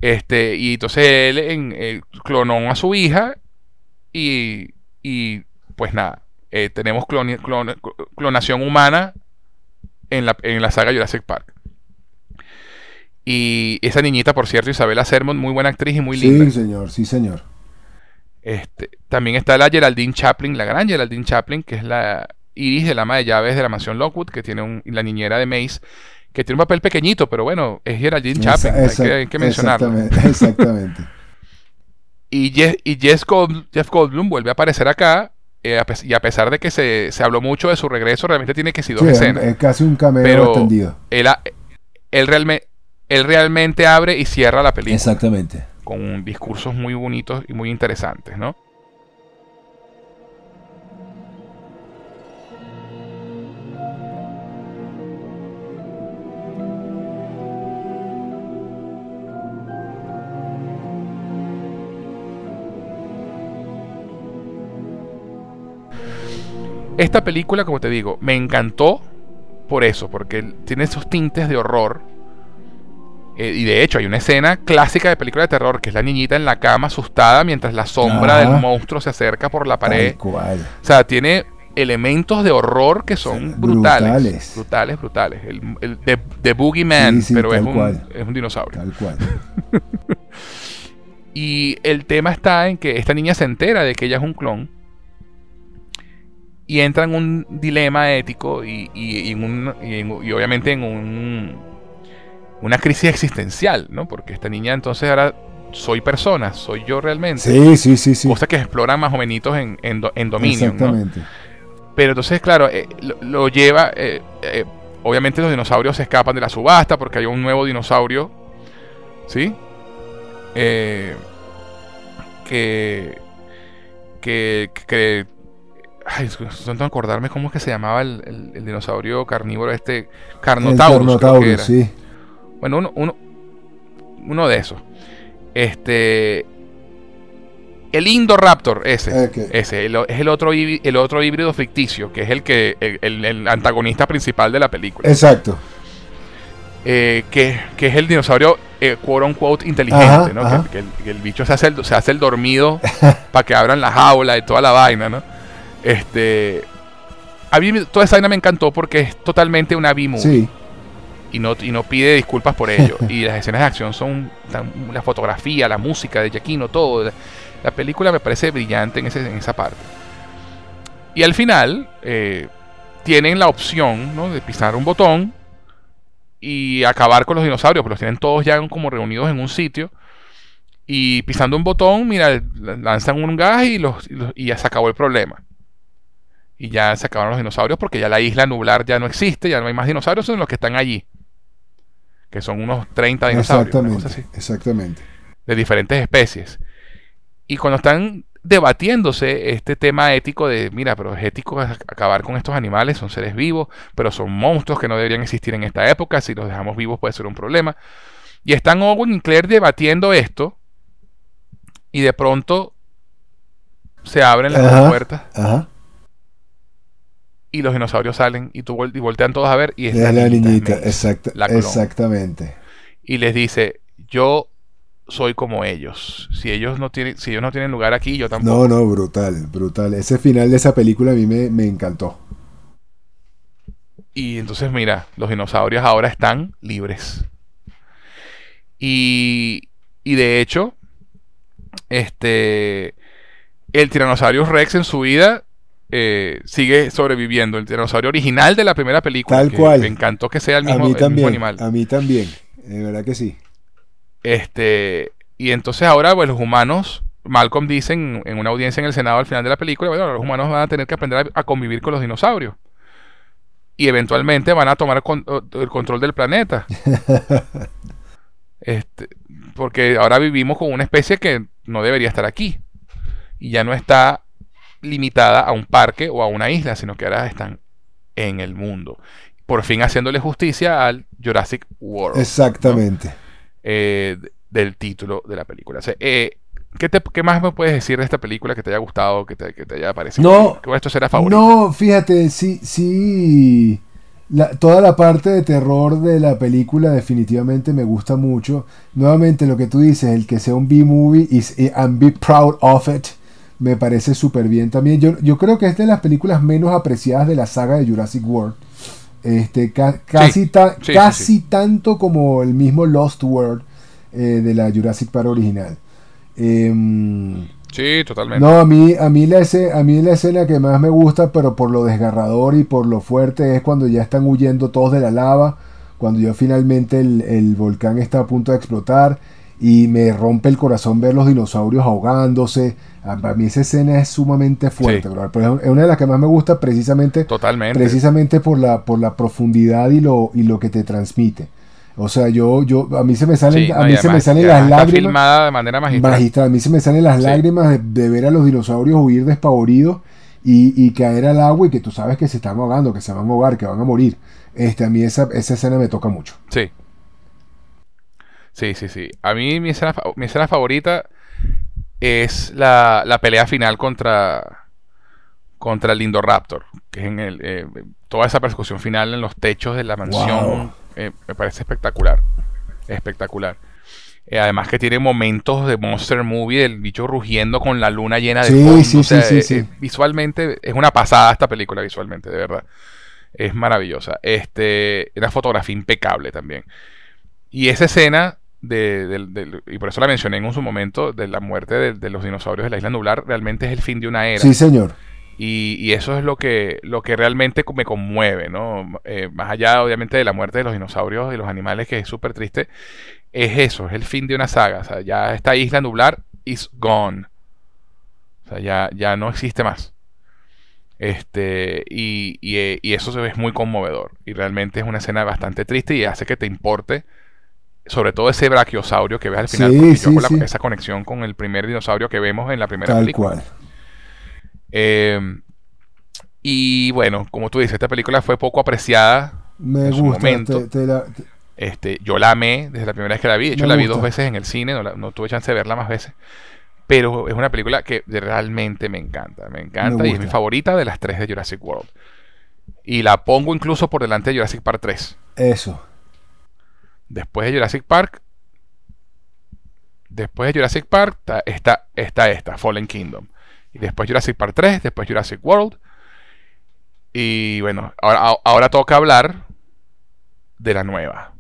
Este, y entonces él en- eh, clonó a su hija y, y, pues nada, eh, tenemos clon- clonación humana en la, en la saga Jurassic Park. Y esa niñita, por cierto, Isabella Sermon, muy buena actriz y muy linda. Sí, señor, sí, señor. Este, también está la Geraldine Chaplin, la gran Geraldine Chaplin, que es la Iris del ama de llaves de la mansión Lockwood, que tiene un, la niñera de Mace, que tiene un papel pequeñito, pero bueno, es Geraldine Chaplin, hay que, hay que mencionarlo. Exactamente. exactamente. Y, Jeff, y Jeff Goldblum vuelve a aparecer acá, eh, y a pesar de que se, se habló mucho de su regreso, realmente tiene que ser dos Sí, escenas. es casi un cameo Pero- extendido. Él, ha- él, realme- él realmente abre y cierra la película Exactamente. con discursos muy bonitos y muy interesantes, ¿no? Esta película, como te digo, me encantó por eso, porque tiene esos tintes de horror. Eh, y de hecho, hay una escena clásica de película de terror, que es la niñita en la cama asustada mientras la sombra del monstruo se acerca por la pared. Tal cual. O sea, tiene elementos de horror que son Sí, brutales. brutales. Brutales, brutales. El, el de, de Boogeyman, Sí, sí, pero es un, es un dinosaurio. Tal cual. Y el tema está en que esta niña se entera de que ella es un clon. Y entra en un dilema ético y, y- y un- obviamente en un, una crisis existencial, ¿no? Porque esta niña entonces ahora soy persona, soy yo realmente. Sí, sí, sí, sí. Cosas que exploran más o menos en, en, Dominion, ¿no? Exactamente. Pero entonces, claro, eh, lo, lleva. Eh, eh, obviamente los dinosaurios se escapan de la subasta porque hay un nuevo dinosaurio. ¿Sí? que. Que. que Ay, intento acordarme cómo es que se llamaba el, dinosaurio carnívoro este. Carnotaurus. Carnotaurus, sí. Bueno, uno, uno, uno de esos. Este. El Indoraptor, ese. Ese es el otro, el otro híbrido ficticio, que es el que el, antagonista principal de la película. Exacto. Eh, que, es el dinosaurio, eh, quote unquote, inteligente, ¿no? Que, el, bicho se hace el, se hace el dormido para que abran la jaula y toda la vaina, ¿no? Este. A mí toda esa vaina me encantó porque es totalmente una B-movie. Sí y no, y no pide disculpas por ello. y las escenas de acción son la fotografía, la música de Giacchino, todo. La película me parece brillante en, ese, en esa parte. Y al final eh, tienen la opción de pisar un botón y acabar con los dinosaurios, porque los tienen todos ya como reunidos en un sitio. Y pisando un botón, mira, lanzan un gas y, los, y ya se acabó el problema. Y ya se acabaron los dinosaurios porque ya la isla nublar ya no existe, ya no hay más dinosaurios, son los que están allí que son unos 30 dinosaurios. Exactamente, exactamente. De diferentes especies. Y cuando están debatiéndose este tema ético de, mira, pero es ético acabar con estos animales, son seres vivos, pero son monstruos que no deberían existir en esta época, si los dejamos vivos puede ser un problema. Y están Owen y Claire debatiendo esto, y de pronto se abren las puertas. Ajá y los dinosaurios salen y, tú y voltean todos a ver y es la, niñita, exactamente. Y les dice, yo soy como ellos. Si ellos no tienen, si ellos no tienen lugar aquí, yo tampoco. No, no, brutal, brutal. Ese final de esa película a mí me, me encantó. Y entonces, mira, los dinosaurios ahora están libres. Y, y de hecho, este, el tiranosaurio Rex en su vida eh, sigue sobreviviendo. El dinosaurio original de la primera película. Tal cual. Me encantó que sea el mismo, animal. A mí también, de verdad que sí. Este, y entonces ahora, pues los humanos, Malcolm dice en, una audiencia en el Senado al final de la película, bueno, los humanos van a tener que aprender a, convivir con los dinosaurios. Y eventualmente van a tomar el control del planeta. este, porque ahora vivimos con una especie que no debería estar aquí. Y ya no está limitada a un parque o a una isla, sino que ahora están en el mundo. Por fin haciéndole justicia al Jurassic World. Exactamente. Eh, del título de la película. Eh, ¿qué, más me puedes decir de esta película que te haya gustado, que te, haya parecido? No, que esto será favorito. No, fíjate, sí, sí. toda la parte de terror de la película definitivamente me gusta mucho. Nuevamente lo que tú dices, el que sea un B-movie y I'm be proud of it me parece súper bien también. Yo, yo creo que es de las películas menos apreciadas de la saga de Jurassic World. Este, casi casi tanto como el mismo Lost World eh, de la Jurassic Park original. Em, sí, totalmente. No, a mí, a, mí la escena, a mí la escena que más me gusta, pero por lo desgarrador y por lo fuerte, es cuando ya están huyendo todos de la lava, cuando ya finalmente el, el volcán está a punto de explotar y me rompe el corazón ver los dinosaurios ahogándose. Ah, para mí esa escena es sumamente fuerte, pero es una de las que más me gusta precisamente, Totalmente. precisamente por la, por la profundidad y lo, y lo que te transmite. O sea, yo, yo, a mí se me salen, a mí se me salen las lágrimas. filmada de manera magistral. A mí se me salen las lágrimas de, ver a los dinosaurios huir despavoridos y, y, caer al agua y que tú sabes que se están ahogando, que se van a ahogar, que van a morir. Este, a mí esa, esa escena me toca mucho. Sí, Sí, sí, sí. A mí mi escena, mi escena favorita es la, la, pelea final contra contra el Indoraptor, que es en el eh, toda esa persecución final en los techos de la mansión eh, me parece espectacular, espectacular. Eh, además que tiene momentos de monster movie del bicho rugiendo con la luna llena de sí, Sí, sí, sí, visualmente es una pasada esta película visualmente, de verdad. Es maravillosa. Este, una fotografía impecable también. Y esa escena de, y por eso la mencioné en su momento, de la muerte de, los dinosaurios de la isla nublar, realmente es el fin de una era. Sí, señor. Y, eso es lo que, lo que realmente me conmueve, ¿no? Eh, más allá, obviamente, de la muerte de los dinosaurios y los animales, que es súper triste, es eso, es el fin de una saga. O sea, ya esta isla nublar is gone. O sea, ya, ya no existe más. Este, y, y, eso se ve muy conmovedor. Y realmente es una escena bastante triste y hace que te importe. Sobre todo ese brachiosaurio que ves al final. porque esa conexión con el primer dinosaurio que vemos en la primera Tal película. Cual. Eh, y bueno, como tú dices, esta película fue poco apreciada Me en su momento. Este, yo la amé desde la primera vez que la vi. De hecho, la vi dos veces en el cine, no, tuve chance de verla más veces. Pero es una película que realmente me encanta. Me encanta y es mi favorita de las tres de Jurassic World. Y la pongo incluso por delante de Jurassic Park 3. Eso. Después de Jurassic Park. Después de Jurassic Park está, está esta, Fallen Kingdom. Y después Jurassic Park 3, después Jurassic World. Y bueno, ahora, ahora toca hablar de la nueva.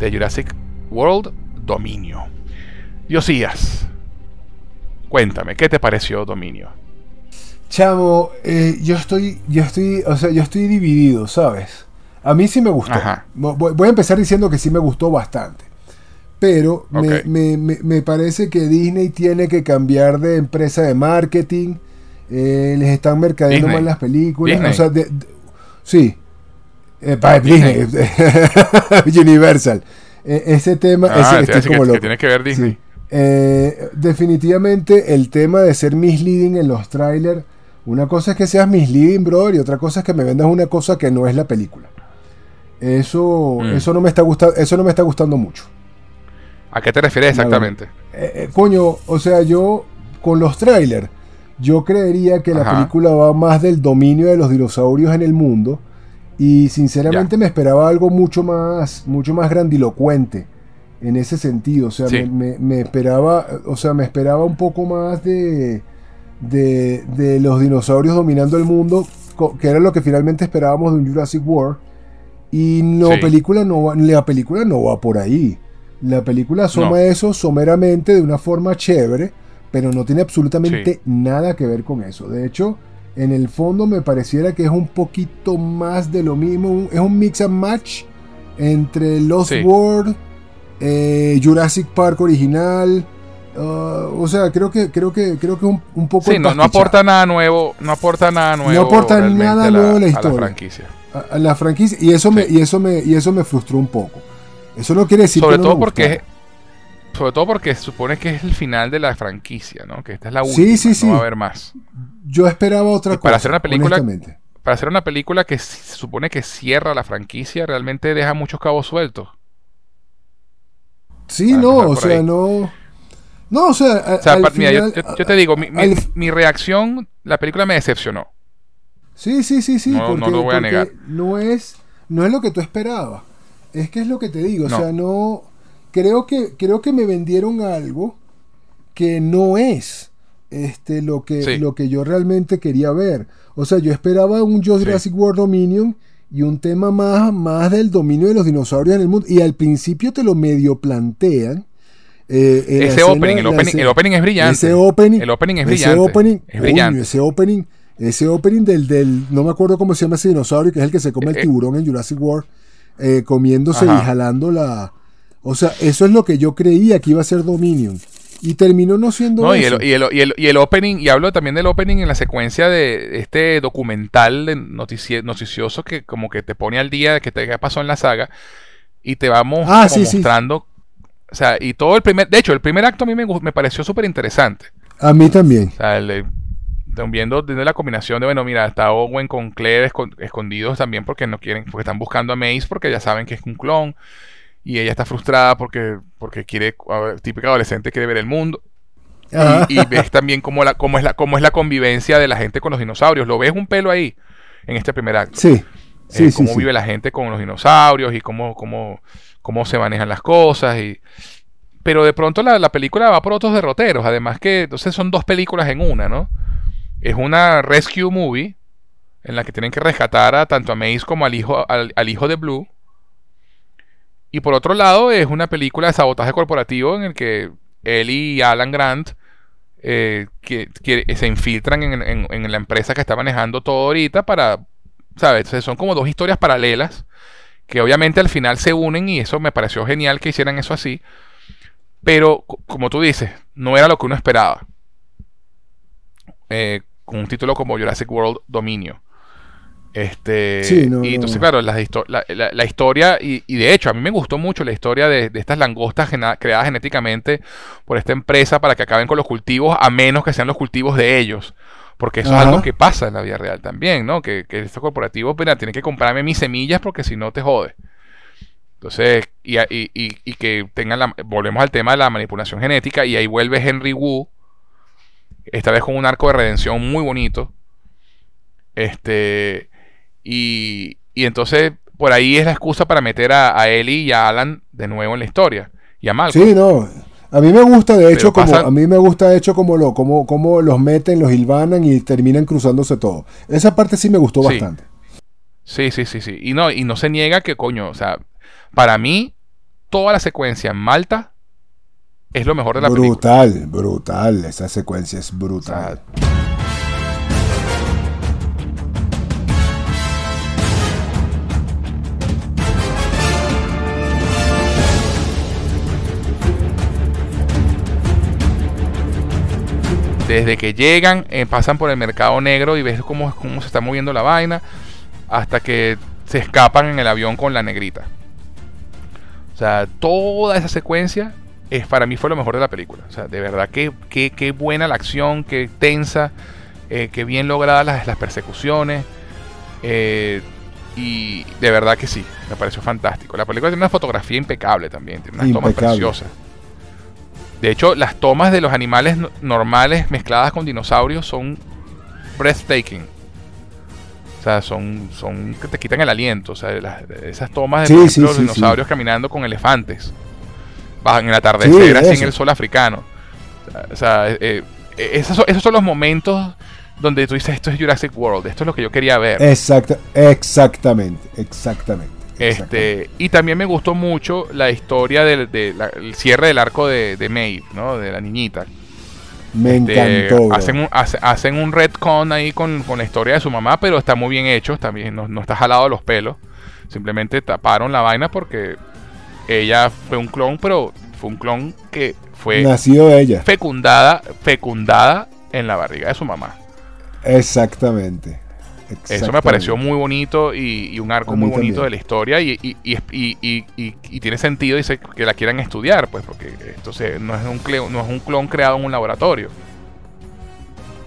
De Jurassic World Dominio. Diosías, cuéntame, ¿qué te pareció Dominio? Chamo, eh, yo estoy, yo estoy, o sea, yo estoy dividido, ¿sabes? A mí sí me gustó. Voy, a empezar diciendo que sí me gustó bastante. Pero me, parece que Disney tiene que cambiar de empresa de marketing. Eh, les están mercadeando mal las películas. O sea, sí, eh, Disney. Universal. Eh, ese tema ah, ese, como que, tiene que ver Disney. Eh, definitivamente el tema de ser misleading en los trailers. Una cosa es que seas misleading, brother, y otra cosa es que me vendas una cosa que no es la película. Eso, mm. eso, no me está gustando, eso no me está gustando mucho. ¿A qué te refieres exactamente? Eh, coño, o sea, yo con los trailers, yo creería que la película va más del dominio de los dinosaurios en el mundo y sinceramente me esperaba algo mucho más, mucho más grandilocuente en ese sentido. O sea, me, esperaba, o sea, me esperaba un poco más de, de, los dinosaurios dominando el mundo, que era lo que finalmente esperábamos de un Jurassic World. Y no, película no la película no va por ahí. La película asoma eso someramente de una forma chévere, pero no tiene absolutamente nada que ver con eso. De hecho, en el fondo me pareciera que es un poquito más de lo mismo. Es un mix and match entre Lost World, eh, Jurassic Park original. Uh, o sea, creo que creo que creo que un, un poco. Sí, no, aporta nada nuevo. No aporta nada nuevo. No aporta nada nuevo a la historia. A la franquicia. A, la franquicia. Y eso me, y eso me, y eso me frustró un poco. Eso no quiere decir Sobre todo porque sobre todo porque supone que es el final de la franquicia, ¿no? Que esta es la última, sí, sí, sí. no va a haber más. Yo esperaba otra cosa. Para hacer una película, para hacer una película que se supone que cierra la franquicia, realmente deja muchos cabos sueltos. Sí, no, o sea, no. No, o sea, mira, yo, te digo, mi, reacción, la película me decepcionó. Sí, sí, sí, sí. No, no lo voy a negar. No es, no es lo que tú esperabas. Es que es lo que te digo. O sea, no. Creo que, creo que me vendieron algo que no es este, lo, que, lo que yo realmente quería ver. O sea, yo esperaba un Jurassic World Dominion y un tema más, más del dominio de los dinosaurios en el mundo. Y al principio te lo medio plantean. Eh, ese opening, el opening, es brillante. Ese opening, el opening es brillante. Ese opening, es brillante. ese opening, ese opening del, del, no me acuerdo cómo se llama ese dinosaurio, que es el que se come el eh, eh. tiburón en Jurassic World, comiéndose y jalando la... O sea, eso es lo que yo creía que iba a ser Dominion. Y terminó no siendo no, Y, el, y, el, y, el, y el opening, y hablo también del opening en la secuencia de este documental de noticioso que como que te pone al día de que te pasó en la saga y te vamos ah, mostrando. O sea, y todo el primer. De hecho, el primer acto a mí me, me pareció súper interesante. A mí también. O sea, viendo desde la combinación de, bueno, mira, está Owen con Claire escondidos también porque no quieren, porque están buscando a Mace porque ya saben que es un clon y ella está frustrada porque, porque quiere, típica adolescente, quiere ver el mundo. Y, ves también cómo, la, cómo, es la, cómo es la convivencia de la gente con los dinosaurios. Lo ves un pelo ahí, en este primer acto. Sí. Eh, sí, cómo vive la gente con los dinosaurios y cómo, cómo, cómo se manejan las cosas. Y pero de pronto la, la, película va por otros derroteros. Además que, entonces son dos películas en una, ¿no? Es una rescue movie en la que tienen que rescatar a tanto a Mace como al hijo, al, hijo de Blue. Y por otro lado es una película de sabotaje corporativo en el que Ellie y Alan Grant eh, que, se infiltran en, en, la empresa que está manejando todo ahorita para, ¿sabes? son como dos historias paralelas que obviamente al final se unen y eso me pareció genial que hicieran eso así. Pero, como tú dices, no era lo que uno esperaba. Eh, con un título como Jurassic World Dominio. Este, y entonces, claro, la, la, historia, y, de hecho, a mí me gustó mucho la historia de, estas langostas creadas genéticamente por esta empresa para que acaben con los cultivos, a menos que sean los cultivos de ellos. Porque eso es algo que pasa en la vida real también, ¿no? Que, que estos corporativos, mira, tienen que comprarme mis semillas porque si no te jode. Entonces, y, y, y, que tengan la. Volvemos al tema de la manipulación genética, y ahí vuelve Henry Wu, esta vez con un arco de redención muy bonito. Este. Y, y entonces, por ahí es la excusa para meter a, a Ellie y a Alan de nuevo en la historia. Y a Malcolm. Sí, no. A mí me gusta, de hecho, como a mí me gusta, de hecho, como lo, como, como los meten, los hilvanan y terminan cruzándose todo. Esa parte sí me gustó bastante. Sí, sí, sí, sí. Y no, y no se niega que, coño, o sea, para mí, toda la secuencia en Malta es lo mejor de la brutal, película. Brutal, brutal. Esa secuencia es brutal. Desde que llegan, eh, pasan por el mercado negro y ves cómo, cómo se está moviendo la vaina, hasta que se escapan en el avión con la negrita. O sea, toda esa secuencia es, para mí fue lo mejor de la película. O sea, de verdad, qué, qué, buena la acción, qué tensa, eh, qué bien logradas las, las persecuciones. Eh, y de verdad que sí, me pareció fantástico. La película tiene una fotografía impecable también, tiene unas tomas preciosas. De hecho, las tomas de los animales normales mezcladas con dinosaurios son breathtaking. O sea, son, son que te quitan el aliento. O sea, esas tomas de los dinosaurios caminando con elefantes. En el atardecer, así en el sol africano. O sea, eh, eh, esos, son, esos son los momentos donde tú dices, esto es Jurassic World, esto es lo que yo quería ver. Exacto, exactamente, exactamente. Este, y también me gustó mucho la historia del cierre del arco de, de Maeve, ¿no? De la niñita. Me este, encantó. Hacen un, hacen un retcon ahí con, la historia de su mamá, pero está muy bien hecho, también no, no está jalado los pelos. Simplemente taparon la vaina porque ella fue un clon, pero fue un clon que fue nacido ella. Fecundada, fecundada en la barriga de su mamá. Exactamente. Eso me pareció muy bonito y, un arco muy bonito de la historia y, y, tiene sentido dice, que la quieran estudiar, pues, porque esto no, es un no es un clon creado en un laboratorio.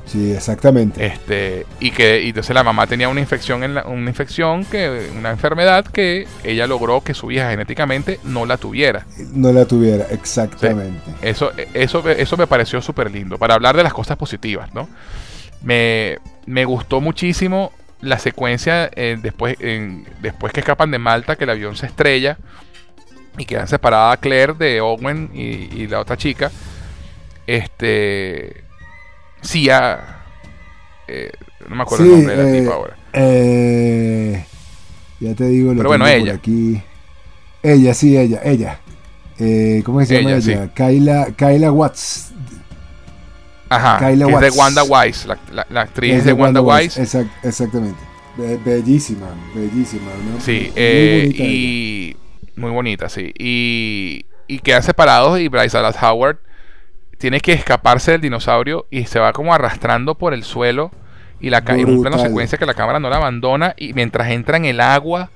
Sí, exactamente. Este, y que entonces la mamá tenía una infección en una infección que una enfermedad que ella logró que su hija genéticamente no la tuviera. No la tuviera, exactamente. eso eso eso me pareció súper lindo para hablar de las cosas positivas, ¿no? Me me gustó muchísimo la secuencia eh, después, después que escapan de Malta, que el avión se estrella y quedan separadas Claire de Owen y, la otra chica. Este. Sia. Eh, no me acuerdo el nombre de la tipa eh, ahora. Eh, ya te digo lo Pero bueno, ella. aquí. Ella, sí, ella, ella. ¿Cómo se llama ella? Kyla, Kyla Watts. Ajá, es de Wanda Wise, la, actriz de, Wanda, Wise. exactamente. bellísima, bellísima. Sí, muy eh, y muy bonita, sí. Y, y quedan separados y Bryce Dallas Howard tiene que escaparse del dinosaurio y se va como arrastrando por el suelo y la en un plano secuencia que la cámara no la abandona y mientras entra en el agua,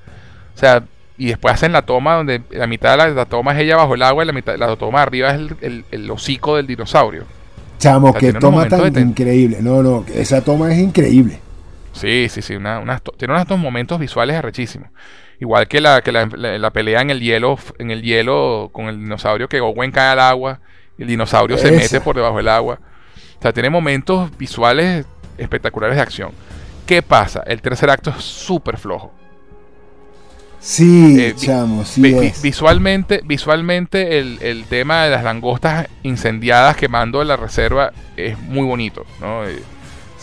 o sea, y después hacen la toma donde la mitad de la, toma es ella bajo el agua y la mitad la toma arriba es el, el hocico del dinosaurio. Chamo, que toma tan increíble. No, no, esa toma es increíble. Sí, sí, sí. Una, tiene unos momentos visuales arrechísimos. Igual que, la, que la, pelea en el hielo, en el hielo con el dinosaurio que Owen cae al agua y el dinosaurio se mete por debajo del agua. O sea, tiene momentos visuales espectaculares de acción. ¿Qué pasa? El tercer acto es súper flojo. Sí, Eh, chamo, sí Vi- vi- es. visualmente, visualmente el, el tema de las langostas incendiadas quemando la reserva es muy bonito, ¿no? Eh,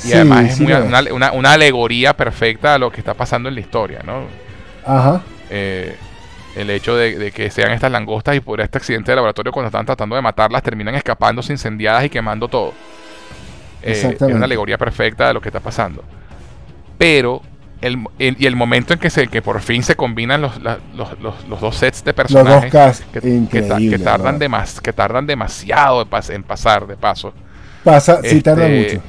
Y Sí, además es sí muy- lo es. una, una- una alegoría perfecta a lo que está pasando en la historia, ¿no? Ajá. Eh, el hecho de, de que sean estas langostas y por este accidente de laboratorio cuando están tratando de matarlas terminan escapándose incendiadas y quemando todo. Eh, es una alegoría perfecta de lo que está pasando. Pero, el, el- y el momento en que, se, que por fin se combinan los, la- los, los- los dos sets de Los dos personajes cast, que, que ta- increíble. que tardan, demas- que tardan demasiado en, pas- en pasar de paso. Pasa, sí tarda este, mucho.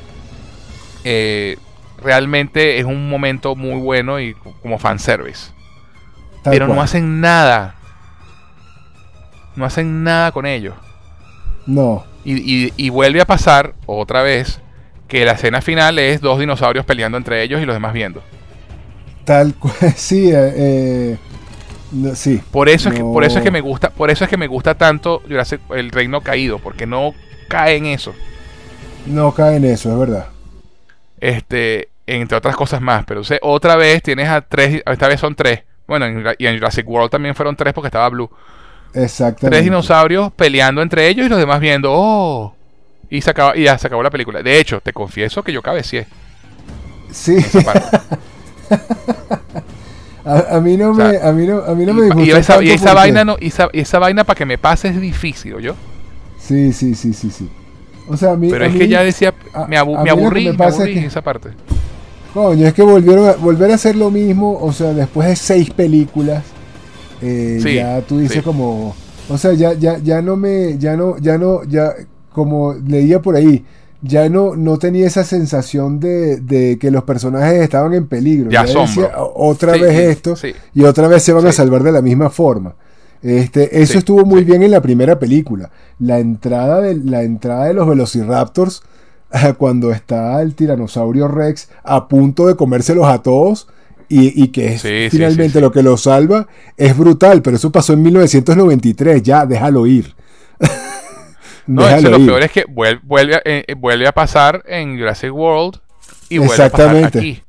Eh, realmente es un momento muy bueno y como fanservice. tal pero no hacen nada. No hacen nada con ellos. No, Y, y- y vuelve a pasar otra vez que la escena final es dos dinosaurios peleando entre ellos y los demás viendo. Tal cual. Sí, eh, eh, no, sí. Por eso es que, por eso es que me gusta, por eso es que me gusta tanto Jurassic- el Reino Caído, porque no cae en eso. No cae en eso, es verdad. Este, entre otras cosas más. Pero o sea, otra vez tienes a tres, esta vez son tres. Bueno, en, y en Jurassic World también fueron tres porque estaba Blue. Exactamente. Tres dinosaurios peleando entre ellos y los demás viendo, oh. Y, se acaba, y ya se acabó la película. De hecho, te confieso que yo cabecié Sí. a, a mí no O sea, me, a mí no, a mí no y, me y esa, y vaina no, y esa, vaina para que me pase es difícil, yo. Sí, sí, sí, sí, sí. O sea, a mí, Pero a es mí- que ya decía, me, abu- me aburrí, me me, es aburrí que- en esa parte. Coño, es que volvieron a, volver a hacer lo mismo, o sea, después de seis películas, eh, Sí, ya tú dices sí. como, o sea, ya, ya, ya no me, ya no, ya no, ya, como leía por ahí, ya no, no tenía esa sensación de, de que los personajes estaban en peligro. Ya decía, "O- otra Sí, vez sí, esto, sí. y otra vez se van a salvar de la misma forma. Este, eso estuvo muy bien en la primera película. La entrada de, la entrada de los Velociraptors, cuando está el tiranosaurio Rex a punto de comérselos a todos y, y que es Sí, finalmente sí, sí. lo que los salva, es brutal, pero eso pasó en 1993, ya, déjalo ir. No, eso lo peor es que vuel- vuelve, a, eh, eh, vuelve a pasar en Jurassic World y vuelve a pasar Exactamente. aquí.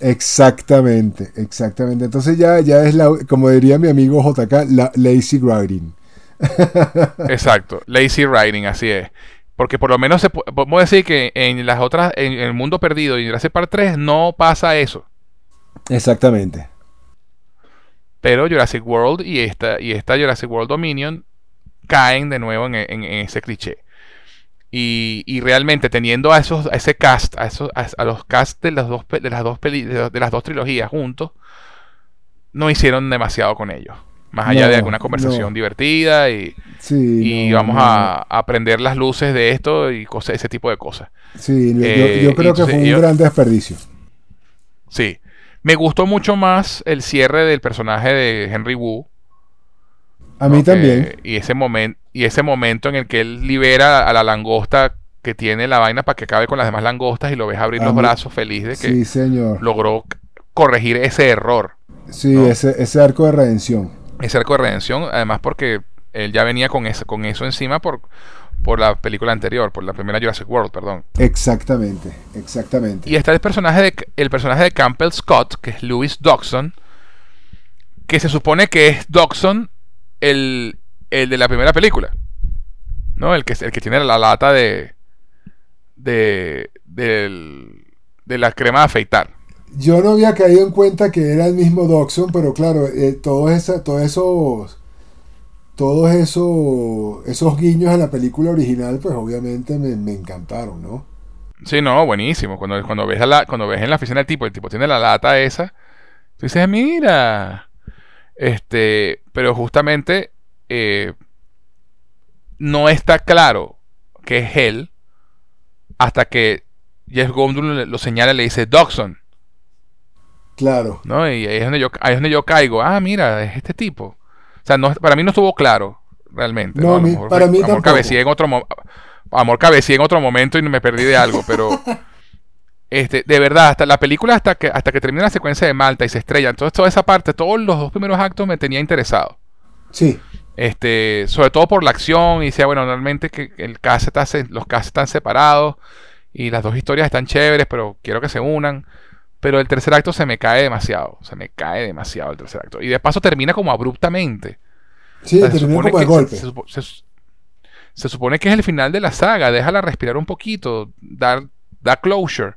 Exactamente, exactamente. Entonces ya, ya es la, como diría mi amigo JK, la lazy writing. Exacto, lazy writing, así es. Porque por lo menos se podemos decir que en las otras, en el mundo perdido y en Jurassic Park 3 no pasa eso. Exactamente. Pero Jurassic World y esta, y esta Jurassic World Dominion caen de nuevo en, en- en ese cliché. Y, y realmente teniendo a esos, a ese cast, a esos, a, a los cast de las dos de las dos peli- de, de las dos trilogías juntos, no hicieron demasiado con ellos. Más allá No, de alguna conversación no. divertida y, Sí. y no, vamos a, a prender las luces de esto y cosas, ese tipo de cosas. Sí, yo- Eh, yo, creo que fue un yo- gran desperdicio. Sí. Me gustó mucho más el cierre del personaje de Henry Wu. A mí también. Y, ese momento y ese momento en el que él libera a la langosta que tiene la vaina para que acabe con las demás langostas y lo ves abrir A los mí- brazos feliz de que Sí, señor. logró corregir ese error. Sí, ¿no? ese, ese arco de redención. Ese arco de redención, además porque él ya venía con eso, con eso encima por, por la película anterior, por la primera Jurassic World, perdón. Exactamente, exactamente. Y está el personaje de el personaje de Campbell Scott, que es Louis Dodson, que se supone que es Dodson el, el de la primera película. ¿No? El que, el que tiene la lata de. de. del- de la crema de afeitar. Yo no había caído en cuenta que era el mismo Doxon, pero claro, eh, todos, esa- todos esos todos esos esos guiños a la película original, pues obviamente me, me encantaron, ¿no? Sí, no, buenísimo. Cuando, cuando ves a la, cuando ves en la oficina el tipo, el tipo tiene la lata esa, tú dices, mira. Este, pero justamente eh, no está claro que es él hasta que Jeff Goldblum lo señala y le dice Dodson, Claro. ¿no? Y ahí es donde yo, ahí es donde yo caigo. Ah, mira, es este tipo. O sea, no, para mí no estuvo claro realmente. No, A mejor para mí amor tampoco. en otro mo- amor cabecía en otro momento y me perdí de algo, pero este, de verdad, hasta la película hasta que hasta que termina la secuencia de Malta y se estrella, entonces toda esa parte, todos los dos primeros actos me tenía interesado. Sí, Este, sobre todo por la acción y decía, bueno, normalmente que el está se- los cast están separados y las dos historias están chéveres, pero quiero que se unan. Pero el tercer acto se me cae demasiado. Se me cae demasiado el tercer acto. Y de paso termina como abruptamente. Sí, termina como de golpe. Se, supone que es el final de la saga. Déjala respirar un poquito. Dar, dar closure.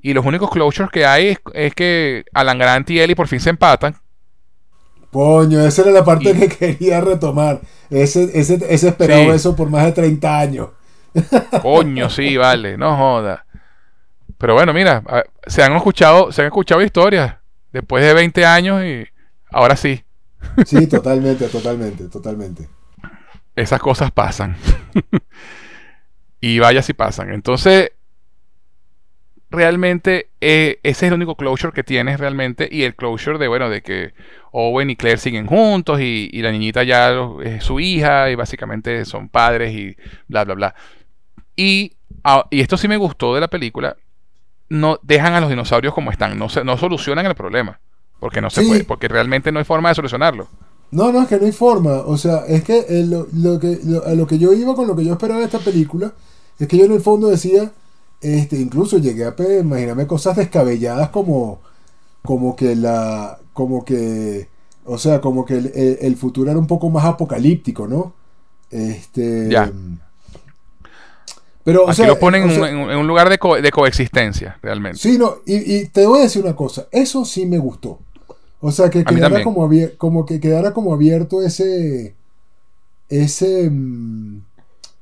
Y los únicos closures que hay es, que Alan Grant y Ellie por fin se empatan. Coño, esa era la parte que quería retomar. Ese, ese, ese esperado eso por más de 30 años. Coño, sí, vale, no joda. Pero bueno, mira, se han escuchado, se han escuchado historias después de 20 años y ahora sí. Sí, totalmente, totalmente, totalmente. Esas cosas pasan. y vaya si pasan. Entonces, realmente eh, ese es el único closure que tienes realmente y el closure de bueno de que Owen y Claire siguen juntos y, la niñita ya es su hija y básicamente son padres y bla bla bla. Y, ah, y esto sí me gustó de la película no dejan a los dinosaurios como están no se, no solucionan el problema porque no se puede porque realmente no hay forma de solucionarlo. No no es que no hay forma o sea es que lo, que a lo que yo iba con lo que yo esperaba de esta película es que yo en el fondo decía este, incluso llegué a imaginarme cosas descabelladas como, como que la, como que, o sea, como que el, futuro era un poco más apocalíptico, ¿no? Este, ya. Pero, Aquí lo ponen en, un lugar de, coexistencia, realmente. Sí, no, y, te voy a decir una cosa, eso sí me gustó. O sea, que quedara como, como que quedara como abierto ese, ese,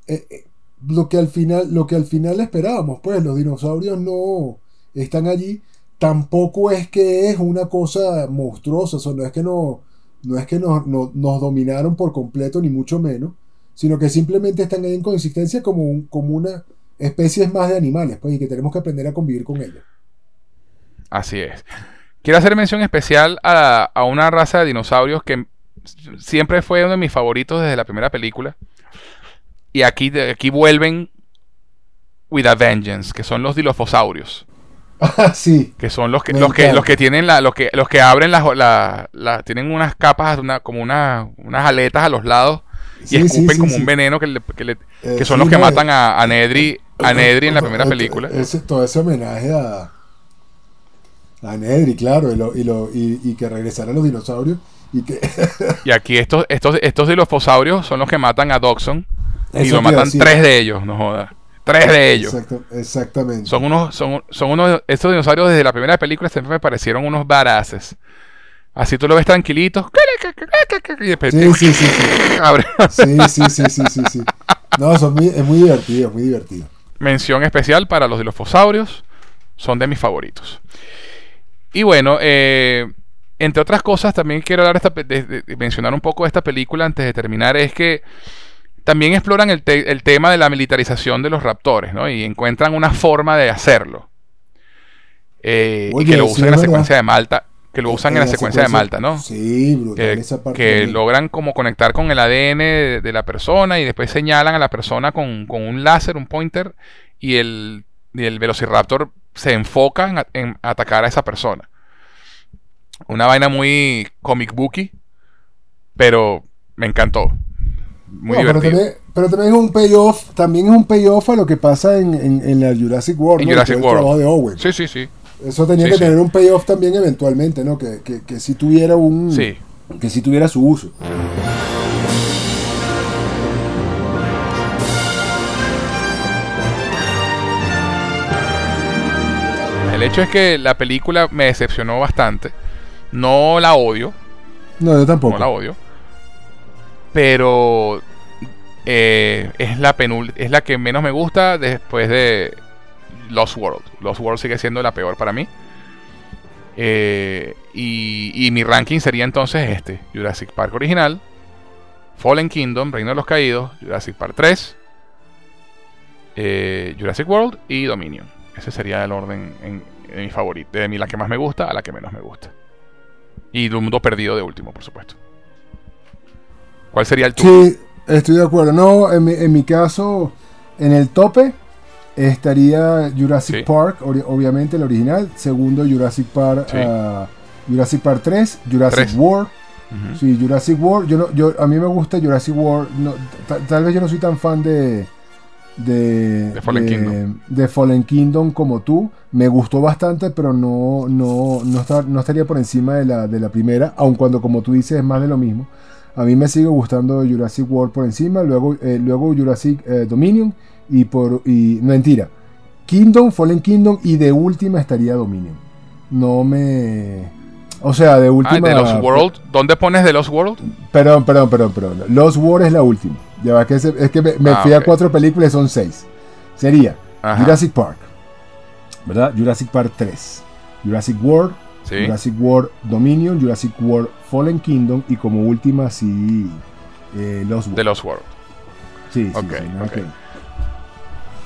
eh, lo que al final, lo que al final esperábamos, pues los dinosaurios no están allí. Tampoco es que es una cosa monstruosa, o no es que no, no es que nos, nos dominaron por completo, ni mucho menos, sino que simplemente están ahí en consistencia como, como una especie más de animales, pues, y que tenemos que aprender a convivir con ellos. Así es. Quiero hacer mención especial a, a una raza de dinosaurios que siempre fue uno de mis favoritos desde la primera película y aquí, aquí vuelven with a vengeance, que son los dilofosaurios. Ah, sí. Que son los que, los que, los que tienen la, los que, los que abren las, la, tienen unas capas, una, como una, unas aletas a los lados y escupen como un veneno que, que, eh, son los que matan a, a, Nedry, a Nedry en la primera película. Ese, todo ese homenaje a, a Nedry, claro, y, lo, y, lo, y, que regresaran los dinosaurios. Y, que y aquí estos, estos, estos dilofosaurios son los que matan a Doxon y lo matan tres de ellos, no jodas. Tres de ellos. exactamente. Son unos, son, son unos, estos dinosaurios desde la primera película siempre me parecieron unos baraces. Así tú lo ves tranquilito. sí, sí, sí, sí. sí, sí, sí, sí, sí, No, son es muy divertido, muy divertido. Mención especial para los dilofosaurios. Son de mis favoritos. Y bueno, eh, entre otras cosas, también quiero hablar de, mencionar un poco de esta película antes de terminar. Es que también exploran el, tema de la militarización de los raptores, ¿no? Y encuentran una forma de hacerlo. Eh, y que lo usan en la secuencia de Malta. Que lo usan en, la, secuencia, de Malta, ¿no? Sí, brutal Que logran como conectar con el ADN de, la persona y después señalan a la persona con, un láser, un pointer, y el, el Velociraptor se enfoca en, en, atacar a esa persona. Una vaina muy comic booky, pero me encantó. Muy pero, también, pero, también, es un payoff, también es un payoff a lo que pasa en, en, la Jurassic World. En Jurassic World. de Owen. Sí, sí, sí. Eso tenía que tener un payoff también eventualmente, ¿no? Que, que, que si tuviera un. Sí. Que si tuviera su uso. El hecho es que la película me decepcionó bastante. No la odio. No, yo tampoco. No la odio pero eh, es, la es la que menos me gusta después de Lost World. Lost World sigue siendo la peor para mí. Eh, y, mi ranking sería entonces este: Jurassic Park original, Fallen Kingdom, Reino de los Caídos, Jurassic Park 3, eh, Jurassic World y Dominion. Ese sería el orden en, mi favorito, de mí la que más me gusta a la que menos me gusta. Y mundo perdido de último, por supuesto. ¿Cuál sería el tuyo? Sí, estoy de acuerdo. No, en mi, caso, en el tope estaría Jurassic Park, obviamente el original. Segundo, Jurassic Park, ah, Jurassic Park 3, Jurassic World. Sí, Jurassic World. Yo, yo, a mí me gusta Jurassic World. tal, vez yo no soy tan fan de, de, De Fallen Kingdom. de Fallen Kingdom como tú. Me gustó bastante, pero no, no, no, está- no estaría por encima de la, de la primera, aun cuando como tú dices es más de lo mismo. A mí me sigue gustando Jurassic World por encima, luego, eh, luego Jurassic eh, Dominion y por... Y, no, mentira. Kingdom, Fallen Kingdom y de última estaría Dominion. No me... O sea, de Ah, última... de Lost World. ¿Dónde pones de Lost World? Perdón, perdón, perdón, perdón. Lost World es la última. Ya va, que se- es que me, me Ah, fui a cuatro películas y son seis. Sería Ajá. Jurassic Park, ¿verdad? Jurassic Park 3, Jurassic World, Sí. Jurassic World Dominion, Jurassic World Fallen Kingdom y como última sí eh, Lost World. De Lost World. Sí, sí, Ok, sí, nada ok. que-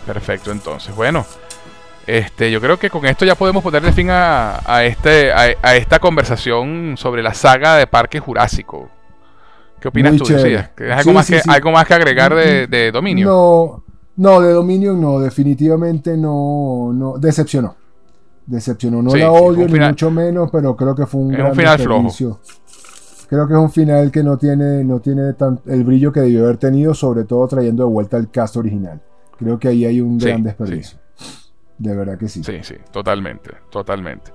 Perfecto, entonces. Bueno, este, yo creo que con esto ya podemos ponerle fin a, a este, a, a esta conversación sobre la saga de Parque Jurásico. ¿Qué opinas Muy tú. Lucía? ¿Tienes Sí, algo, más que, algo más que agregar de, de Dominio? No, no, de Dominion no, definitivamente no, no, decepcionó. Decepcionó, no Sí, la odio ni final- mucho menos, pero creo que fue un gran un final flojo. desperdicio. Creo que es un final que no tiene, no tiene tan, el brillo que debió haber tenido, sobre todo trayendo de vuelta el cast original. Creo que ahí hay un Sí, gran desperdicio. De verdad que sí. Sí, sí, totalmente, totalmente.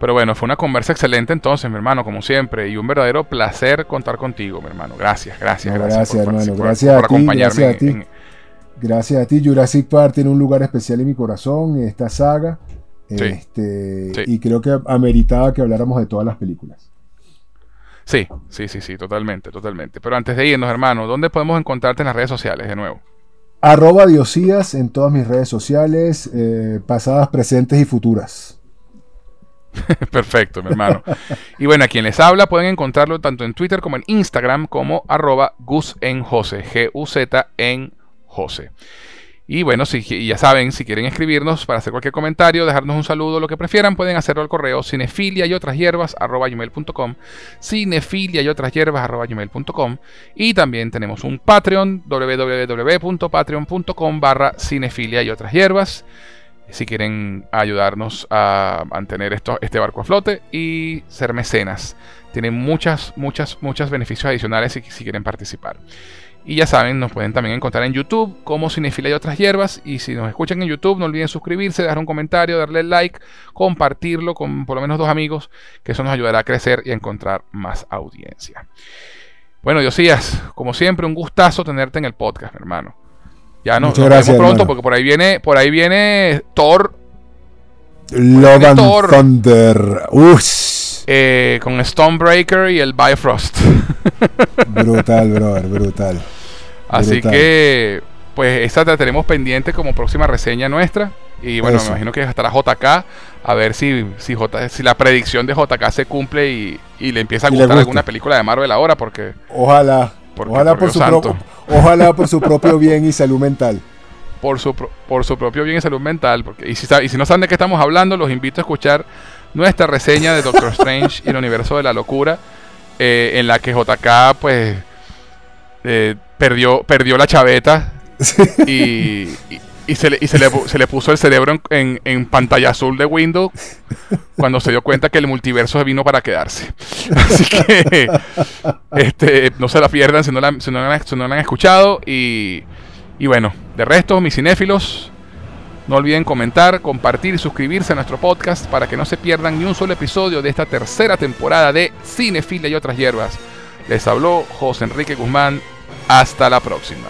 Pero bueno, fue una conversa excelente entonces, mi hermano, como siempre, y un verdadero placer contar contigo, mi hermano. Gracias, gracias, No, gracias, gracias, hermano, participar- gracias por a ti, acompañarme gracias a ti. en- Gracias a ti, Jurassic Park tiene un lugar especial en mi corazón, esta saga. Sí, Este, sí. Y creo que ameritaba que habláramos de todas las películas. Sí, sí, sí, sí, totalmente, totalmente. Pero antes de irnos, hermano, ¿dónde podemos encontrarte en las redes sociales de nuevo? Arroba Diosías en todas mis redes sociales, eh, pasadas, presentes y futuras. Perfecto, mi hermano. Y bueno, a quien les habla pueden encontrarlo tanto en Twitter como en Instagram como arroba Gus en Jose, G-U-Z en Jose. Y bueno, si, ya saben, si quieren escribirnos para hacer cualquier comentario, dejarnos un saludo, lo que prefieran, pueden hacerlo al correo cinefilia y otras hierbas cinefilia y otras hierbas. Y también tenemos un Patreon, www.patreon.com barra cinefilia y otras hierbas si quieren ayudarnos a mantener esto, este barco a flote y ser mecenas. Tienen muchas, muchas, muchos beneficios adicionales si quieren participar. Y ya saben, nos pueden también encontrar en YouTube como Cinefila y otras hierbas. Y si nos escuchan en YouTube, no olviden suscribirse, dejar un comentario, darle like, compartirlo con por lo menos dos amigos, que eso nos ayudará a crecer y a encontrar más audiencia. Bueno, Diosías, como siempre, un gustazo tenerte en el podcast, mi hermano. Ya no, nos gracias, vemos pronto hermano. porque por ahí viene, por ahí viene Thor Love and Thor. Thunder. Ush. Eh, con Stonebreaker y el Bifrost. Brutal, brother, brutal. Así Brutal. que, pues esta la tenemos pendiente como próxima reseña nuestra. Y bueno, Eso. me imagino que estará JK a ver si, si, J, si la predicción de JK se cumple y, y le empieza a Y gustar gusta. alguna película de Marvel ahora porque Ojalá. Porque, ojalá por su pro- ojalá por su propio bien y salud mental. por su, por su propio bien y salud mental. Porque, y, si, y si no saben de qué estamos hablando, los invito a escuchar nuestra reseña de Doctor Strange y el universo de la locura, eh, en la que JK pues eh, perdió, perdió la chaveta y, y- y se, le, y se, le, se le puso el cerebro en, en- en pantalla azul de Windows cuando se dio cuenta que el multiverso se vino para quedarse. Así que este, no se la pierdan si no la, si no la- si no la han escuchado. Y, y bueno, de resto, mis cinéfilos, no olviden comentar, compartir y suscribirse a nuestro podcast para que no se pierdan ni un solo episodio de esta tercera temporada de Cinefilia y otras hierbas. Les habló José Enrique Guzmán. Hasta la próxima.